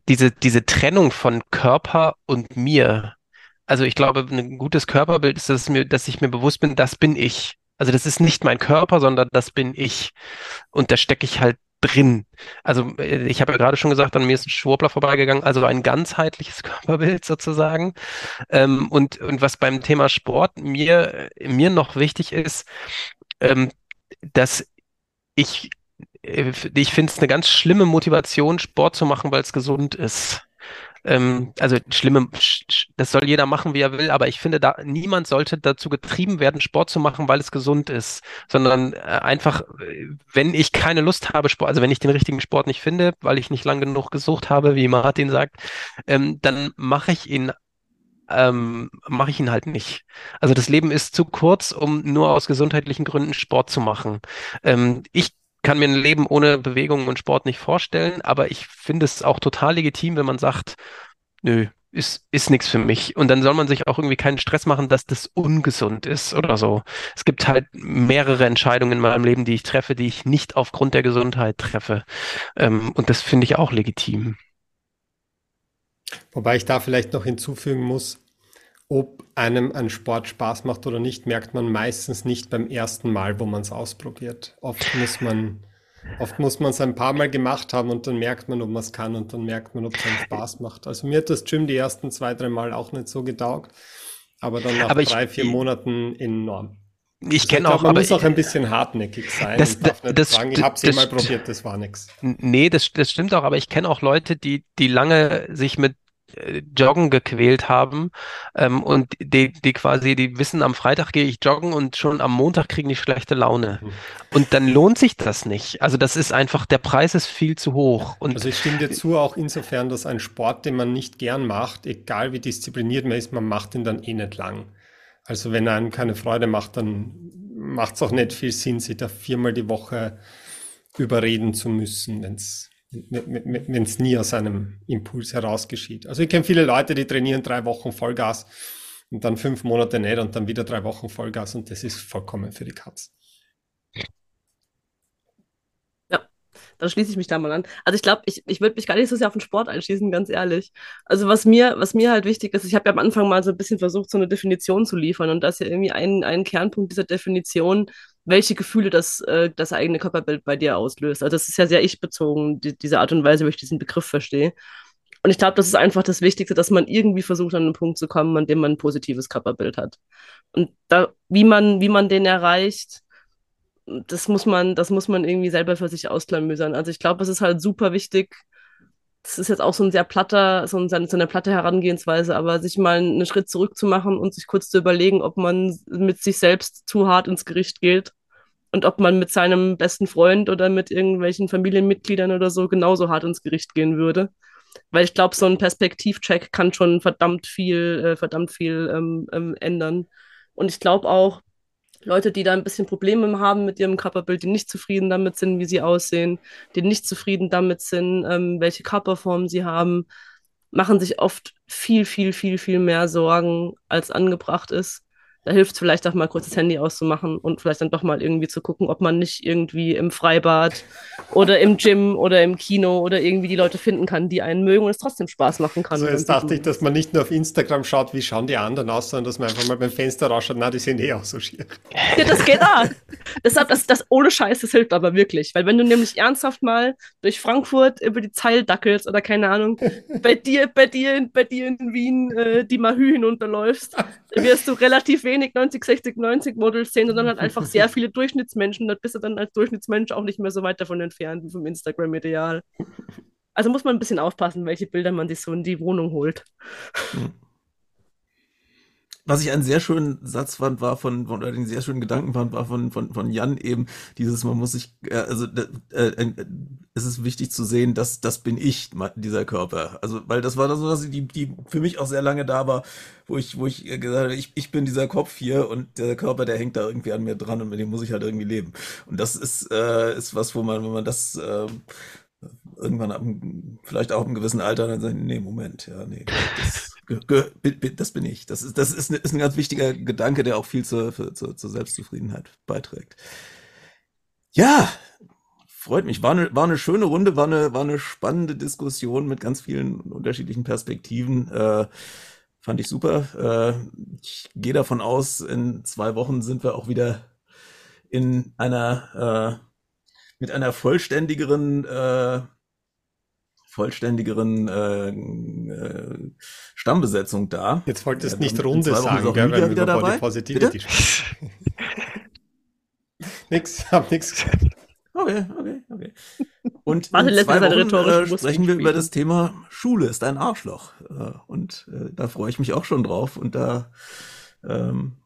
diese, diese Trennung von Körper und mir, also ich glaube, ein gutes Körperbild ist, dass, mir, dass ich mir bewusst bin, das bin ich. Also das ist nicht mein Körper, sondern das bin ich. Und da stecke ich halt drin. Also äh, ich habe ja gerade schon gesagt, an mir ist ein Schwurbler vorbeigegangen, also ein ganzheitliches Körperbild sozusagen. Ähm, und, und was beim Thema Sport mir, mir noch wichtig ist, ähm, dass ich, äh, ich finde es eine ganz schlimme Motivation, Sport zu machen, weil es gesund ist ähm, also schlimme, das soll jeder machen, wie er will, aber ich finde, da niemand sollte dazu getrieben werden, Sport zu machen, weil es gesund ist, sondern äh, einfach, wenn ich keine Lust habe, Sport, also wenn ich den richtigen Sport nicht finde, weil ich nicht lang genug gesucht habe, wie Martin sagt, ähm, dann mache ich ihn ähm, mache ich ihn halt nicht. Also das Leben ist zu kurz, um nur aus gesundheitlichen Gründen Sport zu machen. Ähm, ich kann mir ein Leben ohne Bewegung und Sport nicht vorstellen, aber ich finde es auch total legitim, wenn man sagt, nö, ist, ist nichts für mich. Und dann soll man sich auch irgendwie keinen Stress machen, dass das ungesund ist oder so. Es gibt halt mehrere Entscheidungen in meinem Leben, die ich treffe, die ich nicht aufgrund der Gesundheit treffe. Ähm, und das finde ich auch legitim. Wobei ich da vielleicht noch hinzufügen muss, ob einem ein Sport Spaß macht oder nicht, merkt man meistens nicht beim ersten Mal, wo man es ausprobiert. Oft muss man Oft muss man es ein paar Mal gemacht haben und dann merkt man, ob man es kann und dann merkt man, ob es einen Spaß macht. Also mir hat das Gym die ersten zwei, drei Mal auch nicht so getaugt, aber dann nach aber drei, ich, vier Monaten enorm. Ich also kenne auch, man aber muss auch ein bisschen hartnäckig sein. Das, das, das, sagen, ich habe es mal probiert, das war nichts. Nee, das, das stimmt auch, aber ich kenne auch Leute, die, die lange sich mit Joggen gequält haben ähm, und die, die quasi, die wissen, am Freitag gehe ich joggen und schon am Montag kriegen die schlechte Laune. Mhm. Und dann lohnt sich das nicht. Also das ist einfach, der Preis ist viel zu hoch. Und also ich stimme dir zu, auch insofern, dass ein Sport, den man nicht gern macht, egal wie diszipliniert man ist, man macht ihn dann eh nicht lang. Also wenn einem keine Freude macht, dann macht es auch nicht viel Sinn, sich da viermal die Woche überreden zu müssen, wenn es wenn es nie aus einem Impuls heraus geschieht. Also ich kenne viele Leute, die trainieren drei Wochen Vollgas und dann fünf Monate nicht und dann wieder drei Wochen Vollgas und das ist vollkommen für die Katz. Ja, dann schließe ich mich da mal an. Also ich glaube, ich, ich würde mich gar nicht so sehr auf den Sport einschließen, ganz ehrlich. Also was mir, was mir halt wichtig ist, ich habe ja am Anfang mal so ein bisschen versucht, so eine Definition zu liefern und das ist ja irgendwie ein, ein Kernpunkt dieser Definition, welche Gefühle das, äh, das eigene Körperbild bei dir auslöst. Also das ist ja sehr ich-bezogen, die, diese Art und Weise, wie ich diesen Begriff verstehe. Und ich glaube, das ist einfach das Wichtigste, dass man irgendwie versucht, an einen Punkt zu kommen, an dem man ein positives Körperbild hat. Und da, wie man, wie man den erreicht, das muss man, das muss man irgendwie selber für sich ausklamüsern. Also ich glaube, es ist halt super wichtig, das ist jetzt auch so ein sehr platter, so, ein, so eine platte Herangehensweise, aber sich mal einen Schritt zurück zu machen und sich kurz zu überlegen, ob man mit sich selbst zu hart ins Gericht geht und ob man mit seinem besten Freund oder mit irgendwelchen Familienmitgliedern oder so genauso hart ins Gericht gehen würde. Weil ich glaube, so ein Perspektivcheck kann schon verdammt viel, äh, verdammt viel ähm, ähm, ändern. Und ich glaube auch, Leute, die da ein bisschen Probleme haben mit ihrem Körperbild, die nicht zufrieden damit sind, wie sie aussehen, die nicht zufrieden damit sind, ähm, welche Körperform sie haben, machen sich oft viel, viel, viel, viel mehr Sorgen, als angebracht ist da hilft es vielleicht auch mal kurz das Handy auszumachen und vielleicht dann doch mal irgendwie zu gucken, ob man nicht irgendwie im Freibad oder im Gym oder im Kino oder irgendwie die Leute finden kann, die einen mögen und es trotzdem Spaß machen kann. Also jetzt dachte ich, dass man nicht nur auf Instagram schaut, wie schauen die anderen aus, sondern dass man einfach mal beim Fenster rausschaut, na, die sehen eh auch so schier. Ja, das geht auch. Deshalb, das, das ohne Scheiß, das hilft aber wirklich. Weil wenn du nämlich ernsthaft mal durch Frankfurt über die Zeil dackelst oder keine Ahnung, bei dir, bei dir, bei dir in Wien äh, die Mahü hinunterläufst, wirst du relativ wenig wenig 90, 60, 90 Models sehen, sondern halt einfach sehr viele Durchschnittsmenschen. Da bist du dann als Durchschnittsmensch auch nicht mehr so weit davon entfernt wie vom Instagram-Ideal. Also muss man ein bisschen aufpassen, welche Bilder man sich so in die Wohnung holt. Hm. Was ich einen sehr schönen Satz fand, war von, oder einen sehr schönen Gedanken fand, war von, von, von Jan eben, dieses, man muss sich, äh, also äh, äh, es ist wichtig zu sehen, dass das bin ich, dieser Körper. Also, weil das war so, dass die, die für mich auch sehr lange da war, wo ich, wo ich gesagt habe, ich, ich bin dieser Kopf hier und der Körper, der hängt da irgendwie an mir dran und mit dem muss ich halt irgendwie leben. Und das ist, äh, ist was, wo man, wenn man das äh, irgendwann ab, vielleicht auch im gewissen Alter dann sagt, nee, Moment, ja, nee, das das bin ich. Das ist, das ist, ist ein ganz wichtiger Gedanke, der auch viel zur, zur, zur Selbstzufriedenheit beiträgt. Ja, freut mich. War eine, war eine schöne Runde, war eine, war eine spannende Diskussion mit ganz vielen unterschiedlichen Perspektiven. Äh, fand ich super. Äh, ich gehe davon aus, in zwei Wochen sind wir auch wieder in einer äh, mit einer vollständigeren vollständigigeren äh, äh, Stammbesetzung da. Jetzt wolltest du nicht Runde sagen, gell, wenn wir wieder über Body Positivity nix, hab nix gesagt. Okay, okay, okay. Und Warte, in zwei Wochen äh, sprechen wir über das Thema Schule ist ein Arschloch. Äh, und äh, da freue ich mich auch schon drauf. Und da, ähm,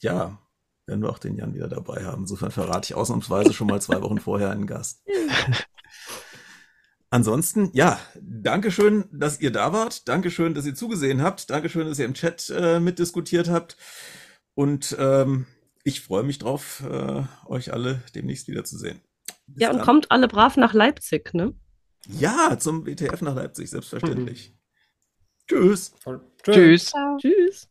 ja, werden wir auch den Jan wieder dabei haben. Insofern verrate ich ausnahmsweise schon mal zwei Wochen vorher einen Gast. Ansonsten, ja, Dankeschön, dass ihr da wart. Dankeschön, dass ihr zugesehen habt. Dankeschön, dass ihr im Chat äh, mitdiskutiert habt. Und ähm, ich freue mich drauf, äh, euch alle demnächst wiederzusehen. Bis ja, und dann. kommt alle brav nach Leipzig, ne? Ja, zum WTF nach Leipzig, selbstverständlich. Mhm. Tschüss. Tschüss. Tschüss.